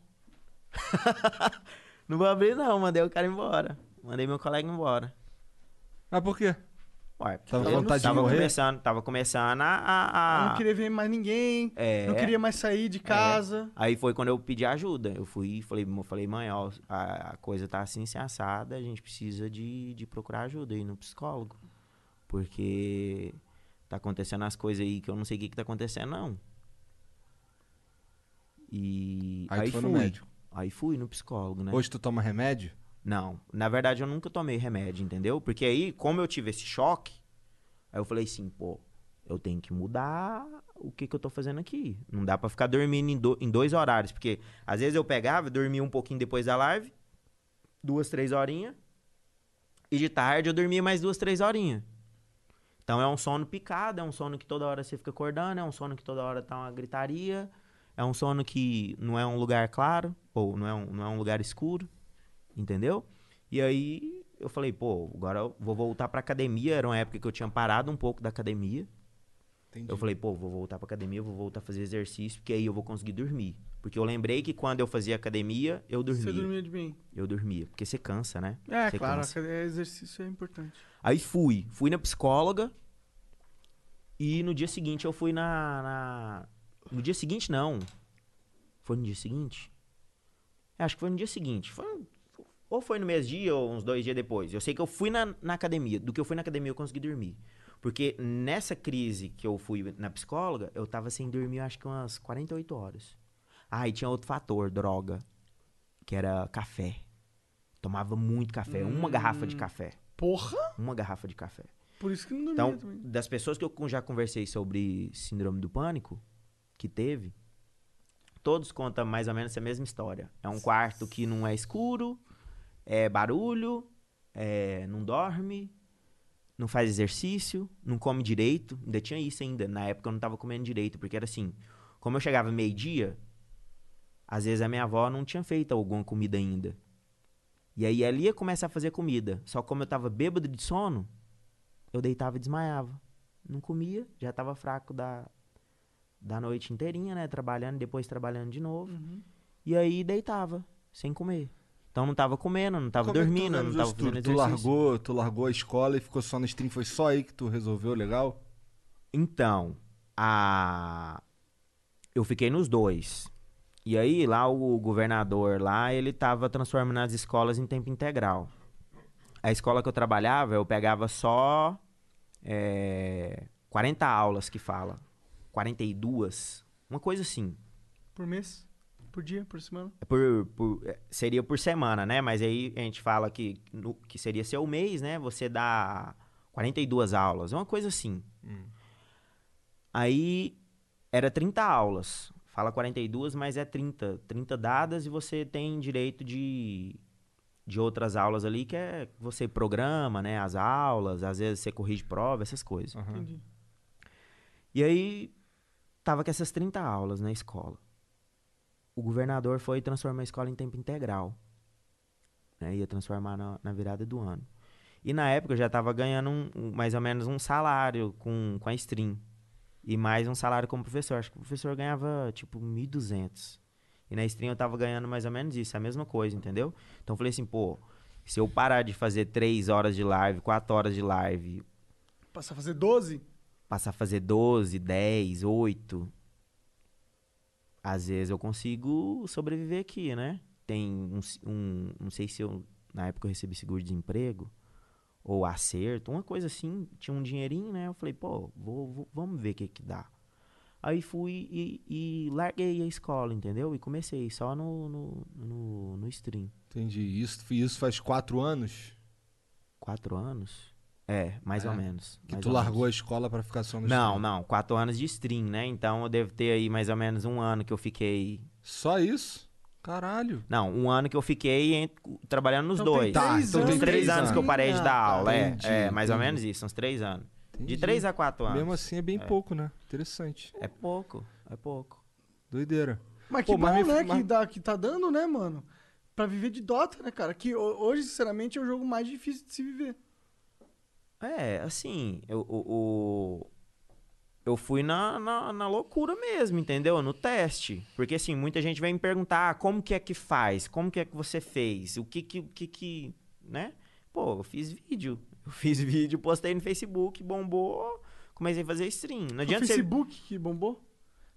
não vou abrir não, mandei o cara embora. Mandei meu colega embora. Mas por quê? Ué, Tava com vontade de morrer? começando, tava começando a... a- a- Não queria ver mais ninguém. É. Não queria mais sair de casa. Aí foi quando eu pedi ajuda. Eu fui e falei, eu falei, mãe, ó, a, a coisa tá assim, assim, assada, a gente precisa de, de procurar ajuda aí no psicólogo. Porque tá acontecendo as coisas aí que eu não sei o que, que tá acontecendo, não. E Aí aí, fui. no médico. Aí fui no psicólogo, né? Hoje tu toma remédio? Não, na verdade eu nunca tomei remédio, entendeu? Porque aí, como eu tive esse choque, aí eu falei assim, pô, eu tenho que mudar o que, que eu tô fazendo aqui. Não dá pra ficar dormindo em, do- em dois horários, porque às vezes eu pegava, dormia um pouquinho depois da live, duas, três horinhas, e de tarde eu dormia mais duas, três horinhas. Então é um sono picado, é um sono que toda hora você fica acordando, é um sono que toda hora tá uma gritaria, é um sono que não é um lugar claro, ou não é um, não é um lugar escuro. Entendeu? E aí eu falei, pô, agora eu vou voltar pra academia. Era uma época que eu tinha parado um pouco da academia. Eu falei, pô, vou voltar pra academia, vou voltar a fazer exercício, porque aí eu vou conseguir dormir. Porque eu lembrei que quando eu fazia academia, eu dormia. Você dormia de bem. Eu dormia. Porque você cansa, né? É, Você claro. cansa. Exercício é importante. Aí fui. Fui na psicóloga. E no dia seguinte eu fui na. na- No dia seguinte, não. Foi no dia seguinte? É, acho que foi no dia seguinte. Foi Ou foi no mesmo dia ou uns dois dias depois. Eu sei que eu fui na, na academia. Do que eu fui na academia, eu consegui dormir. Porque nessa crise que eu fui na psicóloga, eu tava sem dormir acho que umas 48 horas. Ah, e tinha outro fator, droga. Que era café. Tomava muito café. Uma garrafa de café. Porra! Uma garrafa de café. Por isso que não dormia Então, também. das pessoas que eu já conversei sobre síndrome do pânico, que teve, todos contam mais ou menos essa mesma história. É um quarto que não é escuro, é barulho, é, não dorme, não faz exercício, não come direito. Ainda tinha isso ainda. Na época eu não tava comendo direito, porque era assim, como eu chegava meio-dia, às vezes a minha avó não tinha feito alguma comida ainda. E aí ela ia começar a fazer comida. Só como eu tava bêbado de sono, eu deitava e desmaiava. Não comia, já tava fraco da, da noite inteirinha, né? Trabalhando, depois trabalhando de novo. Uhum. E aí deitava, sem comer. Então não tava comendo, não tava Como é tu dormindo, não organizou tava fazendo Tu exercício. largou, tu largou a escola e ficou só no stream. Foi só aí que tu resolveu legal? Então, a... eu fiquei nos dois. E aí, lá o governador lá, ele tava transformando as escolas em tempo integral. A escola que eu trabalhava, eu pegava só é, 40 aulas que fala. 42, uma coisa assim. Por mês? Por dia? Por semana? É Por, por- é, seria por semana, né? Mas aí a gente fala que, no- que seria seu mês, né? Você dá 42 aulas, uma coisa assim. Aí era 30 aulas. Fala 42, mas é 30. 30 dadas e você tem direito de, de outras aulas ali, que é você programa, né? As aulas, às vezes você corrige prova, essas coisas. Entendi. E aí, tava com essas 30 aulas na escola. O governador foi transformar a escola em tempo integral. Né? Ia transformar na, na virada do ano. E na época eu já tava ganhando um- um- mais ou menos um salário com, com a stream. E mais um salário como professor. Acho que o professor ganhava tipo 1.200. E na stream eu tava ganhando mais ou menos isso, a mesma coisa, entendeu? Então eu falei assim, pô, se eu parar de fazer 3 horas de live, 4 horas de live, Passar a fazer 12? passar a fazer 12, 10, 8. Às vezes eu consigo sobreviver aqui, né? Tem um, um- não sei se eu, na época eu recebi seguro-desemprego ou acerto, uma coisa assim, tinha um dinheirinho, né? Eu falei, pô, vou, vou- vamos ver o que que dá. Aí fui e, e larguei a escola, entendeu? E comecei só no, no, no, no stream. Entendi. Isso, isso faz quatro anos Quatro anos? É, mais ou É, menos. que mais tu ou largou menos. a escola pra ficar só no Não, stream. não, quatro anos de stream, né? Então eu devo ter aí mais ou menos um ano que eu fiquei. Só isso? Caralho. Não, um ano que eu fiquei trabalhando nos Então tem dois. três Então, anos uns três de anos que eu parei de dar tá. aula. É, Entendi, é, mais ou entendi. menos isso, uns três anos. De Entendi. três a quatro anos. Mesmo assim é bem pouco, né? Interessante. É pouco, é pouco. Doideira. Mas que Pô, bom, mas me- né? mas- Que, dá, que tá dando, né, mano? Pra viver de Dota, né, cara? Que ho- hoje, sinceramente, é o jogo mais difícil de se viver. É, assim, eu, o, o- eu fui na, na, na loucura mesmo, entendeu? No teste. Porque, assim, muita gente vem me perguntar ah, como que é que faz, como que é que você fez, o que que, o que, que né? Pô, eu fiz vídeo. Eu fiz vídeo, postei no Facebook, bombou, comecei a fazer stream. Não o adianta você... Facebook que bombou?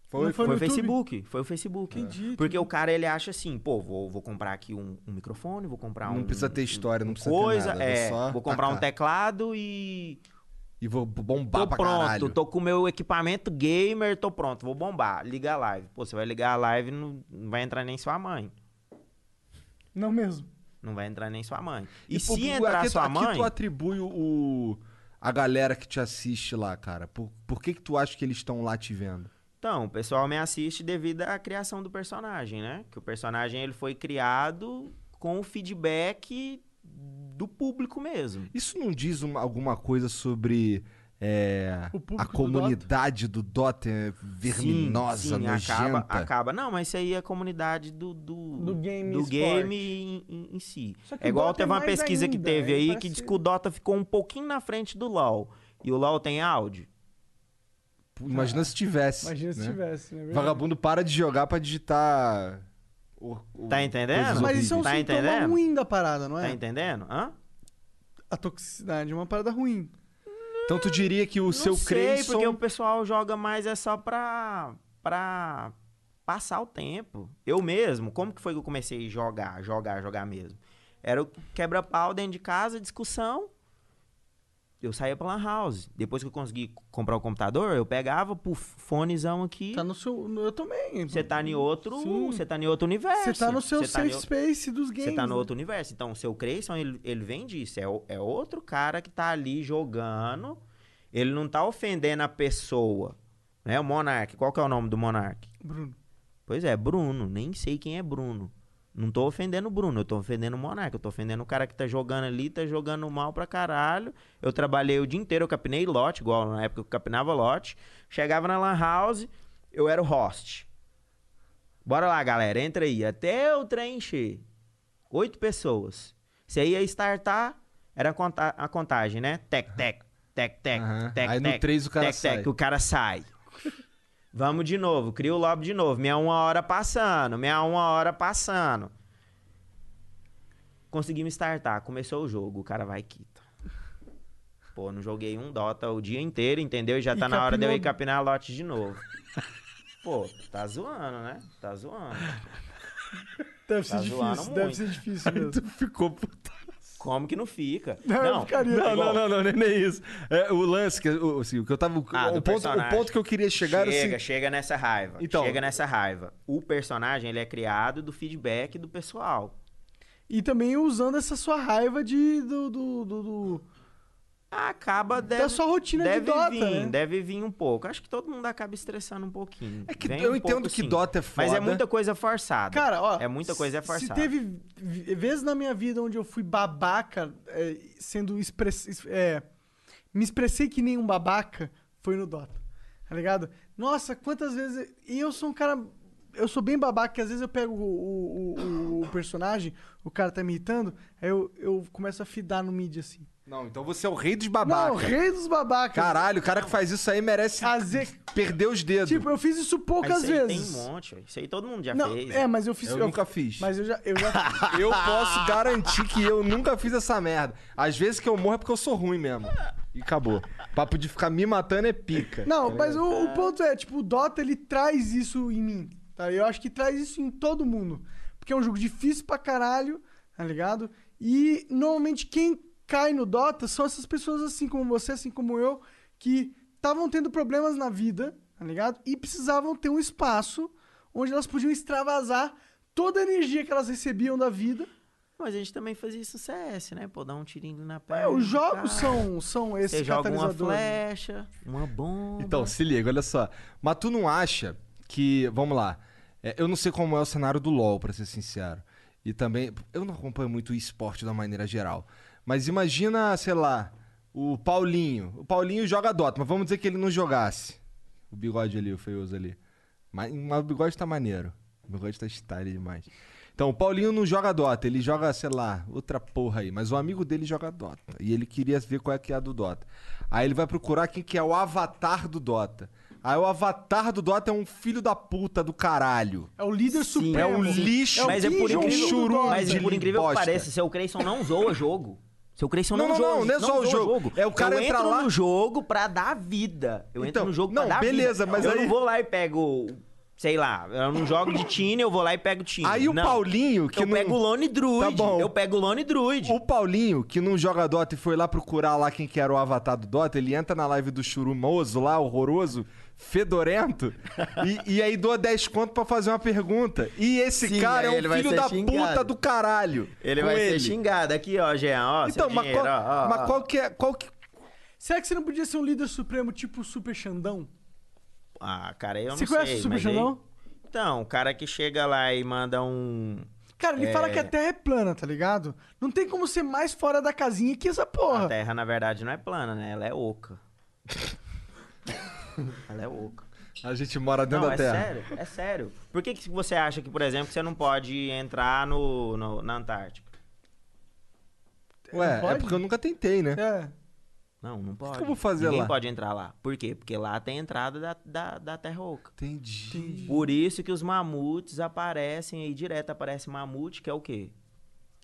Foi, Não foi, no o? Facebook, foi o Facebook. Entendi, Porque o cara, ele acha assim, pô, vou, vou comprar aqui um, um microfone, vou comprar um... Não precisa ter história, não precisa coisa, ter nada. é, só vou comprar um teclado e... E vou bombar Tô pra pronto, caralho. tô com o meu equipamento gamer, tô pronto, vou bombar. Liga a live. Pô, você vai ligar a live, não, não vai entrar nem sua mãe. Não mesmo. Não vai entrar nem sua mãe. E, pô, se por- entrar aqui, sua aqui mãe... tu atribui o, o- a galera que te assiste lá, cara. Por, por que que tu acha que eles estão lá te vendo? Então, o pessoal me assiste devido à criação do personagem, né? Que o personagem ele foi criado com o feedback do público mesmo. Isso não diz uma- alguma coisa sobre é, a comunidade do Dota é verminosa, sim, sim, nojenta? Acaba, acaba. Não, mas isso aí é a comunidade do, do, Do game do game em, em- em si. Que É igual Dota teve uma pesquisa que ainda, teve é, aí parece que diz que o Dota ficou um pouquinho na frente do LoL. E o LoL tem áudio. Imagina se tivesse. Imagina se né? tivesse, né? Vagabundo para de jogar pra digitar. o- o- Tá entendendo? Mas isso é um. Tá sintoma entendendo? ruim da parada, não é? Tá entendendo? Hã? A toxicidade é uma parada ruim. Então tu diria que o seu Não sei, Creyson... porque o pessoal joga mais é só pra, pra passar o tempo. Eu mesmo, como que foi que eu comecei a jogar, jogar, jogar mesmo? Era o quebra-pau dentro de casa, discussão. Eu saía pra lan house. Depois que eu consegui comprar o computador, eu pegava, puf, fonezão aqui. Tá no seu... Eu também. Você tá em outro, você tá em outro universo. Você tá no seu tá safe o- space dos games. Você tá no né? outro universo. Então, o seu Creyson, ele, ele vem disso. É, é outro cara que tá ali jogando. Ele não tá ofendendo a pessoa. Né? O Monark. Qual que é o nome do Monark? Bruno. Pois é, Bruno. Nem sei quem é Bruno. Não tô ofendendo o Bruno, eu tô ofendendo o Monark. Eu tô ofendendo o cara que tá jogando ali, tá jogando mal pra caralho. Eu trabalhei o dia inteiro, eu capinei lote, igual na época que eu capinava lote. Chegava na Lan House, eu era o host. Bora lá, galera, entra aí. Até o trem encher. Oito pessoas. Você ia startar, era a conta- a contagem, né? Tec, tec, tec, tec, Aham. tec, Aí no tec, três o cara tec, sai. Tec, o cara sai. Vamos de novo, cria o lobby de novo. Meia uma hora passando, meia uma hora passando. Conseguimos startar, começou o jogo, o cara vai e quita. Pô, não joguei um Dota o dia inteiro, entendeu? E já E tá na hora de eu ir capinou- capinar lote de novo. Pô, tá zoando, né? Tá zoando. Deve ser Tá zoando difícil, deve ser difícil mesmo. Ficou puta. Como que não fica? Não, eu ficaria. Não, não, não, não, nem- nem isso. É, o lance, que, o, assim, o que eu tava. Ah, o, ponto, o ponto que eu queria chegar era Chega, assim. chega nessa raiva. Então- Chega nessa raiva. O personagem, ele é criado do feedback do pessoal. E também usando essa sua raiva de, do, do, do, do- Acaba deve, da sua rotina deve de Dota, vir, né? deve vir um pouco. Acho que todo mundo acaba estressando um pouquinho. É que Vem eu um entendo que sim. Dota é Mas é foda. muita coisa forçada. Cara, ó. É muita coisa se- forçada. Se teve vezes na minha vida onde eu fui babaca, é, sendo express, es- é, me expressei que nem um babaca, foi no Dota. Tá ligado? Nossa, quantas vezes. E eu sou um cara. Eu sou bem babaca, que às vezes eu pego o, o, o- o personagem, o cara tá me irritando, aí eu, eu começo a fidar no mid assim. Não, então você é o rei dos babacas. Não, rei dos babacas. Caralho, o cara que faz isso aí merece vezes- perder os dedos. Tipo, eu fiz isso poucas isso aí vezes. Tem um monte. Isso aí todo mundo já Não, fez. é, mas eu fiz. eu, nunca fiz. Mas eu já. Eu já Eu posso garantir que eu nunca fiz essa merda. Às vezes que eu morro é porque eu sou ruim mesmo. E acabou. Papo de ficar me matando é pica. Não, tá mas o, o ponto é, tipo, o Dota ele traz isso em mim. Tá? Eu acho que traz isso em todo mundo. Porque é um jogo difícil pra caralho, tá ligado? E normalmente quem cai no Dota são essas pessoas assim como você, assim como eu, que estavam tendo problemas na vida, tá ligado? E precisavam ter um espaço onde elas podiam extravasar toda a energia que elas recebiam da vida. Mas a gente também fazia isso no CS, né? Pô, dar um tirinho na perna. É, os jogos cara. são, são esses Você joga uma flecha, uma bomba. Então, se liga, olha só. Mas tu não acha que. Vamos lá. É, eu não sei como é o cenário do LoL, pra ser sincero. E também. Eu não acompanho muito o esporte da maneira geral. Mas imagina, sei lá, o Paulinho. O Paulinho joga Dota, mas vamos dizer que ele não jogasse. O bigode ali, o feioso ali. Mas, mas o bigode tá maneiro. O bigode tá style demais. Então, o Paulinho não joga Dota, ele joga, sei lá, outra porra aí. Mas o amigo dele joga Dota. E ele queria ver qual é que é a do Dota. Aí ele vai procurar quem que é o avatar do Dota. Aí o avatar do Dota é um filho da puta do caralho. É o líder supremo. É um lixo. É o mas é por Kim incrível, mas de por incrível que pareça, seu Creyson não zoa jogo. Seu Creyson não, Não, não, zoa, não, não é só o zoa jogo. É o cara eu entro lá- no jogo pra dar vida. Eu Então, entro no jogo não, pra dar beleza, vida. mas eu aí- não vou lá e pego, sei lá, eu não jogo de Tine, eu vou lá e pego Tine. Aí o Não. Paulinho, que eu não... pego o Lone Druid. Tá bom. Eu pego o Lone Druid. O Paulinho, que não joga Dota e foi lá procurar lá quem que era o avatar do Dota, ele entra na live do churumoso lá, horroroso, fedorento, e, e aí doa 10 conto pra fazer uma pergunta. E esse Sim, cara é ele um filho da xingado. puta do caralho. Ele vai ele. ser xingado. Aqui, ó, Jean, ó, Então, mas, dinheiro, qual, ó, ó, mas qual que é... Qual que... Será que você não podia ser um líder supremo tipo o Super Xandão? Ah, cara, eu não Você sei. conhece o Super Xandão? Então, o cara que chega lá e manda um... Cara, ele É. fala que a Terra é plana, tá ligado? Não tem como ser mais fora da casinha que essa A porra. Terra, na verdade, não é plana, né? Ela é oca. Ela é oca. A gente mora dentro Não, da é Terra. sério, é sério. Por que, que você acha que, por exemplo, você não pode entrar no, no- na Antártica? Ué, é pode? porque eu nunca tentei, né? É. Não, não pode. que eu vou fazer Ninguém lá? pode entrar lá. Por quê? Porque lá tem a entrada da, da, da Terra Oca. Entendi. Por isso que os mamutes aparecem aí direto, aparece mamute, que é o quê?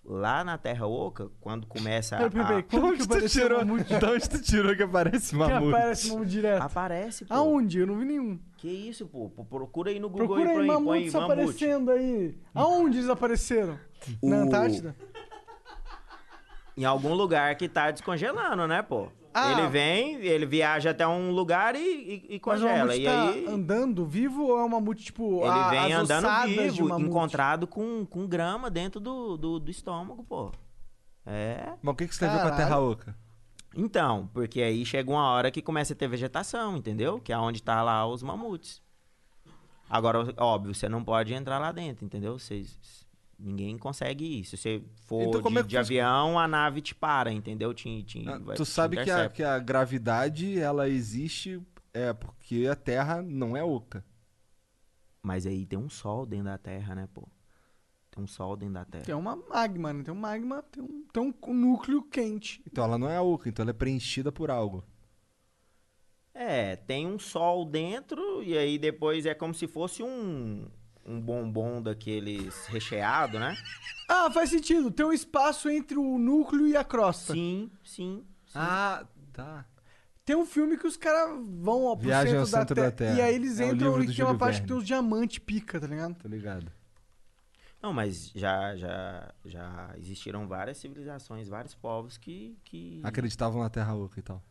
Lá na Terra Oca, quando começa a... Peraí, Como que apareceu tirou? mamute? De onde tu tirou que aparece Que mamute? aparece mamute direto. Aparece, pô. Aonde? Eu não vi nenhum. Que isso, pô? Procura aí no Google Procura aí põe mamutes mamute. aparecendo aí. Aonde eles apareceram? Na O- Antártida? Em algum lugar que tá descongelando, né, pô? Ah. Ele vem, ele viaja até um lugar e, e- e Mas o congela. mamute E tá aí andando vivo ou é um mamute, tipo, ele a- vem as andando vivo, encontrado com, com grama dentro do, do, do estômago, pô. É. Mas o que, que você tem a ver com a Caralho. Terra Oca? Então, porque aí chega uma hora que começa a ter vegetação, entendeu? Que é onde tá lá os mamutes. Agora, óbvio, você não pode entrar lá dentro, entendeu? Vocês, ninguém consegue ir. Se você for Então, de, é de avião, a nave te para, entendeu? Te, te, Ah, vai- tu te sabe que a, que a gravidade, ela existe é porque a Terra não é oca. Mas aí tem um sol dentro da Terra, né, pô? Tem um sol dentro da Terra. Tem uma magma, né? Tem um magma, tem um, tem um núcleo quente. Então ela não é oca, então ela é preenchida por algo. É, tem um sol dentro e aí depois é como se fosse um, um bombom daqueles recheado, né? Ah, faz sentido. Tem um espaço entre o núcleo e a crosta. Sim, sim. sim. Ah, tá. Tem um filme que os caras vão ó, pro Viagem ao centro, da, da Terra. Terra. E aí eles É entram e tem uma parte Verne. que tem uns diamantes pica, tá ligado? Tô ligado. Não, mas já, já, já existiram várias civilizações, vários povos que, que Acreditavam na Terra oca e tal.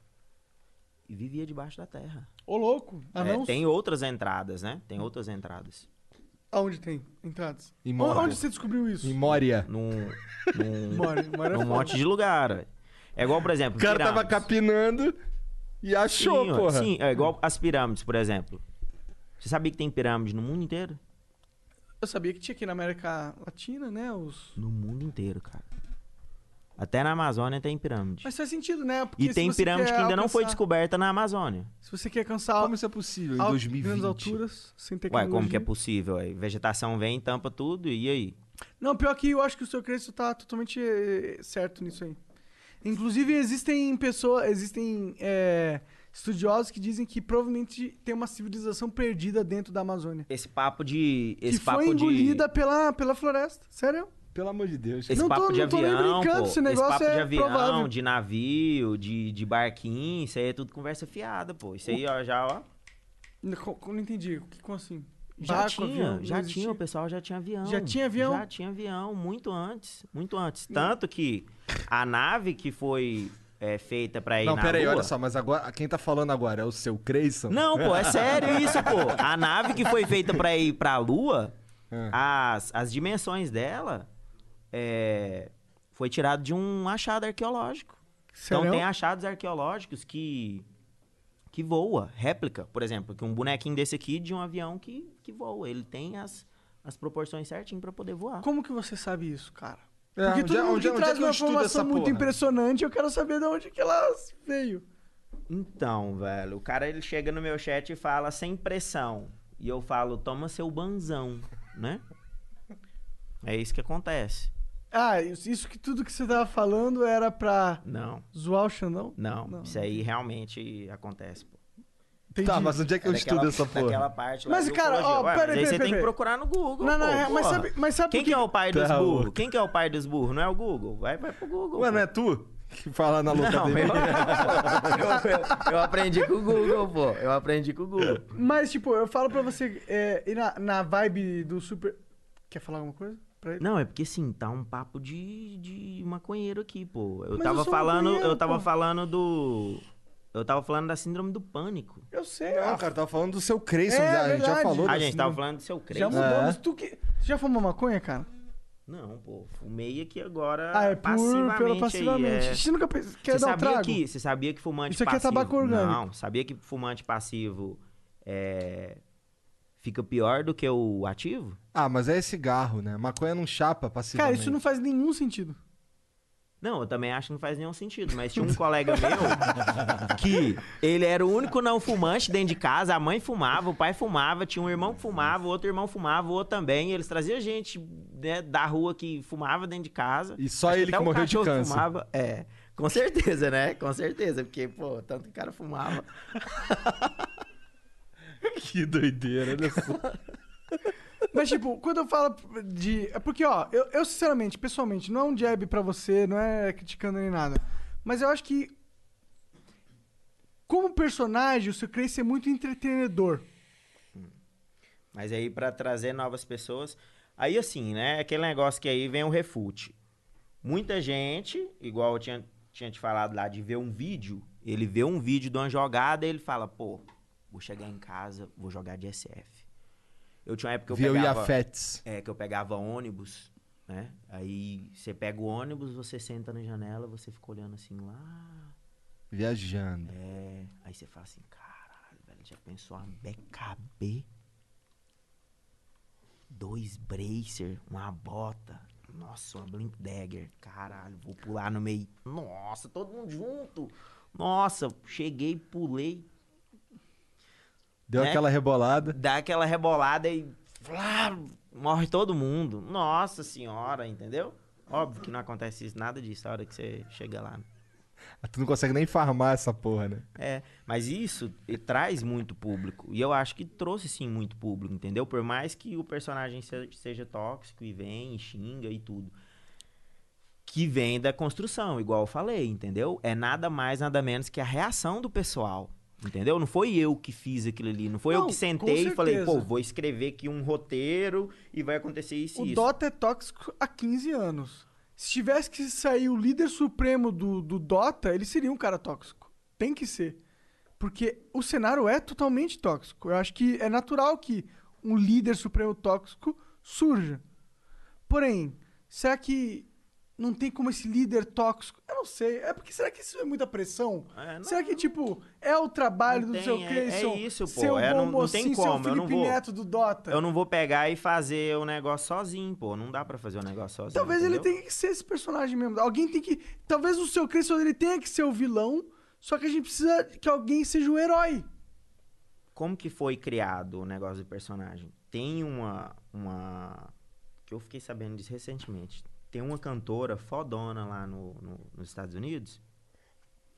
vivia debaixo da terra. Ô, louco. Ah, É, não? tem outras entradas, né? Tem outras entradas. Aonde tem entradas? Em Onde, Moria. onde você descobriu isso? Em Moria. Num, num, mora num monte de lugar. É igual, por exemplo, O cara tava pirâmides. capinando e achou, sim, porra. Sim, é igual as pirâmides, por exemplo. Você sabia que tem pirâmide no mundo inteiro? Eu sabia que tinha aqui na América Latina, né? Os... No mundo inteiro, cara. Até na Amazônia tem pirâmide. Mas faz sentido, né? Porque E tem pirâmide que ainda não foi descoberta na Amazônia. Se você quer alcançar Como isso é possível em al- 2020? grandes alturas, sem Ué, tecnologia... como que é possível? aí? Vegetação vem, tampa tudo, e aí? Não, pior que eu acho que o seu Crespo tá totalmente eh, certo nisso aí. Inclusive, existem pessoas, existem é, estudiosos que dizem que provavelmente tem uma civilização perdida dentro da Amazônia. Esse papo de. Esse que papo foi engolida de. pela, pela floresta. Sério? Pelo amor de Deus. Esse Não papo tô- de não tô nem avião, brincando, pô. esse negócio papo é de avião, provável. de navio, de, de barquinho, isso aí é tudo conversa fiada, pô. Isso aí, ó, já, ó. Não, não entendi. O que, como assim? Já Barco, tinha, avião, já existia? tinha, o pessoal já tinha avião. Já tinha avião? Já tinha avião, muito antes, muito antes. Tanto que a nave que foi é, feita pra ir Não, na pera aí, Lua... olha só, mas agora quem tá falando agora é o seu Creyson? Não, pô, é sério isso, pô. A nave que foi feita pra ir pra Lua, É. as, as dimensões dela é, foi tirado de um achado arqueológico. Sério? Então tem achados arqueológicos que que voa, réplica, por exemplo, que um bonequinho desse aqui de um avião que, que voa. Ele tem as, as proporções certinho pra poder voar. Como que você sabe isso, cara? É, Porque todo é- mundo onde que é- onde é traz uma informação muito porra? impressionante, eu quero saber de onde que ela veio. Então, velho, o cara ele chega no meu chat e fala sem pressão. E eu falo, toma seu banzão, né? É isso que acontece. Ah, isso que tudo que você tava falando era pra Não. zoar o Xandão? Não, isso aí realmente acontece, pô. Entendi. Tá, mas onde é que eu daquela, estudo essa porra? Daquela parte lá Mas, cara, ó, Ué, pera mas aí, aí você pera tem que procurar no Google, Não, não, pô, é, mas sabe- mas sabe Quem que que- é o pai dos Tá burros? Quem que é o pai dos burros? Não é o Google? Vai, vai pro Google. Ué, pô. não é tu que fala na Não, locademia? eu, eu- eu aprendi com o Google, pô. Eu aprendi com o Google. Mas, tipo, eu falo pra você é, na, na vibe do super... Quer falar alguma coisa pra ele? Não, é porque assim, tá um papo de, de maconheiro aqui, pô. Eu Mas tava eu falando, eu tava pô. falando do. Eu tava falando da síndrome do pânico. Eu sei. Não, ah, cara, tava falando do seu Creyson, É, já, a gente já falou. A gente tava falando do seu já crente. mudou, É. mas tu que... Você já fumou maconha, cara? Não, pô, fumei aqui agora Ah, é por, passivamente. pela aí, passivamente. é. Você nunca quer Você dar um sabia, trago? que, você sabia que fumante Isso aqui é passivo... tabaco orgânico. Não, sabia que fumante passivo é, fica pior do que o ativo? Ah, mas é cigarro, né? Maconha não chapa Cara, passivamente. isso não faz nenhum sentido. Não, eu também acho que não faz nenhum sentido, mas tinha um colega meu que ele era o único não fumante dentro de casa, a mãe fumava, o pai fumava, tinha um irmão que fumava, o outro irmão fumava, o outro também, eles traziam gente né, da rua que fumava dentro de casa. E só Acho ele que o morreu de câncer. Fumava. É, com certeza, né? Com certeza, porque, pô, tanto que o cara fumava. Que doideira, olha só. Mas, tipo, quando eu falo de. É porque, ó, eu, eu, sinceramente, pessoalmente, não é um jab pra você, não é criticando nem nada. Mas eu acho que. Como personagem, o seu Crazy é muito entretenedor. Mas aí pra trazer novas pessoas, aí assim, né? Aquele negócio que aí vem o refute. Muita gente, igual eu tinha, tinha te falado lá, de ver um vídeo, ele vê um vídeo de uma jogada e ele fala, pô, vou chegar em casa, vou jogar de SF. Eu tinha uma época que eu Viu pegava... Iafetes. É, que eu pegava ônibus, né? Aí você pega o ônibus, você senta na janela, você fica olhando assim lá. Viajando. É. Aí você fala assim, caralho, velho, já pensou uma BKB? Dois bracer, uma bota. Nossa, uma Blink Dagger. Caralho, vou pular no meio. Nossa, todo mundo junto. Nossa, cheguei, pulei. Deu né? aquela rebolada. Dá aquela rebolada e. flá, morre todo mundo. Nossa senhora, entendeu? Óbvio que não acontece isso, nada disso na hora que você chega lá. né? Tu não consegue nem farmar essa porra, né? É, mas isso traz muito público. E eu acho que trouxe sim muito público, entendeu? Por mais que o personagem se- seja tóxico e vem e xinga e tudo. Que vem da construção, igual eu falei, entendeu? É nada mais, nada menos que a reação do pessoal. Entendeu? Não foi eu que fiz aquilo ali. Não foi eu Não, que com sentei e falei, pô, vou escrever aqui um roteiro e vai acontecer isso O e isso. Dota é tóxico há 15 anos. Se tivesse que sair o líder supremo do, do Dota, ele seria um cara tóxico. Tem que ser. Porque o cenário é totalmente tóxico. Eu acho que é natural que um líder supremo tóxico surja. Porém, será que não tem como esse líder tóxico? Eu não sei. É porque será que isso é muita pressão? É, não, será que, tipo, é o trabalho do tem, seu é- Cleison é isso, pô, ser o é, não- não tem mocinho, como, eu não vou- Neto do Dota? Eu não vou pegar e fazer o negócio sozinho, pô. Não dá pra fazer o negócio sozinho. Talvez ele entendeu? tenha que ser esse personagem mesmo. Alguém tem que. Talvez o seu Crescent ele tenha que ser o vilão, só que a gente precisa que alguém seja o herói. como que foi criado o negócio do personagem? Tem uma, uma... Que eu fiquei sabendo disso recentemente. Tem uma cantora fodona lá no, no- nos Estados Unidos,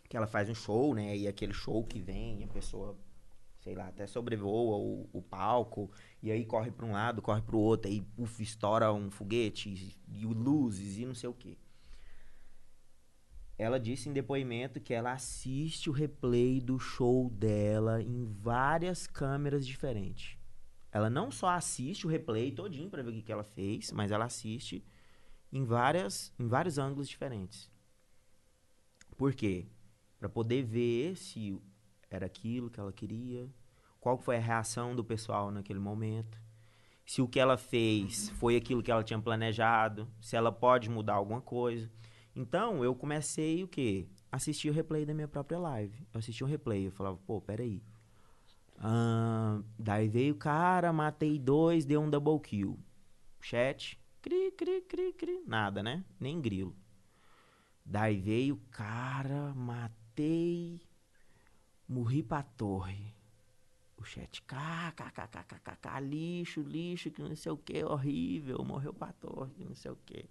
que ela faz um show, né? E aquele show que vem, a pessoa, sei lá, até sobrevoa o, o palco, e aí corre pra um lado, corre pro outro, aí uf, estoura um foguete, e, e luzes, e não sei o quê. Ela disse em depoimento que ela assiste o replay do show dela em várias câmeras diferentes. ela não só assiste o replay todinho pra ver o que, que ela fez, mas ela assiste em, várias, em vários ângulos diferentes. Por quê? Pra poder ver se era aquilo que ela queria, qual foi a reação do pessoal naquele momento, se o que ela fez foi aquilo que ela tinha planejado, se ela pode mudar alguma coisa. Então, eu comecei o quê? Assistir o replay da minha própria live. Eu assistia um replay, eu falava, pô, peraí. Ahn, daí veio o cara, matei dois, deu um double kill. Chat, cri, cri, cri, cri. Nada, né? Nem grilo. Daí veio cara, matei, morri pra torre. O chat, kkkkkk, lixo, lixo, que não sei o que, horrível, morreu pra torre, que não sei o que.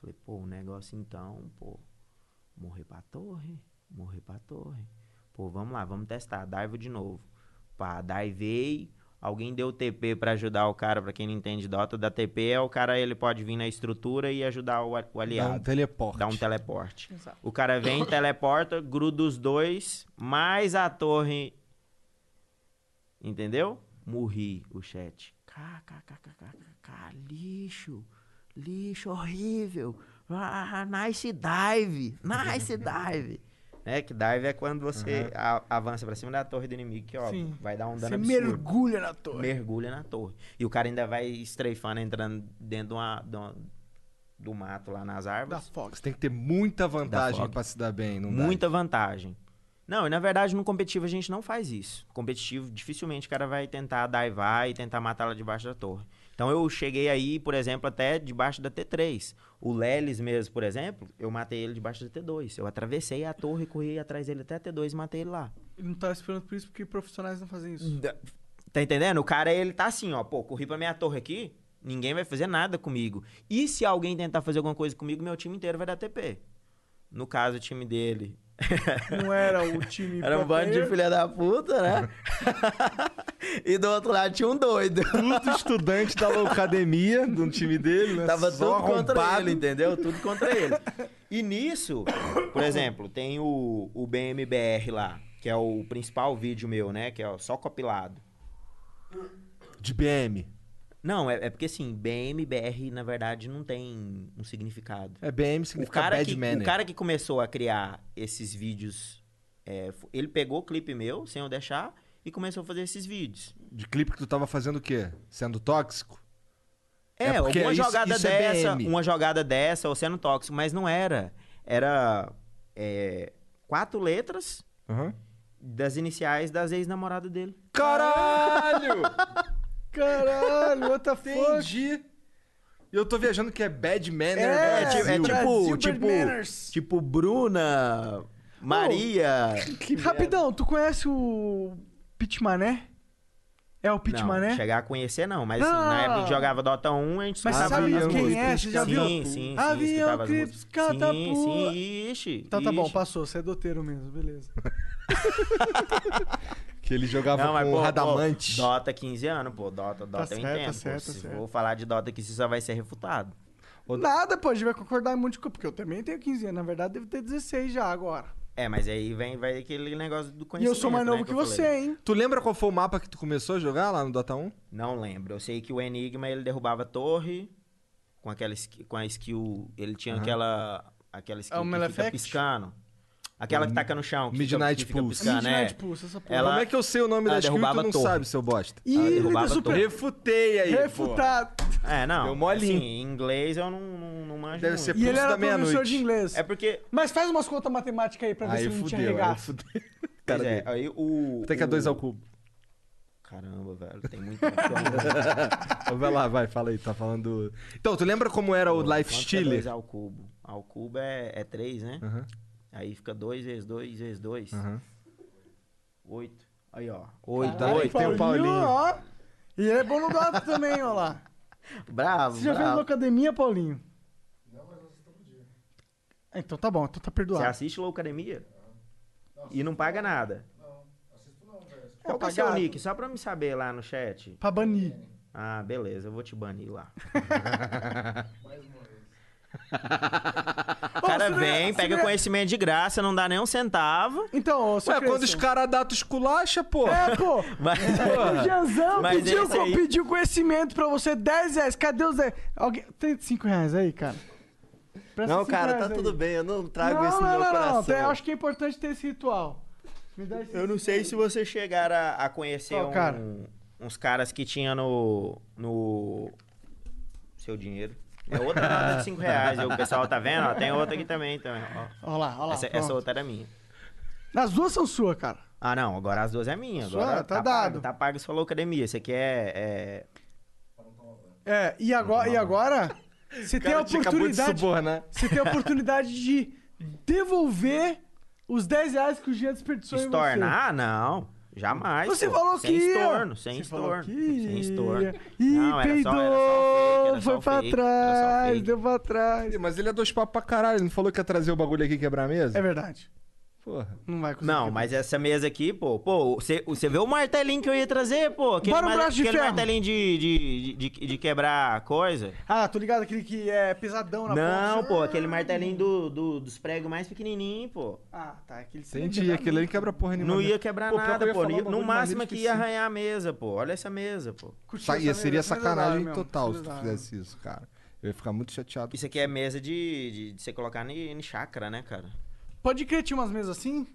Falei, pô, o negócio então, pô, morrer pra torre, morrer pra torre. Pô, vamos lá, vamos testar, dive de novo. Pá, divei, alguém deu TP pra ajudar o cara, pra quem não entende Dota, da TP é o cara, ele pode vir na estrutura e ajudar o, a- o aliado. Dá um teleporte. Dá um teleporte. Exato. O cara vem, teleporta, gruda os dois, mais a torre. Entendeu? Morri o chat. KKKKK, lixo, lixo horrível. Ah, nice dive, nice dive. É que dive é quando você a- avança pra cima da torre do inimigo, que ó, Sim. vai dar um dano Você absurdo. mergulha na torre. Mergulha na torre. E o cara ainda vai estreifando, entrando dentro de uma- de uma- do mato lá nas Da árvores. Fox. Você tem que ter muita vantagem pra se dar bem, não? Muita vantagem. Não, e na verdade no competitivo a gente não faz isso. Competitivo, dificilmente o cara vai tentar divar e tentar matá-la debaixo da torre. Então eu cheguei aí, por exemplo, até debaixo da T3. O Lelis mesmo, por exemplo, eu matei ele debaixo da T2. Eu atravessei a torre, corri atrás dele até a T2 e matei ele lá. Ele não tá esperando por isso porque profissionais não fazem isso. Tá entendendo? O cara, ele tá assim, ó, pô, corri pra minha torre aqui, ninguém vai fazer nada comigo. E se alguém tentar fazer alguma coisa comigo, meu time inteiro vai dar TP. No caso, o time dele Não era o time. era um bando de filha da puta, né? e do outro lado tinha um doido. Tudo estudante da academia, do time dele, né? Tava Só tudo contra arrombado. ele, entendeu? Tudo contra ele. E nisso, por exemplo, tem o, o BMBR lá, que é o principal vídeo meu, né? Que é só copilado. De BM. Não, é, é porque assim, BMBR na verdade não tem um significado. É, BM O significa cara, bad que, manner. o cara que começou a criar esses vídeos, é, ele pegou o clipe meu, sem eu deixar, e começou a fazer esses vídeos. De clipe que tu tava fazendo o quê? Sendo tóxico? É, É uma jogada isso é dessa, BM. uma jogada dessa, ou sendo tóxico, mas não era. Era é, quatro letras Aham. das iniciais das ex-namoradas dele. Caralho! Caralho, what the fuck? Entendi. E eu tô viajando que é bad manner É, É, tipo, é Brasil. Brasil, tipo, tipo, Bad Manners. tipo Bruna, Maria. Rapidão, tu conhece o Pitmané? É o Pitmané? Não, chegar a conhecer não, mas Não, assim, na época não. que jogava Dota 1, a gente Mas escutava sabe as quem é? Você já viu? Sim, sim, sim, Avião, Crips, catapulta. Sim, sim, ixi. Tá, tá bom, passou. Você é doteiro mesmo, beleza. Que ele jogava Não, mas, com pô, o pô, Radamante. Dota 15 anos, pô. Dota, Dota eu certo, entendo. tá pô. certo, tá Se certo. for falar de Dota aqui, você só vai ser refutado. Nada, pô, a gente vai concordar em um monte de coisa, porque eu também tenho 15 anos. Na verdade, devo ter 16 já agora. É, mas aí vem vai aquele negócio do E conhecimento. eu sou mais novo né, que, eu você, falei. hein? Tu lembra qual foi o mapa que tu começou a jogar lá no Dota 1? Não lembro. Eu sei que o Enigma, ele derrubava a torre com aquela com a skill... Ele tinha Aham. aquela... Aquela skill É que fica piscando. Aquela que taca no chão. Que Midnight fica, que fica Pulse. piscando, Midnight é. Pulse, essa porra. Ela- Como é que eu sei o nome da skill e tu não sabe, seu bosta? Ih, ele a super... Refutei aí. Refutado. É, não. Deu molinho. Assim, em inglês eu não, não, não manjo Deve muito. ser E ele Pulse era da meia-noite. professor de inglês. É porque... Mas faz umas contas matemáticas aí pra ver Aí se ele não te fudeu, aí fudeu. Pois é, aí o... Tem que é o- dois ao cubo. Caramba, velho, tem muito... vai lá, vai, fala aí, tá falando... Então, tu lembra como era o Life Quanto que é ao cubo? Ao cubo é, é 3, né? Aham, Aí fica 2 vezes 2 vezes 2. aham. 8. Aí, ó. 8, Caralho, 8. tem o Paulinho. ó. E ele é bom no Dota também, ó lá. Bravo, Você já fez bravo. academia, Paulinho? Não, mas você todo dia. Então tá bom, então tá Você perdoado. assiste Low Academia? E não paga nada. É Qual que é o seu nick? Só pra me saber lá no chat. Pra banir. Ah, beleza, eu vou te banir lá. Ô, cara vem, pega Segura- conhecimento de graça, não dá nem um centavo. Então, seu Ué, quando os Cresson. caras tu esculacha, pô. É, pô. Mas, O Janzão Mas pediu, aí- pediu conhecimento pra você 10 reais. Cadê os 10? Alguém... Tem 5 reais aí, cara? Presta Não, cara, tá aí. tudo bem, eu não trago não, isso no não, meu não, coração. Não, eu acho que é importante ter esse ritual. Me dá esse Eu não sei se você chegar a, a conhecer Qual um- cara? uns caras que tinha no. no. seu dinheiro. É outra nota de 5 reais. O pessoal tá vendo? Ó, tem outra aqui também. também ó. Olha lá, olha lá. Essa, essa outra era minha. As duas são suas, cara. Ah, não, agora as duas é minha. Sua, Agora tá tá, dado. Pago, tá pago, você falou academia. Esse aqui é. é... É, e agora, e agora você tem a te acabou de oportunidade. subornar. Você tem a oportunidade de devolver os 10 reais que o Jean desperdiçou em você. Estornar? Não. Jamais. Você pô. falou sem que ia. estorno, sem estorno. que Sem estorno. Ih, Não, era peidou, só- era só fake, era foi só pra fake, trás, deu pra trás. Mas ele é dois papos pra caralho. Ele não falou que ia trazer o bagulho aqui e quebrar a mesa? É verdade. Porra. Não vai conseguir. Não, mas essa mesa aqui, pô, pô, você, você vê o martelinho que eu ia trazer, pô. Aquele, Bora um braço de aquele ferro. martelinho de, de, de, de- de quebrar coisa. Ah, tô ligado, aquele que é pesadão na Não, ponta. pô, aquele martelinho do, do- dos pregos mais pequenininho, pô. Ah, tá. Aquele Entendi, aquele ali quebra porra nenhuma. Não ia quebrar Pô, que nada, pô. Ia- no máximo maneiro, aqui ia arranhar a mesa, pô. Olha essa mesa, pô. Sa- ia- seria sacanagem mesmo, total se tu fizesse isso, cara. Eu ia ficar muito chateado. Isso aqui é mesa de, de, de você colocar em, em chácara, né, cara? Pode crer, tinha umas mesas assim?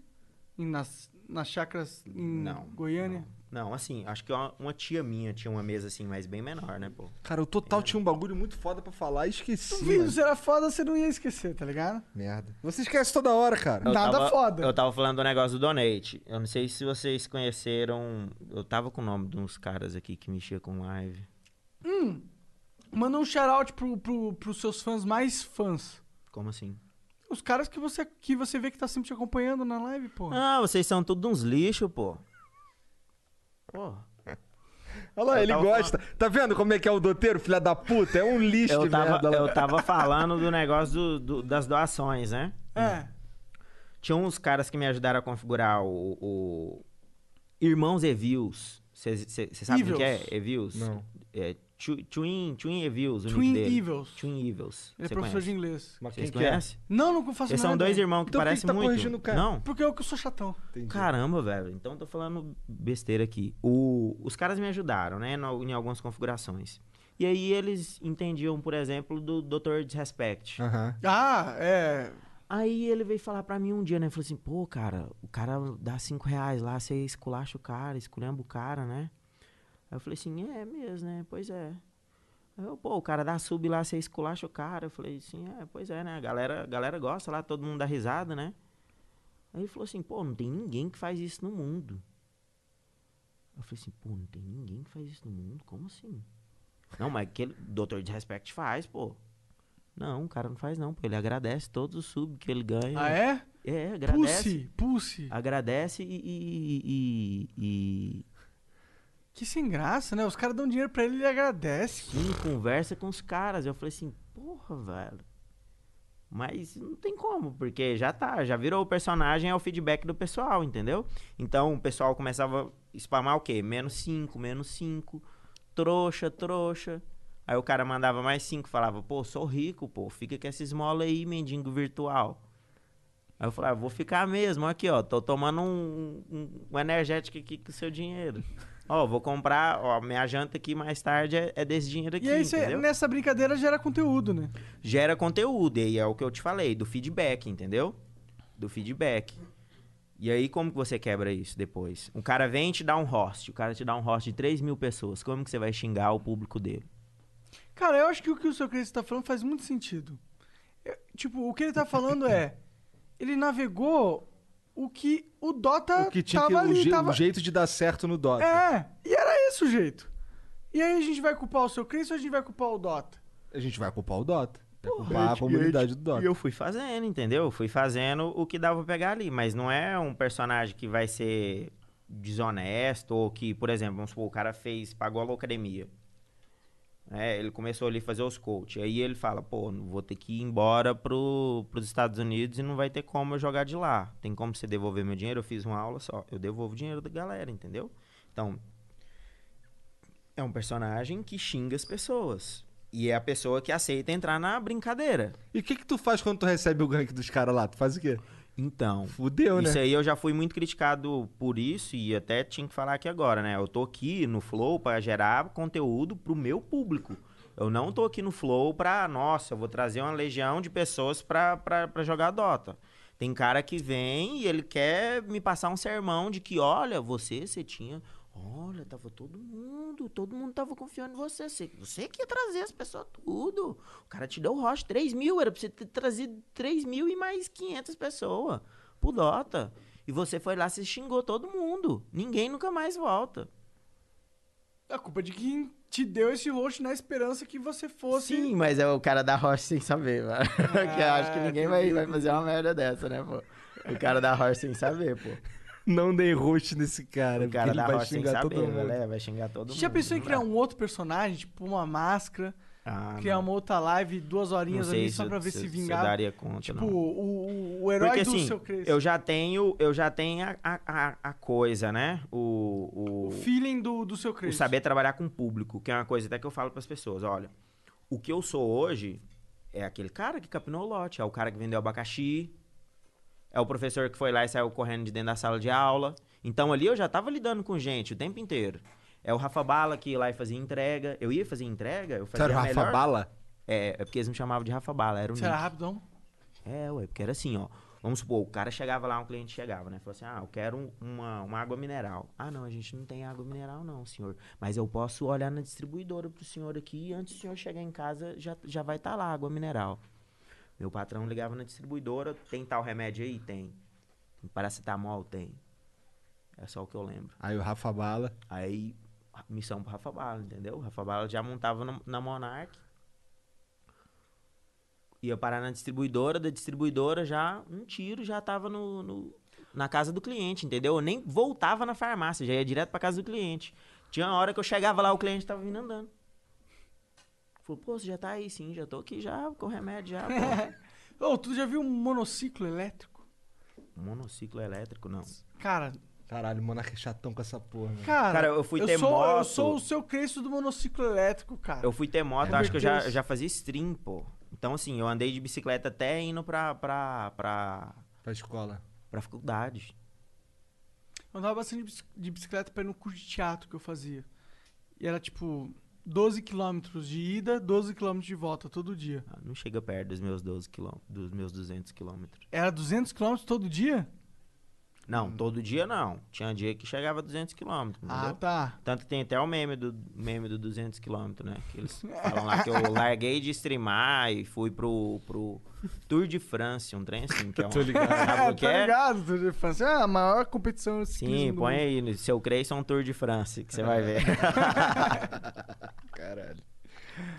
Nas, nas chacras em Não, Goiânia? Não, assim, acho que uma, uma tia minha tinha uma mesa assim, mas bem menor, né, pô? Cara, o Total tinha um bagulho muito foda pra falar e esqueci. Duvido, mano. se era foda, você não ia esquecer, tá ligado? Merda. Você esquece toda hora, cara. Eu Nada tava- foda. Eu tava falando do negócio do Donate. Eu não sei se vocês conheceram. Eu tava com o nome de uns caras aqui que mexia com live. Hum, manda um shout-out pro, pro, pros seus fãs mais fãs. Como assim? Os caras que você, que você vê que tá sempre te acompanhando na live, pô. Ah, vocês são tudo uns lixos, pô. Pô. Olha lá, Eu ele gosta. Tá vendo como é que é o doteiro, filha da puta? É um lixo Eu tava, merda. eu tava falando do negócio do- do- das doações, né? É. Tinha uns caras que me ajudaram a configurar o. o Irmãos Evils. Você sabe o que é? Evils. Não. É Twin, Twin Evils, o Twin. Evils. Twin Evils. Ele é professor conhece? de inglês. Mas Vocês quem que é? conhecem? Não, não faço Eles são dois irmãos que Então parecem tá muito. corrigindo o cara? Não? Porque eu que sou chatão. Entendi. Caramba, velho. Então eu tô falando besteira aqui. O- os caras me ajudaram, né? no- em algumas configurações. E aí eles entendiam, por exemplo, do Dr. Disrespect. Aham. Ah, é. Aí ele veio falar pra mim um dia, né? Falou assim, pô, cara, o cara dá cinco reais lá, você esculacha o cara, esculhamba o cara, né? Aí eu falei assim, é mesmo, né? Pois é. Aí eu, pô, o cara dá sub lá, você esculacha o cara. Eu falei assim, é, pois é, né? A galera, a galera gosta lá, todo mundo dá risada, né? Aí ele falou assim, pô, não tem ninguém que faz isso no mundo. Eu falei assim, pô, não tem ninguém que faz isso no mundo? Como assim? Não, mas aquele doutor de respect faz, pô. Não, o cara não faz não, pô. Ele agradece todos os subs que ele ganha. Ah, é? É, agradece. Pulse, pulse. Agradece e, e, e, e- Que sem graça, né? Os caras dão dinheiro pra ele e ele agradece. sim, conversa com os caras. Eu falei assim, porra, velho. Mas não tem como, porque já tá, já virou o personagem, é o feedback do pessoal, entendeu? Então o pessoal começava a spamar o quê? Menos 5, menos 5, trouxa, trouxa. Aí o cara mandava mais 5, falava, pô, sou rico, pô, fica com essa esmola aí, mendigo virtual. Aí eu falava, vou ficar mesmo, aqui ó, tô tomando um, um, um energético aqui com o seu dinheiro. Ó, vou comprar, ó, minha janta aqui mais tarde é, é desse dinheiro aqui, E aí, cê, nessa brincadeira, gera conteúdo, né? gera conteúdo, e aí é o que eu te falei, do feedback, entendeu? Do feedback. E aí, como que você quebra isso depois? Um cara vem e te dá um host, o cara te dá um host de 3 mil pessoas, como que você vai xingar o público dele? Cara, eu acho que o que o seu Cresce tá falando faz muito sentido. Eu- tipo, o que ele tá falando é. Ele navegou o que o Dota O que tinha tava que, o, ali. je- tava... o jeito de dar certo no Dota. É, e era esse o jeito. E aí a gente vai culpar o seu Cresce ou a gente vai culpar o Dota? A gente vai culpar o Dota. Porra, culpar a e comunidade eu- do Dota. E eu fui fazendo, entendeu? Eu fui fazendo o que dava pra pegar ali. Mas não é um personagem que vai ser desonesto ou que, por exemplo, vamos supor, o cara fez, pagou a academia. É, ele começou ali a fazer os coach. Aí ele fala, pô, vou ter que ir embora pro, pros Estados Unidos e não vai ter como eu jogar de lá. Tem como você devolver meu dinheiro? Eu fiz uma aula só. Eu devolvo o dinheiro da galera, entendeu? Então, é um personagem que xinga as pessoas. E é a pessoa que aceita entrar na brincadeira. E o que que tu faz quando tu recebe o gank dos caras lá? Tu faz o quê? Então, Fudeu, né? isso aí eu já fui muito criticado por isso e até tinha que falar aqui agora, né? Eu tô aqui no Flow pra gerar conteúdo pro meu público. Eu não tô aqui no Flow pra, nossa, eu vou trazer uma legião de pessoas pra, pra, pra jogar Dota. Tem cara que vem e ele quer me passar um sermão de que, olha, você, você tinha. Olha, tava todo mundo, todo mundo tava confiando em você. Você, você que ia trazer as pessoas tudo. O cara te deu o rocha 3 mil, era pra você ter trazido 3 mil e mais 500 pessoas pro Dota. E você foi lá, você xingou todo mundo. Ninguém nunca mais volta. A culpa é de quem te deu esse host na esperança que você fosse. Sim, mas é o cara da rocha sem saber, mano. que eu acho que ninguém vai, vai fazer uma merda dessa, né, pô? O cara da rocha sem saber, pô. Não dei rosto nesse cara. O cara porque da ele vai rocha xingar saber, todo mundo. né? Vai xingar todo mundo. Já pensou em não criar um outro personagem, tipo uma máscara, Ah, criar não. uma outra live, duas horinhas ali só pra ver se se eu- se eu vingar? daria conta, tipo, não. o, o, o herói Porque do assim, seu Crespo. eu já tenho, eu já tenho a, a, a- coisa, né? O, o, O feeling do, do seu o Crespo. saber trabalhar com o público, que é uma coisa até que eu falo pras pessoas. Olha, o que eu sou hoje é aquele cara que capinou o lote, é o cara que vendeu abacaxi, é o professor que foi lá e saiu correndo de dentro da sala de aula. Então ali eu já tava lidando com gente o tempo inteiro. É o Rafa Bala que ia lá e fazia entrega. Eu ia fazer entrega, eu fazia era o Rafa melhor... Bala? É, é porque eles me chamavam de Rafa Bala, era o Você era nick. rapidão? É, ué, porque era assim, ó. Vamos supor, o cara chegava lá, um cliente chegava, né? Falou assim, ah, eu quero um- uma, uma água mineral. Ah, não, a gente não tem água mineral não, senhor. Mas eu posso olhar na distribuidora pro senhor aqui e antes do senhor chegar em casa, já, já vai estar lá a água mineral. Meu patrão ligava na distribuidora, tem tal remédio aí? Tem. Tem paracetamol? Tem. É só o que eu lembro. Aí o Rafa Bala. Aí, missão pro Rafa Bala, entendeu? O Rafa Bala já montava no- na Monarch. Ia parar na distribuidora, da distribuidora já, um tiro já tava no, no- na casa do cliente, entendeu? Eu nem voltava na farmácia, já ia direto pra casa do cliente. Tinha uma hora que eu chegava lá, o cliente tava vindo andando. Falou, pô, você já tá aí? Sim, já tô aqui já, com remédio já, pô. Ô, tu já viu um monociclo elétrico? Monociclo elétrico, não. Cara, Caralho, o Monarca é chatão com essa porra, mano. cara, Cara, eu fui ter sou, Eu moto. sou o seu Crespo do monociclo elétrico, cara. Eu fui ter moto, É acho que eu já, Deus. eu já fazia stream, pô. Então, assim, eu andei de bicicleta até indo pra, pra, pra, Pra escola. pra faculdade. Eu andava bastante de bicicleta pra ir no curso de teatro que eu fazia. E era tipo 12 quilômetros de ida, 12 quilômetros de volta todo dia. Ah, Não chega perto dos meus 12 quilômetros, dos meus 200 quilômetros. Era 200 quilômetros todo dia? Não, todo dia não. Tinha dia que chegava a 200 quilômetros, Ah, entendeu? tá. Tanto que tem até o meme do, meme do 200 quilômetros, né? Que eles falam lá que eu larguei de streamar e fui pro, pro Tour de France, um trem assim, que é uma... Tô ligado. Sabe o que tá é? ligado? Tour de France. É a maior competição de Sim, põe aí, no seu Creyson Tour de France, que você vai ver. Caralho.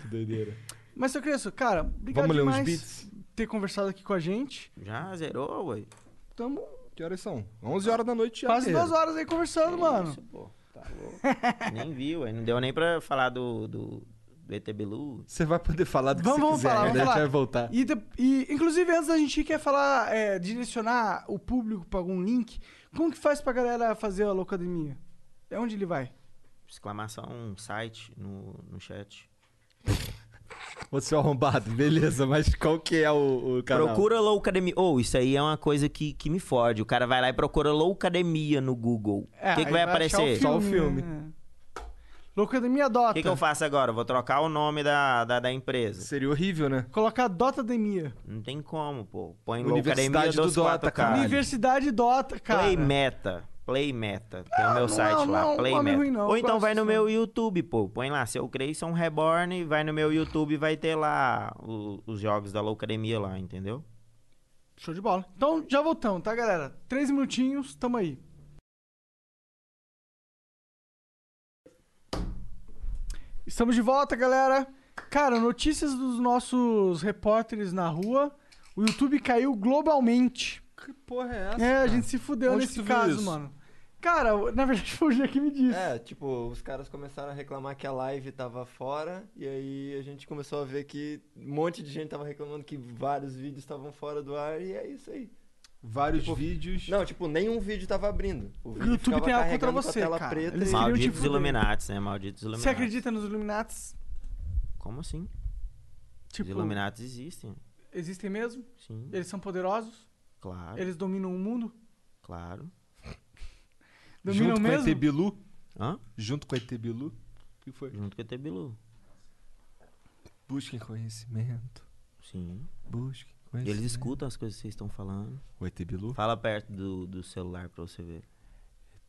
Que doideira. Mas, seu Crespo, cara, obrigado Vamos ler uns beats? ter conversado aqui com a gente. Já zerou, ué. Tamo Que horas são? 11 horas da noite já. quase duas horas aí conversando, mano. Isso, pô. Tá louco. nem viu, aí não deu nem pra falar do, do, do ET Bilu. Você vai poder falar do que Vamos, você vamos quiser, falar, né? vamos A gente falar. vai voltar. E, de- e, inclusive, antes da gente quer falar, é, direcionar o público pra algum link. Como que faz pra galera fazer a Loucademia? É onde ele vai? Exclamação site no, no chat. Você é um arrombado, beleza, mas qual que é o, o canal? Procura Loucademia. Ou isso aí é uma coisa que, que me fode. O cara vai lá e procura Loucademia no Google. O É, que, que aí vai achar aparecer? Só o filme. né? Loucademia Dota. O que, que eu faço agora? Eu vou trocar o nome da, da, da empresa. Seria horrível, né? Colocar Dotademia. Não tem como, pô. Põe Universidade Loucademia do Dota, cara. Universidade Dota, cara. Play Meta. Play Meta. Tem o meu não site não lá, um Play Meta. ruim, não, Ou então vai no meu YouTube, pô. Põe lá, seu Creyson Reborn, vai no meu YouTube e vai ter lá o- os jogos da Loucademia lá, entendeu? Show de bola. Então, já voltamos, tá, galera? Três minutinhos, tamo aí. Estamos de volta, galera. Cara, notícias dos nossos repórteres na rua. O YouTube caiu globalmente. Que porra é essa? É, a cara? gente se fudeu Onde nesse caso, isso? mano. Cara, na verdade foi o Gia que me disse. É, tipo, os caras começaram a reclamar que a live tava fora, e aí a gente começou a ver que um monte de gente tava reclamando que vários vídeos estavam fora do ar, e é isso aí. Vários Tipo, vídeos. Não, tipo, nenhum vídeo tava abrindo. O vídeo YouTube tem algo contra a você, tela cara. preta Eles e- Malditos fuder. Illuminatis, né? Malditos Illuminatis. Você acredita nos Illuminatis? Como assim? Tipo- Os Illuminati existem, Existem mesmo? sim, Eles são poderosos? Claro, Eles dominam o mundo? claro. Dominam Junto mesmo? com ET Bilu? Hã? Junto com ET Bilu? O que foi? Junto com o ET Bilu. Busquem conhecimento. Sim. Busquem E conhecimento. eles escutam as coisas que vocês estão falando. O ET Bilu? Fala perto do, do celular pra você ver.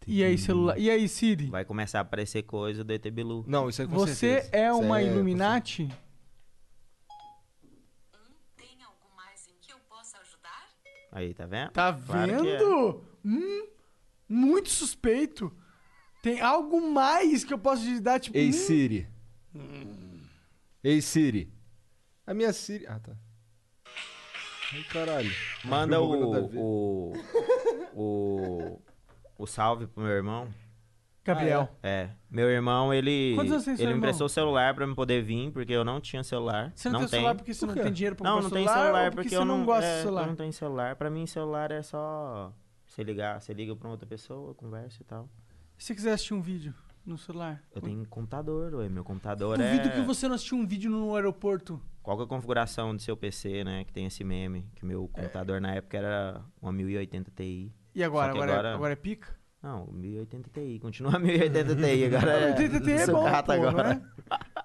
E aí, celular? E aí, Siri? Vai começar a aparecer coisa do ET Bilu. Não, isso é com Você certeza. é Isso uma é- Illuminati? Tem algo mais em que eu possa ajudar? Aí, tá vendo? Tá Claro que é. vendo? Hum, muito suspeito. Tem algo mais que eu posso te dar, tipo. Ei, hum, Siri. Ei, Siri. A minha Siri... Ah, tá. Ai, caralho. Manda o o, o. O salve pro meu irmão. Gabriel. É. Meu irmão, ele. Quantos anos tem ele me irmão? emprestou o celular pra eu poder vir, porque eu não tinha celular. Você não, não tem celular porque você Por não tem dinheiro pra Não, comprar não tem celular, celular porque você eu não, não gosta é, de celular? Eu não tenho celular. Pra mim, celular é só você ligar. Você liga pra outra pessoa, conversa e tal. Se você quiser assistir um vídeo no celular. Eu tenho computador, ué. Meu computador Duvido é. que você não assistiu um vídeo no aeroporto. Qual que é a configuração do seu PC, né? Que tem esse meme. Que É. meu computador na época era uma 1080 Ti. E agora? Que Agora, agora- É, agora é pica? Não, 1080 Ti. Continua 1080 Ti. Agora é. 1080 Ti é bom, pô, agora. né?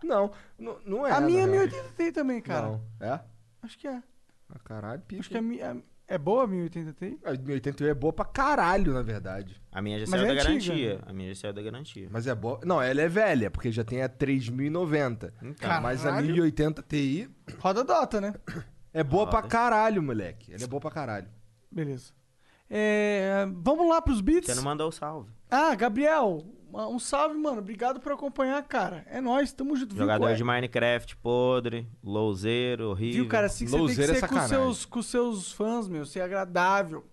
Não, não, não é. a minha é real. 1080 Ti também, cara. Não. É? Acho que é. Ah, caralho, pica. Acho que a minha... É boa a 1080 Ti? A 1080 é boa pra caralho, na verdade. A minha já saiu é da antiga. garantia. A minha já saiu da garantia. Mas é boa. Não, ela é velha, porque já tem a 3090. Então, Mas a Caralho. 1080 Ti Roda Dota, né? é boa pra Roda. caralho, moleque. Ela é boa pra caralho. Beleza. É, vamos lá pros beats? você não mandou o salve. Ah, Gabriel, um salve, mano. Obrigado por acompanhar, cara. É nóis, tamo junto. Viu, Jogador é? de Minecraft podre, louzeiro, horrível. Viu, cara, assim que você tem que é ser com sacanagem. seus, com seus fãs, meu. Ser agradável.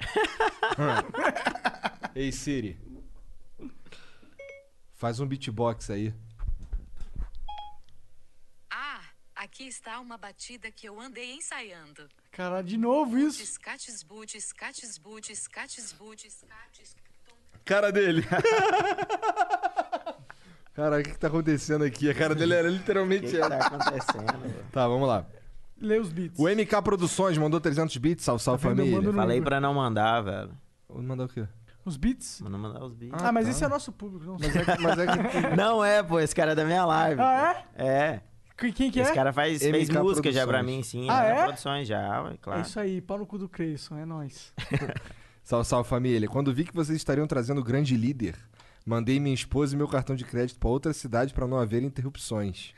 Ei, Siri. Faz um beatbox aí. Ah, aqui está uma batida que eu andei ensaiando. Cara, de novo isso. Cates boots, cates cates... Cara dele. Cara, o que, que tá acontecendo aqui? A cara dele era O que, literalmente que ela. tá acontecendo? Tá, vamos lá. Lê os beats. O MK Produções mandou 300 bits, salve, salve Tá? Eu família. no- Falei pra não mandar, velho. Mandar o quê? Os beats? Pra não mandar os beats. Ah, mas tá. esse é nosso público. Não Mas é que, mas é que Não é, pô, esse cara é da minha live. Ah, é? É. Que- Quem que é? Esse cara faz, fez música já pra Produções. mim, sim. Ah, é? é? Produções já, ué, É claro. isso aí, pau no cu do Creyson, é nóis. Salve, salve família. Quando vi que vocês estariam trazendo o grande líder, mandei minha esposa e meu cartão de crédito pra outra cidade pra não haver interrupções.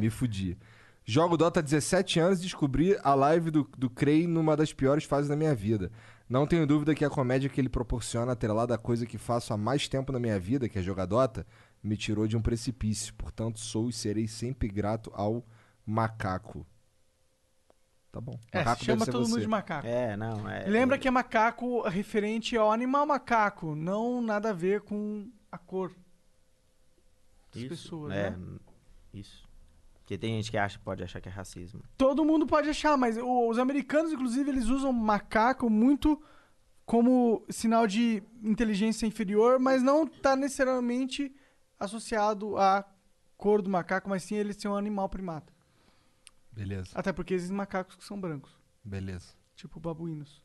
Me fudi. Jogo Dota há 17 anos e descobri a live do, do Crey numa das piores fases da minha vida. Não tenho dúvida que a comédia que ele proporciona, atrelada à coisa que faço há mais tempo na minha vida, que é jogar Dota, me tirou de um precipício. Portanto, sou e serei sempre grato ao macaco. Tá bom. É, Macaco se deve chama ser todo você. mundo de macaco. É, não, é. Lembra que é macaco referente ao animal macaco, não nada a ver com a cor das isso, pessoas, é, né? Isso. Porque tem gente que acha, pode achar que é racismo. Todo mundo pode achar, mas os americanos, inclusive, eles usam macaco muito como sinal de inteligência inferior, mas não tá necessariamente associado à cor do macaco, mas sim ele ser um animal primata. Beleza, Até porque existem macacos que são brancos, beleza. tipo babuínos.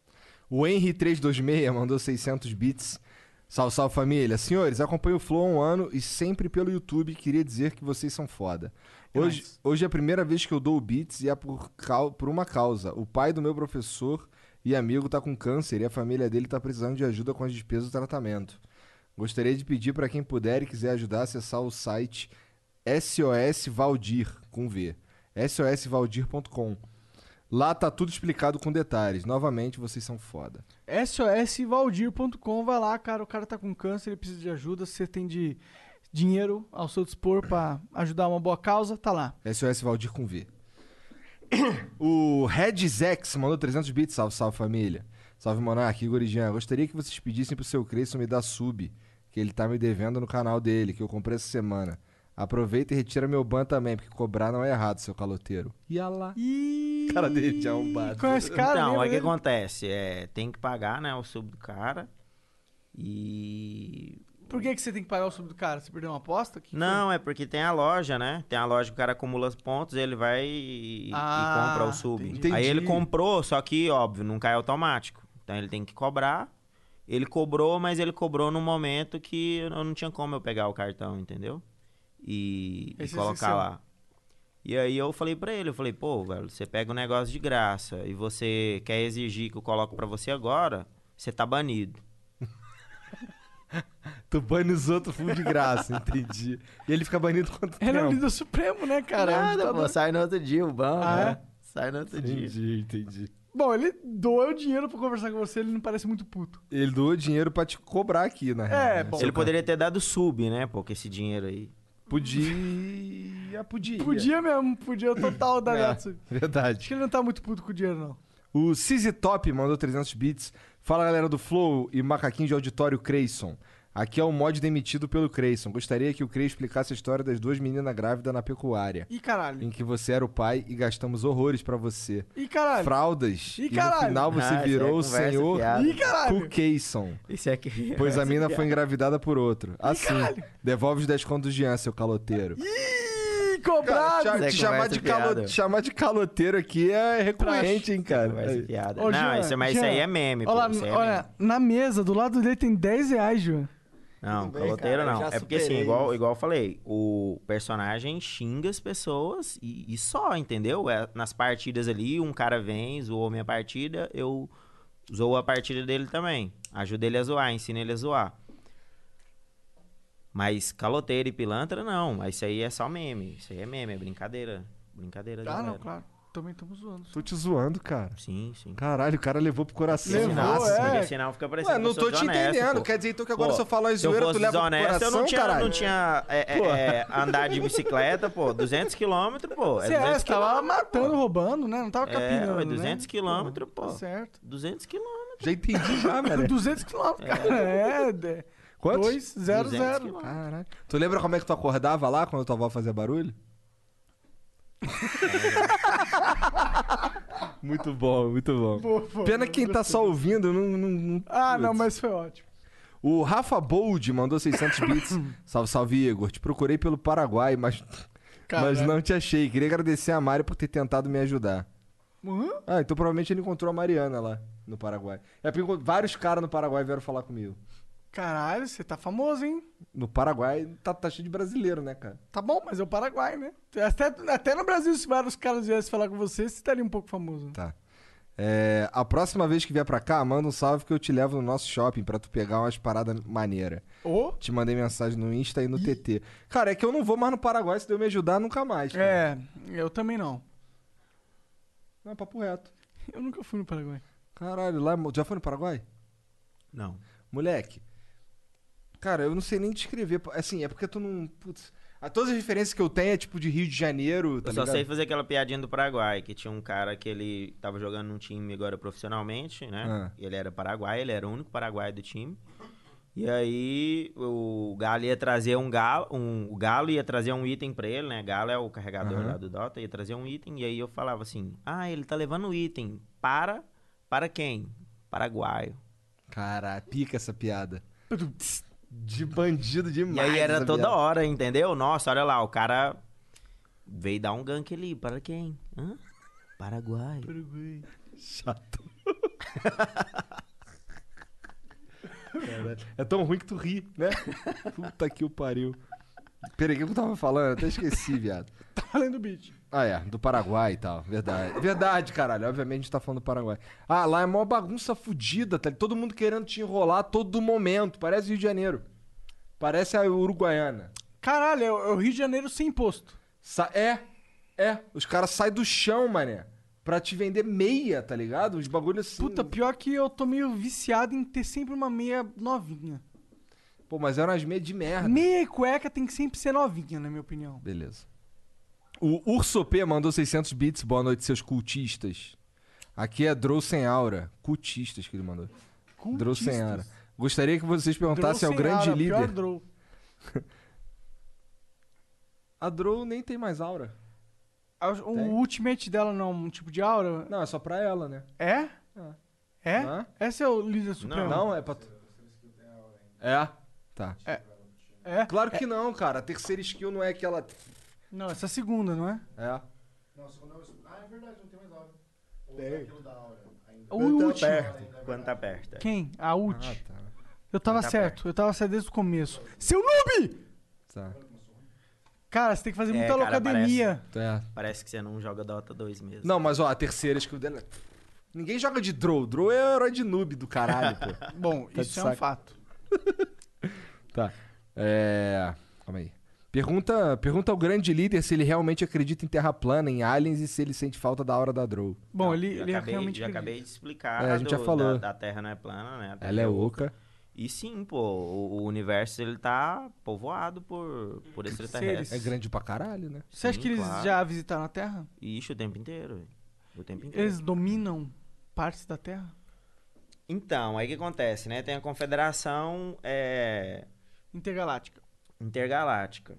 O Henry326 mandou 600 bits. Salve, salve família. Senhores, acompanho o Flow há um ano e sempre pelo YouTube queria dizer que vocês são foda. Hoje, hoje é a primeira vez que eu dou bits e é por, por uma causa. O pai do meu professor e amigo tá com câncer e a família dele tá precisando de ajuda com as despesas do tratamento. Gostaria de pedir para quem puder e quiser ajudar a acessar o site SOS Valdir, com V. sosvaldir.com. Lá tá tudo explicado com detalhes. Novamente, vocês são foda. SOSvaldir.com, vai lá, cara, o cara tá com câncer, ele precisa de ajuda, você tem de dinheiro ao seu dispor pra ajudar uma boa causa, tá lá. SOS Valdir com V. O Redzex mandou 300 bits. Salve, salve família. Salve Monark, Igor e Jean. Gostaria que vocês pedissem pro seu Creyson me dar sub, que ele tá me devendo no canal dele, que eu comprei essa semana. Aproveita e retira meu ban também, porque cobrar não é errado, seu caloteiro. E lá. E... Cara dele de arrombado. Conhece cara? então, o que dele? acontece? É, tem que pagar, né, o sub do cara. E Por que, que você tem que pagar o sub do cara? Você perdeu uma aposta? Que que Não, é porque tem a loja, né? Tem a loja que o cara acumula os pontos, ele vai e, e Ah, compra o sub. entendi. Aí ele comprou, só que, óbvio, não cai automático. Então ele tem que cobrar. Ele cobrou, mas ele cobrou num momento que eu não tinha como eu pegar o cartão, entendeu? E, e Esse colocar lá. E aí eu falei pra ele, eu falei, pô, velho, você pega um negócio de graça e você quer exigir que eu coloque pra você agora, você tá banido. Tu bane os outros full de graça, entendi. E ele fica banido quanto Ele é o tempo? líder supremo, né, cara? É Nada, ditador. pô, sai no outro dia o banco, Ah, né? Sai no outro dia. Entendi, entendi. Bom, ele doou o dinheiro pra conversar com você, ele não parece muito puto. Ele doou dinheiro pra te cobrar aqui, na real. né? bom. Ele poderia ter dado sub, né? Porque esse dinheiro aí. Podia. Podia. Podia mesmo, podia o total da É, Netsu. verdade. Acho que ele não tá muito puto com o dinheiro, não. O CZ Top mandou 300 bits. Fala galera do Flow e macaquinho de auditório Creyson. Aqui é o mod demitido pelo Creyson. Gostaria que o Crey explicasse a história das duas meninas grávidas na pecuária. Ih, caralho. Em que você era o pai e gastamos horrores pra você. Ih, caralho. Fraldas. Ih, e no caralho. final você Ah, isso aí é virou o conversa senhor. Ih, caralho. Cookeyson. Isso aqui. Pois a mina foi engravidada por outro. Assim, caralho. devolve os 10 contos de Jean, seu caloteiro. Ih, cobrado. Cara, Isso é te chamar, de calo- fiada. chamar de caloteiro aqui é recorrente, hein, cara. Conversa fiada. Ô, não, Jean, isso, mas isso Jean, aí é meme, pô. Olha, lá, isso aí é olha na mesa, do lado dele tem 10 reais, João. Não, bem, caloteiro cara, não. É porque assim, igual, igual eu falei, o personagem xinga as pessoas e, e só, entendeu? É, nas partidas ali, um cara vem, zoou minha partida, eu zoo a partida dele também. Ajuda ele a zoar, ensina ele a zoar. Mas caloteiro e pilantra, não. Isso aí é só meme. Isso aí é meme, é brincadeira. Brincadeira Ah, não, claro. Também estamos zoando. Tô te zoando, cara. Sim, sim. Caralho, o cara levou pro coração. Levou, Nossa. é. Porque senão fica parecendo Ué, não tô te entendendo. pô. Quer dizer então que agora Pô, se eu falar se eu zoeira, tu leva pro coração, eu não tinha, caralho? não tinha é, é, é, andar de bicicleta, pô. 200 quilômetros, pô. É Você é, 200 você tava matando, pô. roubando, né? Não tava É, capinando, ué, né? 200 quilômetros, pô. Tá certo. 200 quilômetros. Já entendi já, velho. 200 quilômetros, cara. É, é. Quantos? 2, 0, 200 0. quilômetros. Caralho. Tu lembra como é que tu acordava lá quando tua avó fazia barulho? muito bom, muito bom. Boa, boa, Pena quem tá só ouvindo não... não, não- Ah, não, putz. mas foi ótimo. O Rafa Bold mandou 600 bits. salve, salve, Igor. Te procurei pelo Paraguai, mas, mas Caralho. não te achei. Queria agradecer a Mari por ter tentado me ajudar. Hã? Ah, então provavelmente ele encontrou a Mariana lá no Paraguai. É porque vários caras no Paraguai vieram falar comigo. Caralho, você tá famoso, hein? No Paraguai tá, tá cheio de brasileiro, né, cara? Tá bom, mas é o Paraguai, né? Até, até no Brasil, se vários caras viessem falar com você, você estaria um pouco famoso. né? Tá. É, a próxima vez que vier pra cá, manda um salve que eu te levo no nosso shopping pra tu pegar umas paradas maneiras. Ô, Te mandei mensagem no Insta e no TT. Cara, é que eu não vou mais no Paraguai, se Deus me ajudar, nunca mais. cara. é, eu também não. Não, papo reto. Eu nunca fui no Paraguai. Caralho, lá. Já foi no Paraguai? Não. Moleque. Cara, eu não sei nem descrever. Assim, é porque tu não. Putz. A, todas as referências que eu tenho é tipo de Rio de Janeiro, tá eu só ligado? sei fazer aquela piadinha do Paraguai, que tinha um cara que ele tava jogando num time agora profissionalmente, né? Ah. Ele era paraguai, ele era o único paraguai do time. E aí o Galo ia trazer um galo, um, o Galo ia trazer um item pra ele, né? Galo é o carregador Aham. lá do Dota, ia trazer um item, e aí eu falava assim: Ah, ele tá levando o item. Para. Para quem? Paraguaio. Cara, pica essa piada. De bandido demais. e aí era toda hora, entendeu? Nossa, olha lá, o cara veio dar um gank ali. Para quem? Hã? Paraguai. Chato. Caralho. É tão ruim que tu ri, né? Puta que o pariu. Peraí, o que eu tava falando? Eu até esqueci, viado. Tá valendo o beat. Ah, é, do Paraguai e tal. Verdade. Verdade, caralho. Obviamente a gente tá falando do Paraguai. Ah, lá é uma bagunça fodida, tá? Todo mundo querendo te enrolar a todo momento. Parece Rio de Janeiro. Parece a Uruguaiana. Caralho, é o é o Rio de Janeiro sem imposto. Sa- é, é. Os caras saem do chão, mané. Pra te vender meia, tá ligado? Os bagulhos assim. Puta, pior que eu tô meio viciado em ter sempre uma meia novinha. Pô, mas eram as meias de merda. Meia e cueca tem que sempre ser novinha, na minha opinião. Beleza. O Urso P mandou 600 bits. Boa noite, seus cultistas. Aqui é Drow sem aura. Cultistas que ele mandou. Drow sem aura. Gostaria que vocês perguntassem ao grande aura, pior líder. Drow. A Drow nem tem mais aura. A- O Tem? ultimate dela não é um tipo de aura? Não, é só pra ela, né? É? É? Hã? Esse é o líder supremo? Não, é pra. tu- É. Tá. É. É? Claro que não, cara. A terceira skill não é aquela. Não, essa é a segunda, não é? É. Não, segunda não. Ah, é verdade, não tem mais aura. Ou Tem. aquilo da aura ainda. O Quando tá último. perto. Quando tá perto. é. Quem? A ult. Ah, tá. Eu tava Tá certo, eu tava certo desde o começo. Seu noob! Tá. Cara, você tem que fazer É, muita cara, academia. É. Parece que você não joga Dota 2 mesmo. Não, mas ó, a terceira skill dela. Ninguém joga de Drow. Drow é o herói de noob do caralho, pô. Bom, Tá de isso é um saco. fato. Tá. É. Calma aí. Pergunta, pergunta ao grande líder se ele realmente acredita em terra plana, em aliens e se ele sente falta da hora da Drow. Bom, Não, ele, já ele acabei, realmente já acredita. acabei de explicar. É, a gente já do- falou. Da, da Terra não é plana, né? Ela é oca. E sim, pô, o, o universo ele tá povoado por, por extraterrestres. É grande pra caralho, né? Você acha Sim, que eles claro. já visitaram a Terra? Ixi, o tempo inteiro. velho. O tempo inteiro. Eles dominam partes da Terra? Então, aí o que acontece, né? Tem a confederação é, Intergaláctica. Intergaláctica.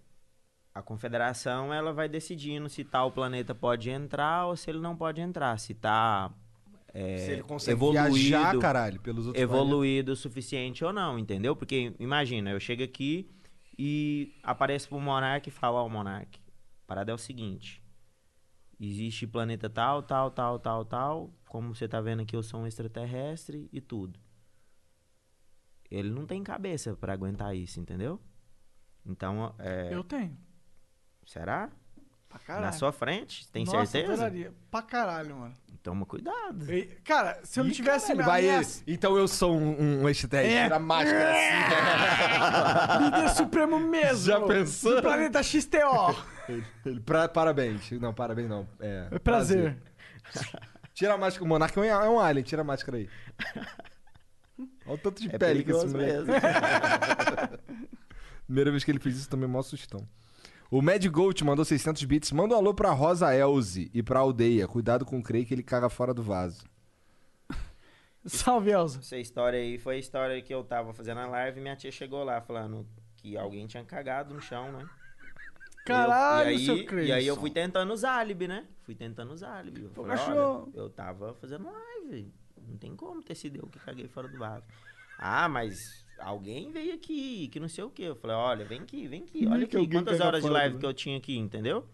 A confederação, ela vai decidindo se tal planeta pode entrar ou se ele não pode entrar. Se tá é, Se ele consegue evoluído, viajar, caralho, pelos outros evoluído o suficiente ou não, entendeu? Porque, imagina, eu chego aqui e apareço pro Monark e falo, ó, Monark, a parada é o seguinte, existe planeta tal, tal, tal, tal, tal, como você tá vendo aqui, eu sou um extraterrestre e tudo. Ele não tem cabeça pra aguentar isso, entendeu? Então, é... Eu tenho. Será? Pra caralho. Na sua frente? Tem Nossa, certeza? adoraria. Pra caralho, mano. Toma cuidado. E- Cara, se eu não Ih, tivesse caralho, vai minha- ele. Então eu sou um, um extraterrestre. É. Tira a máscara assim. Líder supremo mesmo. Já pensou? Do planeta XTO. Ele- ele- pra- parabéns. Não, parabéns não. É, É prazer. Tira a máscara. O Monark é um, é alien. Tira a máscara aí. Olha o tanto de É pele que esse moleque. Primeira vez que ele fez isso também, mó sustão. O Mad Gold mandou 600 bits. Manda um alô pra Rosa Elze e pra aldeia. Cuidado com o Crei que ele caga fora do vaso. Salve, Elza. Essa história aí foi a história que eu tava fazendo a live e minha tia chegou lá falando que alguém tinha cagado no chão, né? Caralho, eu, e aí, seu E aí eu fui tentando os álibi, né? Fui tentando os álibi. Eu, falei, olha, eu tava fazendo live. Não tem como ter sido eu que caguei fora do vaso. Ah, mas alguém veio aqui, que não sei o quê. Eu falei, olha, vem aqui, vem aqui. Olha que aqui, quantas horas de live vaso. que eu tinha aqui, entendeu?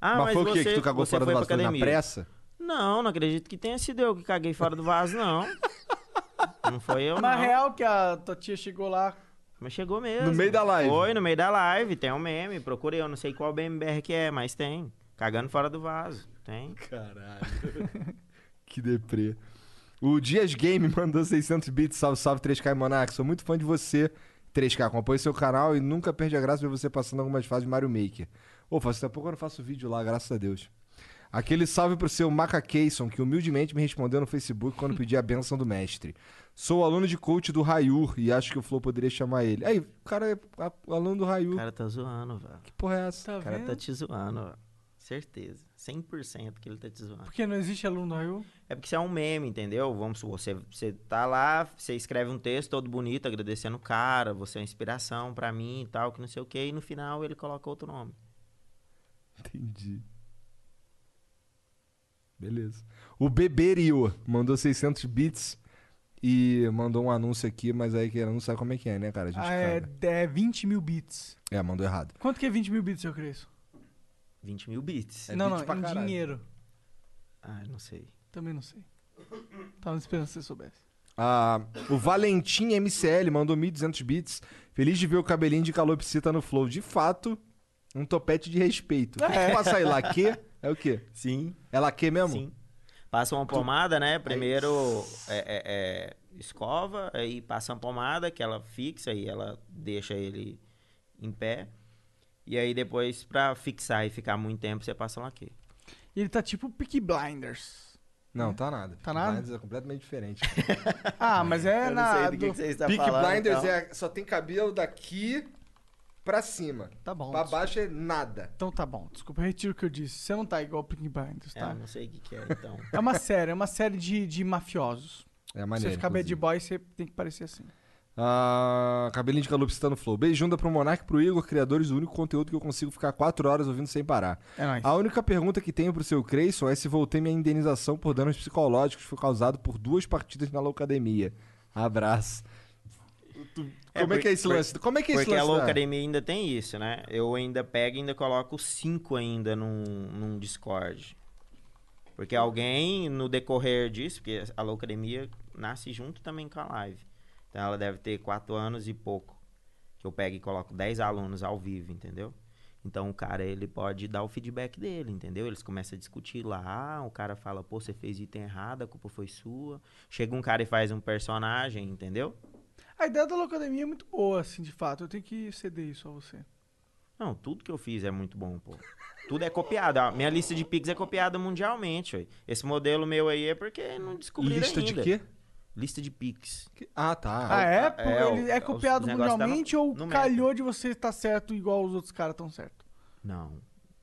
Ah, mas, mas, foi o quê? você, Que tu cagou fora do foi vaso na academia. pressa? Não, não acredito que tenha sido eu que caguei fora do vaso, não. não foi eu, Na não. real, que a tua tia chegou lá. Mas chegou mesmo. No meio da live. Foi, no meio da live. Tem um meme. Procurei, eu não sei qual BMBR que é, mas tem. Cagando fora do vaso. Tem. Caralho. que deprê. O Dias Game mandou 600 bits. Salve, salve 3K e Monark. Sou muito fã de você, 3K. Acompanhe seu canal e nunca perde a graça ver você passando algumas fases de Mario Maker. Ô, faz tempo que eu não faço vídeo lá, graças a Deus. Aquele salve pro seu Maca Keyson, que humildemente me respondeu no Facebook quando pedi a benção do mestre. Sou aluno de coach do Rayur e acho que o Flow poderia chamar ele. Aí, o cara é a- aluno do Rayur. O cara tá zoando, velho. Que porra é essa? Tá O cara vendo? tá te zoando, velho. Certeza. 100% que ele tá te zoando. Porque não existe aluno do Raio. É porque isso é um meme, entendeu? Vamos supor, você, você tá lá, você escreve um texto todo bonito, agradecendo o cara, você é uma inspiração pra mim e tal, que não sei o quê, e no final ele coloca outro nome. Entendi. Beleza. O Beberio mandou 600 bits e mandou um anúncio aqui, mas aí que não sabe como é que é, né, cara? A gente Ah, é, é 20 mil bits. É, mandou errado. Quanto que é 20 mil bits, seu Cresço? 20 mil bits. É não, bit não, em caralho. dinheiro. Ah, não sei. Também não sei. Tava esperando que você soubesse. Ah, o Valentim MCL mandou 1.200 bits. Feliz de ver o cabelinho de calopsita no flow. De fato, um topete de respeito. Que que passa aí? Laque? É o quê? Sim. É laque mesmo? Sim. Passa uma pomada, né? Primeiro é, é- é, escova, aí passa uma pomada que ela fixa e ela deixa ele em pé. E aí depois, pra fixar e ficar muito tempo, você passa laque. E ele tá tipo Peaky Blinders. Não, tá nada. Tá nada? Blinders é completamente diferente. Ah, mas é Eu não na. sei do que, do- que você está Peak falando. Blinders então. é, só tem cabelo daqui pra cima. Tá bom. Pra baixo é nada. Então tá bom. Desculpa, eu retiro o que eu disse. Você não tá igual Peaky Blinders, É, tá? eu não sei o que, que é, então. É uma série, é uma série de, de mafiosos. É Se maneiro. você ficar bad boy, você tem que parecer assim. Ah, cabelinho de calopsita no flow. Beijunda pro Monark e pro Igor, criadores do único conteúdo que eu consigo ficar 4 horas ouvindo sem parar. É nóis. A única pergunta que tenho pro seu Creyson é se voltei minha indenização por danos psicológicos que foi causado por duas partidas na Loucademia. Abraço. Como é que é esse por- lance? Como é que é esse Porque a lance da- Academia ainda tem isso, né? Eu ainda pego e ainda coloco cinco ainda num, num Discord. Porque alguém, no decorrer disso, porque a Low Academia nasce junto também com a live. Então ela deve ter quatro anos e pouco. Que eu pego e coloco 10 alunos ao vivo, entendeu? Então o cara, ele pode dar o feedback dele, entendeu? Eles começam a discutir lá, o cara fala, pô, você fez item errado, a culpa foi sua. Chega um cara e faz um personagem, entendeu? A ideia da Locademia é muito boa, assim, de fato. Eu tenho que ceder isso a você. Não, tudo que eu fiz é muito bom, pô. Tudo é copiado. A minha lista de Pix é copiada mundialmente, ué. Esse modelo meu aí é porque não descobriram Lista de quê? Lista de Pix. Ah, tá. Ah, é? Pô, é, ele é copiado tá mundialmente ou calhou de você estar certo igual os outros caras estão certo? Não.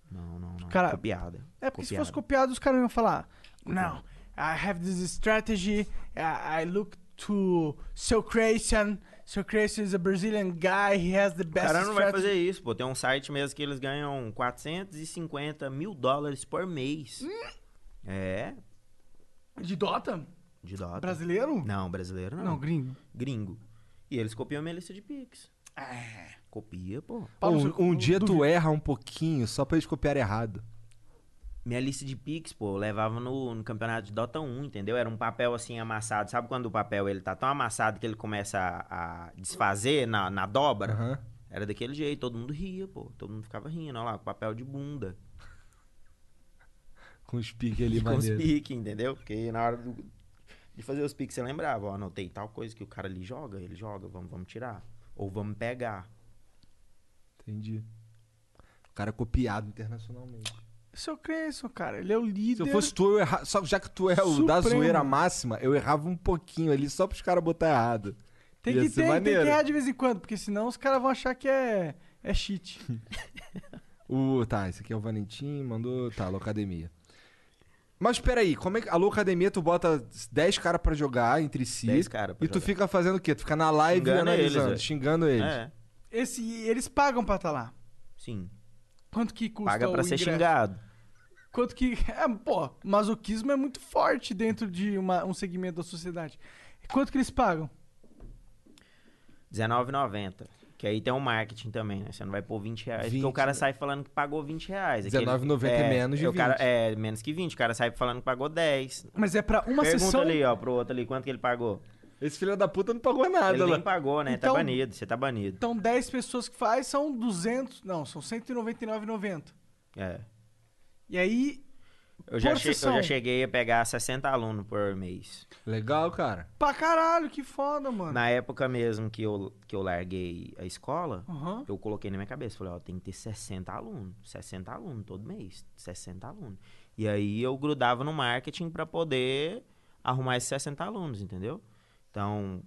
Não, não, não. Cara, copiada. É porque se Copiada. fosse copiado, os caras iam falar: Não, I have this strategy, I, look to Seu Creation. Seu Creation is a Brazilian guy, he has the O best cara não vai strategy. fazer isso, pô. Tem um site mesmo que eles ganham 450 mil dólares por mês. Hum. É, De Dota? De Dota. Brasileiro? Não, brasileiro não. Não, gringo. Gringo. E eles copiam a minha lista de Pix. É. Copia, pô. Um, um dia tu erra um pouquinho só pra eles copiarem errado. Minha lista de Pix, pô, eu levava no, no campeonato de Dota 1, entendeu? Era um papel assim amassado. Sabe quando o papel ele tá tão amassado que ele começa a, a desfazer na, na dobra? Era daquele jeito, todo mundo ria, pô. Todo mundo ficava rindo, olha lá, com papel de bunda. Com os piques ali, com os maneiro. piques, entendeu? Porque na hora do- de fazer os piques você lembrava, ó, anotei tal coisa que o cara ali joga, ele joga, vamos, vamos tirar. Ou vamos pegar. Entendi. O cara é copiado internacionalmente. Seu Creation, cara, ele é o líder. Se eu fosse tu, eu errava. Só já que tu é o da Supremo. zoeira máxima, eu errava um pouquinho ali só pros caras botar errado. Tem Ia que, ser ter, tem que errar de vez em quando, porque senão os caras vão achar que é, é cheat. O, tá, esse aqui é o Valentim, mandou. Tá, Locademia. Mas peraí, como é que. A Locademia tu bota 10 caras pra jogar entre si. 10 cara pra E tu jogar. fica fazendo o quê? Tu fica na live Xingando eles, analisando, velho. xingando eles. É, Esse, eles pagam pra estar lá. sim. Quanto que custa Paga pra o ser ingresso? xingado. Quanto que... É, pô, masoquismo é muito forte dentro de uma- um segmento da sociedade. Quanto que eles pagam? R$19,90. Que aí tem um marketing também, né? Você não vai pôr 20 reais. 20, porque o cara né? sai falando que pagou 20 reais. Aquele- R$19,90 é menos de o cara- 20. é, menos que 20. O cara sai falando que pagou 10. Mas é pra uma Pergunta sessão... ali, ó, pro outro ali, quanto que ele pagou. Esse filho da puta não pagou nada, Ele lá. nem pagou, né? Então- tá banido, você tá banido. Então 10 pessoas que faz são 200... Não, são 199,90. É. E aí... Eu já, che- eu já cheguei a pegar 60 alunos por mês. Legal, cara. Pra caralho, que foda, mano. Na época mesmo que eu, que eu larguei a escola, Aham. eu coloquei na minha cabeça, falei, ó, tem que ter 60 alunos, 60 alunos todo mês, 60 alunos. E aí eu grudava no marketing pra poder arrumar esses 60 alunos, entendeu? Então,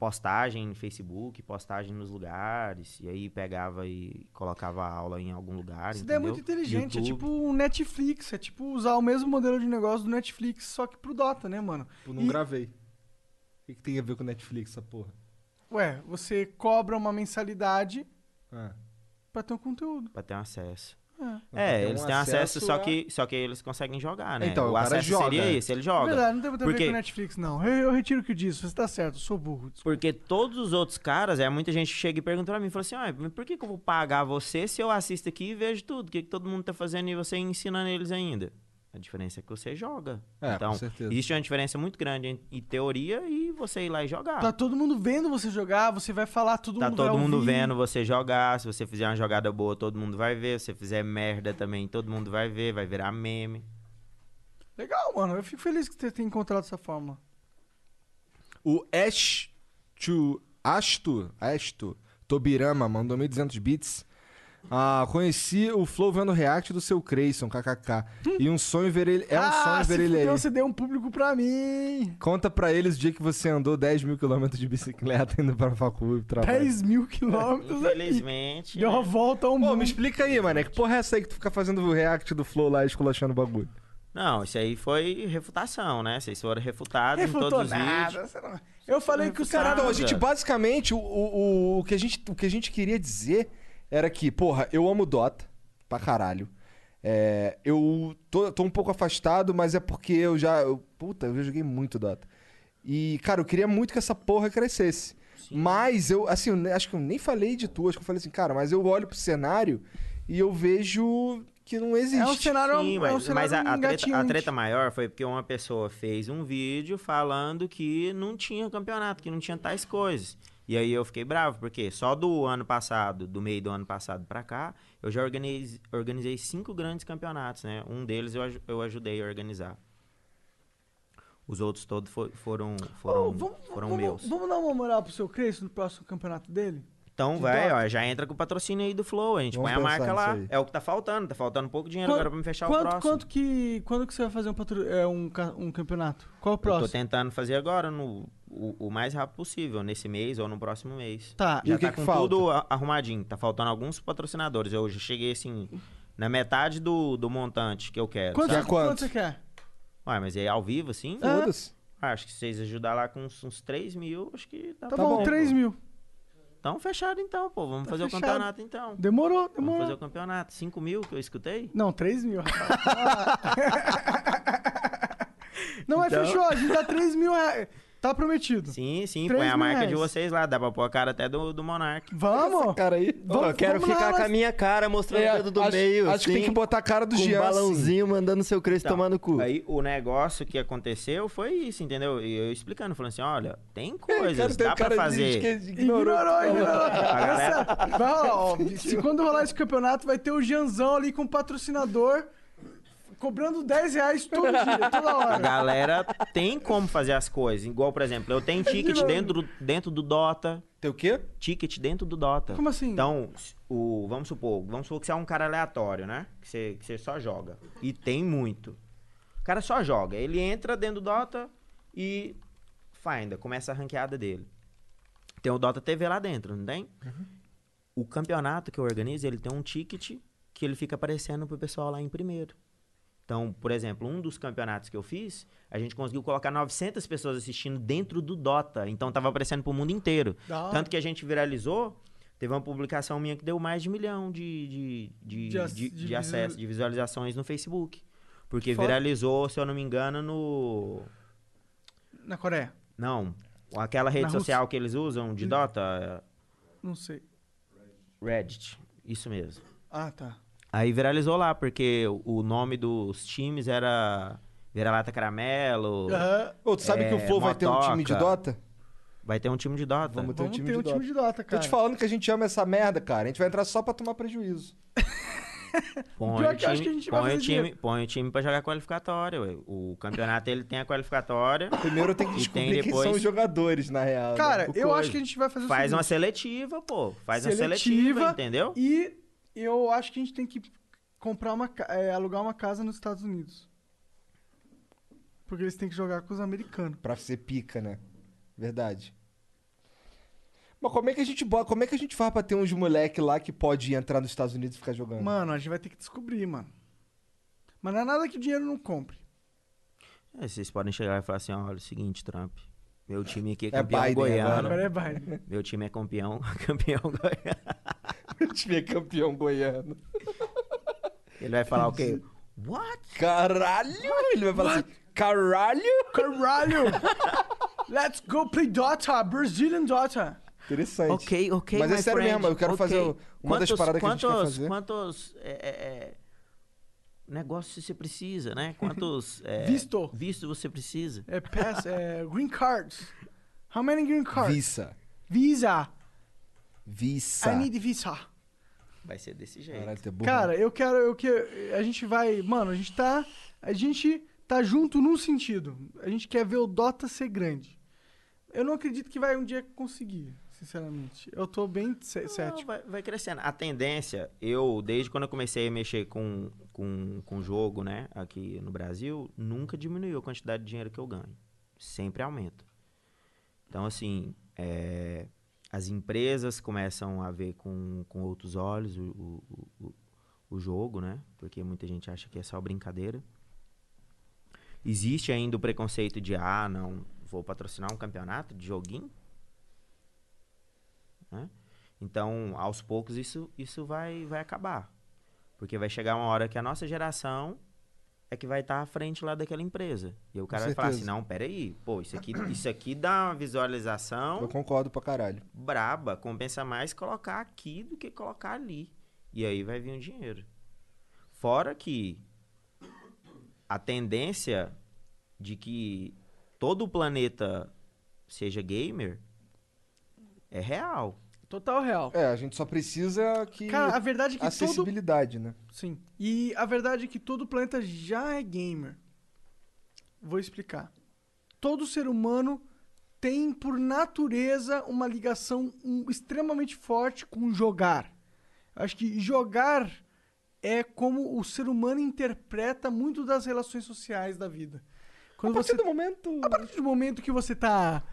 postagem no Facebook, postagem nos lugares, e aí pegava e colocava a aula em algum lugar, Isso daí é entendeu? muito inteligente, é YouTube. tipo um Netflix, é tipo usar o mesmo modelo de negócio do Netflix, só que pro Dota, né, mano? Eu não E- gravei. O que, que tem a ver com Netflix, essa porra? Ué, você cobra uma mensalidade Ah. pra ter um conteúdo. Pra ter um acesso. É. É, ter um eles têm acesso, acesso só, a- que, só que eles conseguem jogar, né? Então, o o cara acesso joga. seria esse, ele joga. Verdade, não tem muito a ver Porque- com Netflix, não. Eu, eu retiro o que eu disse, você tá certo, eu sou burro. desculpa. Porque todos os outros caras, é muita gente que chega e pergunta pra mim, fala assim, ah, mas por que, que eu vou pagar você se eu assisto aqui e vejo tudo? O que, que todo mundo tá fazendo e você ensina neles ainda? A diferença é que você joga. É, então, com certeza. existe uma diferença muito grande em, em teoria e você ir lá e jogar. Tá todo mundo vendo você jogar, você vai falar, todo Tá mundo todo vai mundo ouvir. vendo você jogar. Se você fizer uma jogada boa, todo mundo vai ver. Se você fizer merda também, todo mundo vai ver. Vai virar meme. Legal, mano, eu fico feliz que você tenha encontrado essa fórmula. O Ashtu, Asto, Asto Tobirama mandou 1.200 bits. Ah, conheci o Flow vendo o react do seu Creyson, kkk. E um sonho ver ele. É um ah, sonho se ver ele fudeu, aí. você deu um público pra mim. Conta pra eles o dia que você andou 10 mil quilômetros de bicicleta indo pra facu e pro trabalho. 10 mil quilômetros aqui. Infelizmente. Deu uma volta ao Pô, mundo. me explica aí, mané. Que porra é essa aí que tu fica fazendo o react do Flow lá esculachando o bagulho? Não, isso aí foi refutação, né? Vocês foram refutados em Refutou todos os nada. vídeos. você não- Eu falei que os caras... Então, a gente basicamente, o, o, o, que a gente, o que a gente queria dizer era que, porra, eu amo Dota pra caralho. É, eu tô, tô um pouco afastado, mas é porque eu já. eu- puta, eu já joguei muito Dota. E, cara, eu queria muito que essa porra crescesse. Mas eu, assim, eu acho que eu nem falei de tu, acho que eu falei assim, cara, mas eu olho pro cenário e eu vejo que não existe. É um cenário, Sim, é um mas, cenário mas a, a treta, a treta maior foi porque uma pessoa fez um vídeo falando que não tinha campeonato, que não tinha tais coisas. E aí eu fiquei bravo, porque só do ano passado, do meio do ano passado pra cá, eu já organizei, organizei cinco grandes campeonatos, né? Um deles eu, eu ajudei a organizar. Os outros todos fo- foram, foram, Ô, vamos, foram vamos- meus. Vamos dar uma moral pro seu Crespo no próximo campeonato dele? Então, Dota? ó, já entra com o patrocínio aí do Flow. A gente Vamos põe a marca lá. É o que tá faltando. Tá faltando pouco dinheiro Quanto- agora pra me fechar o quanto, próximo. Quanto que, quando que você vai fazer um, patro, é, um, um campeonato? Qual o Eu próximo? tô tentando fazer agora, no, o, o mais rápido possível, nesse mês ou no próximo mês. Tá. Já E o que tá que com falta? tudo arrumadinho. Tá faltando alguns patrocinadores. Eu já cheguei, assim, na metade do, do montante que eu quero. Quanto, sabe? quanto? quanto você quer? Ué, mas é ao vivo, assim? Ah. Foda-se. Ah, acho que se vocês ajudar lá com uns, uns 3 mil, acho que dá Tá, pra- bom, 3 mil. Então, fechado então, pô. Vamos Tá fazer fechado. o campeonato então. Demorou, Vamos demorou. fazer o campeonato. 5 mil que eu escutei? Não, 3 mil. Não, mas Então- fechou, a gente dá 3 mil reais. Tá prometido. Sim, sim, põe a marca de reais. vocês lá. Dá pra pôr a cara até do, do Monark. Vamos? Cara aí. Ô, eu quero vamos lá, ficar com a minha cara mostrando É, o dedo do acho- meio. acho que tem assim, que botar a cara do Jean, um assim. balãozinho mandando seu Crespo Então, tomar no cu. Aí o negócio que aconteceu foi isso, entendeu? E eu explicando, falando assim: olha, tem coisas, Cara, tem dá pra de fazer. que Ignorou, ignorou. galera- Essa- vai rolar, ó, se quando rolar esse campeonato, vai ter o Janzão ali com o patrocinador cobrando 10 reais todo dia, toda A hora. galera tem como fazer as coisas. Igual, por exemplo, eu tenho ticket novo. dentro, do- dentro do Dota. Tem o quê? Ticket dentro do Dota. Como assim? Então, o, vamos supor, vamos supor que você é um cara aleatório, né? Que você, que você só joga. E tem muito. O cara só joga. Ele entra dentro do Dota e finda, começa a ranqueada dele. Tem o Dota TV lá dentro, não tem? O campeonato que eu organizo, ele tem um ticket que ele fica aparecendo pro pessoal lá em primeiro. Então, por exemplo, um dos campeonatos que eu fiz, a gente conseguiu colocar 900 pessoas assistindo dentro do Dota. Então, tava aparecendo pro mundo inteiro. Tanto que a gente viralizou, teve uma publicação minha que deu mais de um milhão de, de, de, De de, acesso, de visualizações no Facebook. Porque viralizou, se eu não me engano, no... Na Coreia? Não, aquela rede Na Rússia. social que eles usam de Dota, Não sei. Reddit. Isso mesmo. Ah, tá. Aí viralizou lá, porque o nome dos times era Vira-Lata Caramelo. Aham. Ô, tu sabe que o é, Flow vai ter um time de. Dota? Vai ter um time de Dota. Vamos ter um Vamos time ter de um Dota. time de Dota, Tô cara. te falando que a gente ama essa merda, cara. A gente vai entrar só pra tomar prejuízo. Põe Pior o que eu acho time, que a gente vai põe o fazer time, põe o time pra jogar qualificatória. ué. O campeonato ele tem a qualificatória. Primeiro tenho que descobrir tem quem são depois- os jogadores, na real. né? Cara, o eu coisa. acho que a gente vai fazer o Faz uma seletiva, pô. Faz uma Seletiva seletiva, entendeu? E eu acho que a gente tem que comprar uma, é, alugar uma casa nos Estados Unidos. Porque eles têm que jogar com os americanos. Pra ser pica, né? Verdade. Mas como é que a gente bota, como é que a gente faz pra ter uns moleque lá que pode entrar nos Estados Unidos e ficar jogando? Mano, a gente vai ter que descobrir, mano. Mas não é nada que o dinheiro não compre. É, vocês podem chegar e falar assim: olha, é o seguinte, Trump. Meu time aqui é É campeão Biden goiano. Agora é Biden. Meu time é campeão, campeão goiano. O time é campeão goiano. Ele vai falar o quê? What? Caralho! Ele vai falar assim, caralho! Caralho! Let's go play Dota, Brazilian Dota. Interessante. Ok, ok, Mas é sério friend, mesmo, eu quero ok. fazer uma das Quantos- paradas que a gente quer quantos- fazer. Quantos é, é, negócios você precisa, né? Quantos é, Visto. visto você precisa? É pass, é green cards. How many green cards? Visa. Visa. Visa. I need visa. Vai ser desse jeito. Caralho, é burro. Cara, eu quero, eu quero, a gente vai, mano, a gente tá, a gente tá junto num sentido. A gente quer ver o Dota ser grande. Eu não acredito que vai um dia conseguir, sinceramente. Eu tô bem cé- cético. vai, vai crescendo. A tendência, eu, desde quando eu comecei a mexer com, com, com jogo, né, aqui no Brasil, nunca diminuiu a quantidade de dinheiro que eu ganho. Sempre aumenta. Então, assim, é, as empresas começam a ver com, com outros olhos o, o, o, o jogo, né? Porque muita gente acha que é só brincadeira. Existe ainda o preconceito de, ah, não, vou patrocinar um campeonato de joguinho? Né? Então, aos poucos, isso, isso vai, vai acabar. Porque vai chegar uma hora que a nossa geração é que vai estar à frente lá daquela empresa. E o cara Com vai falar assim, não, peraí, pô, isso aqui, isso aqui dá uma visualização Eu concordo pra caralho. braba, compensa mais colocar aqui do que colocar ali. E aí vai vir o dinheiro. Fora que a tendência de que todo o planeta seja gamer é real. Total real. É, a gente só precisa que. Cara, a verdade é que todo... Acessibilidade, né? Sim. E a verdade é que todo planeta já é gamer. Vou explicar. Todo ser humano tem, por natureza, uma ligação um, extremamente forte com jogar. Acho que jogar é como o ser humano interpreta muito das relações sociais da vida. Quando a partir você, do momento. a partir do momento que você tá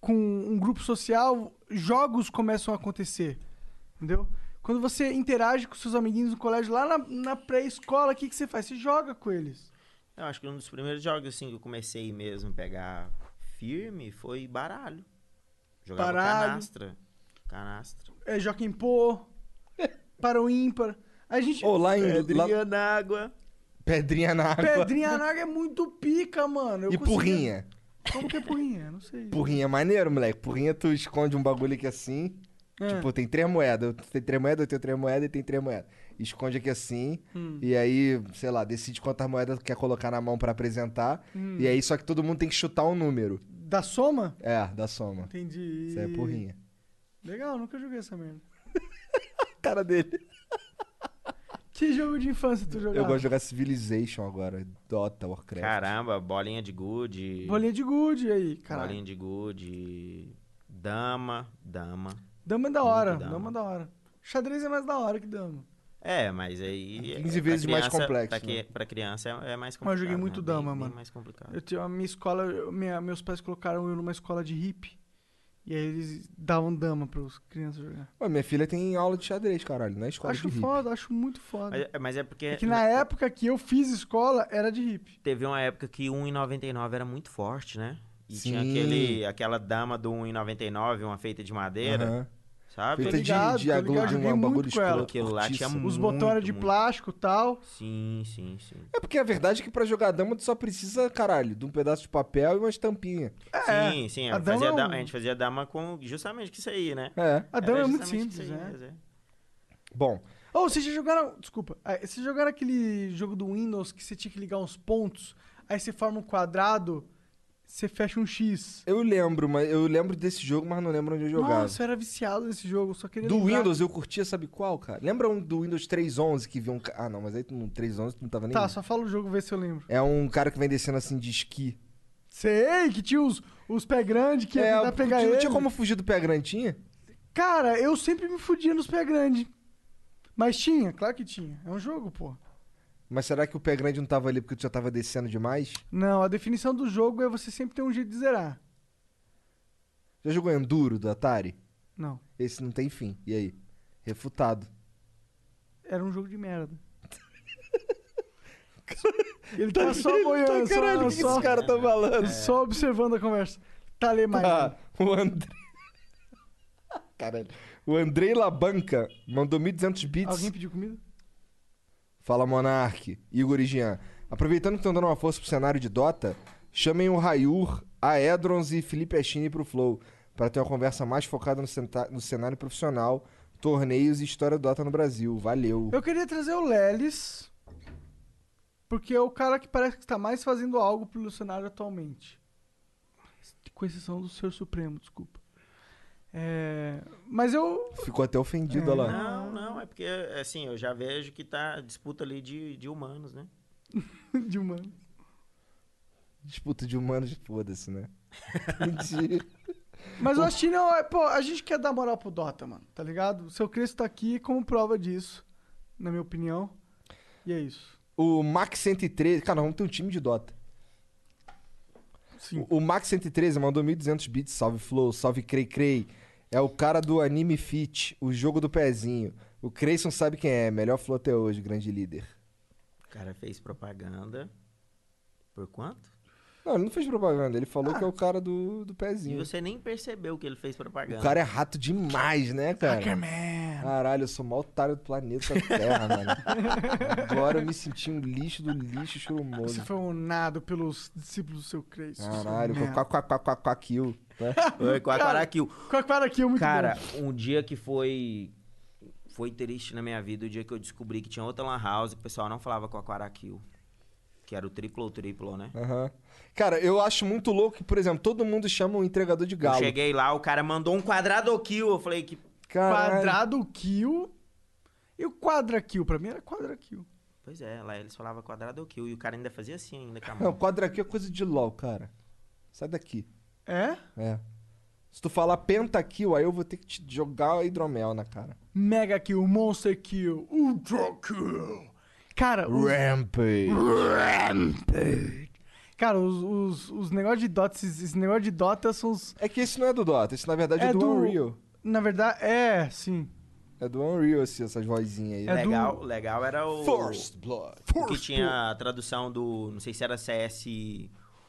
com um grupo social, jogos começam a acontecer. Entendeu? Quando você interage com seus amiguinhos no colégio, lá na, na pré-escola, o que, que você faz? Você joga com eles. Eu acho que um dos primeiros jogos assim que eu comecei mesmo a pegar firme foi baralho. Jogava Baralho. canastra. Canastra. É Joaquim Pô, para o ímpar. A gente. Ou lá em. Pedrinha lá- na água. Pedrinha na água. Pedrinha na água é muito pica, mano. Eu E conseguia- porrinha. Como que é porrinha? Não sei. Porrinha é maneiro, moleque. Porrinha tu esconde um bagulho aqui assim. É. Tipo, tem três moedas. Tenho três moedas, eu tenho três moedas e tem três moedas. Esconde aqui assim. Hum. E aí, sei lá, decide quantas moedas tu quer colocar na mão pra apresentar. Hum. E aí, só que todo mundo tem que chutar um número. Da soma? É, da soma. Entendi. Isso é porrinha. Legal, nunca joguei essa merda. Cara dele. Que jogo de infância tu jogava? Eu gosto de jogar Civilization agora. Dota, Warcraft. Caramba, bolinha de gude. Bolinha de gude aí, cara. Bolinha de gude. Dama. Dama. Dama é da hora. Dama. dama. é da hora. Xadrez é mais da hora que dama. É, mas aí. 15 é, vezes pra mais criança- complexo, Pra, que- né? pra criança é, é mais Mas complicado. eu joguei muito né? dama, Bem- mano. Bem mais complicado. Eu tinha a minha escola, minha- meus pais colocaram eu numa escola de hippie. E aí eles davam dama pros crianças jogar. Ué, minha filha tem aula de xadrez, caralho. Na escola acho de hippie. foda, acho muito foda. Mas, é- mas é porque. É que na época que eu fiz escola, era de hippie. Teve uma época que 1,99 era muito forte, né? E Sim. tinha aquele, aquela dama do 1,99, uma feita de madeira. Aham. Sabe? Feita ligado, de, de, ligado, de um muito bagulho escroto. Aquilo lá tinha fortíssimo. Os Muito, botões eram de muito. plástico e tal. Sim, sim, sim. É porque a verdade é que pra jogar dama tu só precisa, caralho, de um pedaço de papel e uma estampinha. É, sim, sim. a A, fazia dama é um- dama- a gente fazia dama com justamente com isso aí, né? É. A dama Era é muito simples, isso aí, né? é. Bom, Ou vocês já jogaram. Desculpa. Vocês jogaram aquele jogo do Windows que você tinha que ligar uns pontos, aí você forma um quadrado, você fecha um X. eu lembro, mas eu lembro desse jogo, mas não lembro onde eu jogava. Nossa, eu era viciado nesse jogo, só queria Do lembrar. Windows eu curtia, sabe qual, cara? Lembra um do Windows 3.11 que viu um. Ah, não, mas aí no 3.11 tu não tava nem. Tá, só fala o jogo, vê se eu lembro. É um cara que vem descendo assim de esqui. Sei, que tinha os, os pés grandes que ia é, tentar pegar ele. tinha como fugir do pé grande, tinha? Cara, eu sempre me fudia nos pés grandes. Mas tinha, claro que tinha. É um jogo, pô. Mas será que o pé grande não tava ali porque tu já tava descendo demais? Não, a definição do jogo é você sempre ter um jeito de zerar. Já jogou Enduro do Atari? Não. Esse não tem fim. E aí? Refutado. Era um jogo de merda. Ele tá só boiando, só, Caralho, o que só, esse cara tá falando? só observando a conversa. Tá lê mais. Ah, o André. Caralho. O Andrei Labanca mandou 1.200 bits. Alguém pediu comida? Fala Monark, Igor e Jean. Aproveitando que estão dando uma força pro cenário de Dota, chamem o Rayur, a Edrons e Felipe Achini pro Flow, para ter uma conversa mais focada no, no cenário profissional, torneios e história do Dota no Brasil. Valeu. Eu queria trazer o Lelis, porque é o cara que parece que está mais fazendo algo pelo cenário atualmente. Com exceção do Senhor Supremo, desculpa. É, mas eu. Ficou até ofendido, olha lá. Não, não, é porque, assim, eu já vejo que tá disputa ali de, de humanos, né? de humano. Disputa de humanos, foda-se, né? Entendi. Mas eu acho que não, é, pô, a gente quer dar moral pro Dota, mano, tá ligado? O seu Crespo tá aqui como prova disso, na minha opinião. E é isso. O Max 113. Cara, nós vamos ter um time de Dota. Sim. O, o Max 113 mandou 1.200 bits. Salve Flow, salve Crei Crei. É o cara do Anime Fit, o jogo do pezinho. O Creyson sabe quem é. Melhor Flow até hoje, grande líder. O cara fez propaganda. Por quanto? Não, ele não fez propaganda, ele falou que é o cara do, do E pezinho. você nem percebeu que ele fez propaganda. O cara é rato demais, né, cara? Hackerman. Caralho, eu sou o maior otário do planeta Terra, mano. Agora eu me senti um lixo do lixo churumoso. Você foi unado pelos discípulos do seu Cristo. Caralho, Merda. quá, quá, quá, quá, quá, kill, né? Oi, com a Cara, Quaraquil. Quaquaraquil é muito Cara, bom. um dia que foi. Foi triste na minha vida, o dia que eu descobri que tinha outra Lan House, que o pessoal não falava com a Quaraquil. Que era o triplo ou triplo, né? Aham. Cara, eu acho muito louco que, por exemplo, todo mundo chama um entregador de Eu galo. cheguei lá, o cara mandou um quadrado kill. Eu falei que. Caralho. Quadrado kill. E o quadra kill? Pra mim era quadra kill. Pois é, lá eles falavam quadrado kill. E o cara ainda fazia assim ainda com a Não, mão. quadra aqui é coisa de LOL, cara. Sai daqui. É? É. Se tu falar pentakill, aí eu vou ter que te jogar hidromel na cara. Mega kill, monster kill, ultra kill. Cara, os, Rampage. cara, os, os, os negócios de Dota, esses, esses negócios de Dota são os. É que esse não é do Dota, esse na verdade é, do, Unreal. Na verdade, é, sim. É do Unreal, assim, essas vozinhas aí. É do- legal, legal era o. First Blood. o que tinha a tradução do. Não sei se era CS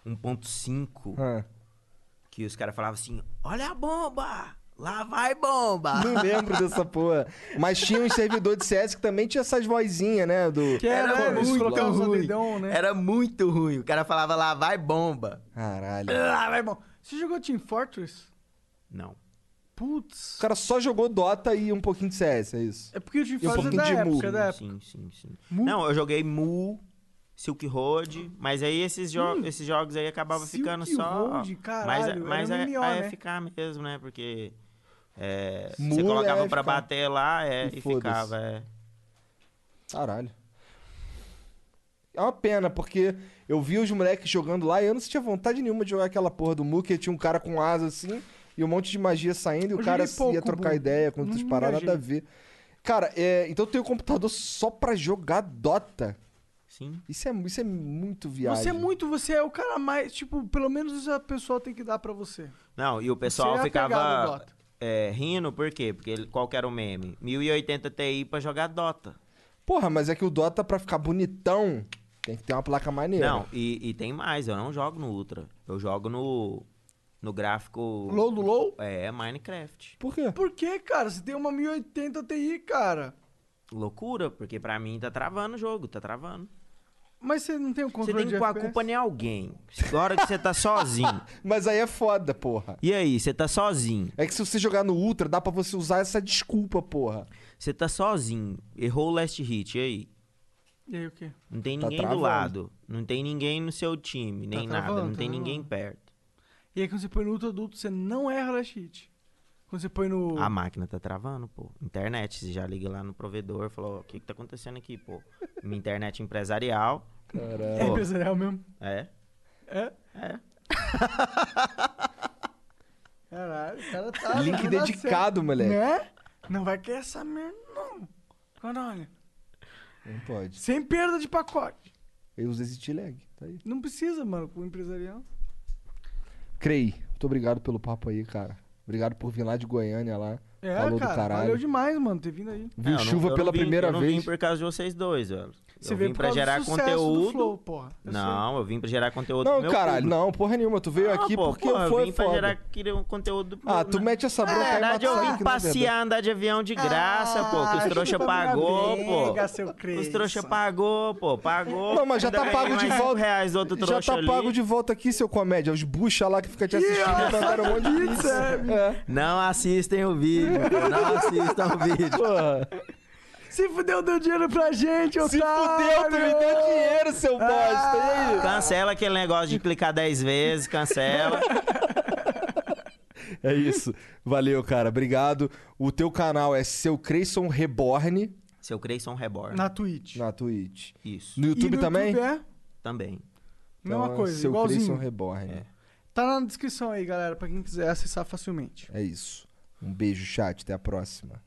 1.5. Ah. Que os caras falavam assim: Olha a bomba! Lá vai bomba! Não lembro dessa porra. Mas tinha um servidor de CS que também tinha essas vozinhas, né? Do... Que era, Era muito ruim. dedão, né? Era muito ruim. O cara falava lá vai bomba. Caralho. Ah, vai bom. Você jogou Team Fortress? Não. Putz. O cara só jogou Dota e um pouquinho de CS, é isso? É porque o Team E um Fortress é pouquinho da de época, Mu. é da época. Sim, sim, sim. Mu? Não, eu joguei Mu, Silk Road, mas aí esses, jo esses jogos aí acabavam Silk ficando só. Road, mas caralho, mas era é, MMO, é né? ficar mesmo, né? Porque é, você colocava é pra ficar. bater lá é, E e, ficava. É. Caralho. É uma pena, porque eu vi os moleques jogando lá e eu não sentia vontade nenhuma de jogar aquela porra do Mu, que tinha um cara com asa assim e um monte de magia saindo e Eu o cara pouco, ia trocar Mu. ideia com outras paradas, nada a ver. Cara, é, então eu tenho um computador só pra jogar Dota. Sim. Isso é, isso é muito viagem. Você é muito, você é o cara mais, tipo, pelo menos isso a pessoa tem que dar pra você. Não, e o pessoal Você é ficava Dota. É, rindo, por quê? Porque ele- qual que era o meme? 1080 Ti pra jogar Dota. Porra, mas é que o Dota, pra ficar bonitão, tem que ter uma placa maneira. Não, e, e tem mais, eu não jogo no Ultra. Eu jogo no, no gráfico. Low do low? É, Minecraft. Por quê? Por que, cara? Você tem uma 1080 Ti, cara. Loucura, porque pra mim tá travando o jogo, tá travando. Mas você não tem o Você controle tem que pôr a culpa em alguém. Agora que você tá sozinho. Mas aí é foda, porra. E aí, você tá sozinho. É que se você jogar no Ultra, dá pra você usar essa desculpa, porra. Você tá sozinho. Errou o last hit, e aí? E aí o quê? Não tem Tá ninguém travando. do lado. Não tem ninguém no seu time, nem nada. travando, Não tá tem travando. ninguém perto. E aí quando você põe no ultra adulto, você não erra last hit. Quando você põe no... A máquina tá travando, pô. Internet, você já liga lá no provedor, falou, o que que tá acontecendo aqui, pô? Minha internet empresarial. É Pô, empresarial mesmo. É. É? É. Caralho, o cara tá... Link dedicado, moleque. Né? Não vai querer essa merda, não. Caralho. Não pode. Sem perda de pacote. Eu uso exit lag, tá aí. Não precisa, mano, com o empresarial. Crei, muito obrigado pelo papo aí, cara. Obrigado por vir lá de Goiânia lá. É, Falou cara, do caralho. valeu demais, mano, ter vindo aí. Viu É, eu não- chuva eu não pela vim- primeira eu não vez. vim por causa de vocês dois, velho. Você eu veio vim pra do gerar do conteúdo. Flow, porra. Eu não, eu vim pra gerar conteúdo Não, meu caralho, público. não, porra nenhuma. Tu veio Não, aqui pô, porque porra, foi eu vim pra foda. gerar querer um conteúdo pro Ah, meu- tu mete essa bronca Na aí, verdade, eu vim que não é passear, andar de avião de graça, pô. Que os Ah, trouxa pagou, briga, pô. seu Os trouxa pagou, pô. Pagou. Não, mas já tá pago de volta. reais do outro Já tá ali. pago de volta aqui, seu comédia. Os bucha lá que fica te assistindo mandaram um monte de pizza. É. Não assistem o vídeo, pô. Não assistam o vídeo. Porra. Se fudeu, deu dinheiro pra gente, Se otário! fudeu, tu me deu dinheiro, seu bosta. E aí? Cancela aquele negócio de clicar 10 vezes, cancela. É isso. Valeu, cara. Obrigado. O teu canal é Seu Creyson Reborn Seu Creyson Reborn. Na Twitch. na Twitch. Isso. No E YouTube no também? YouTube é Também. Então, mesma coisa, Seu igualzinho. Creyson Reborn. É. Tá na descrição aí, galera, pra quem quiser acessar facilmente. É isso. Um beijo, chat. Até a próxima.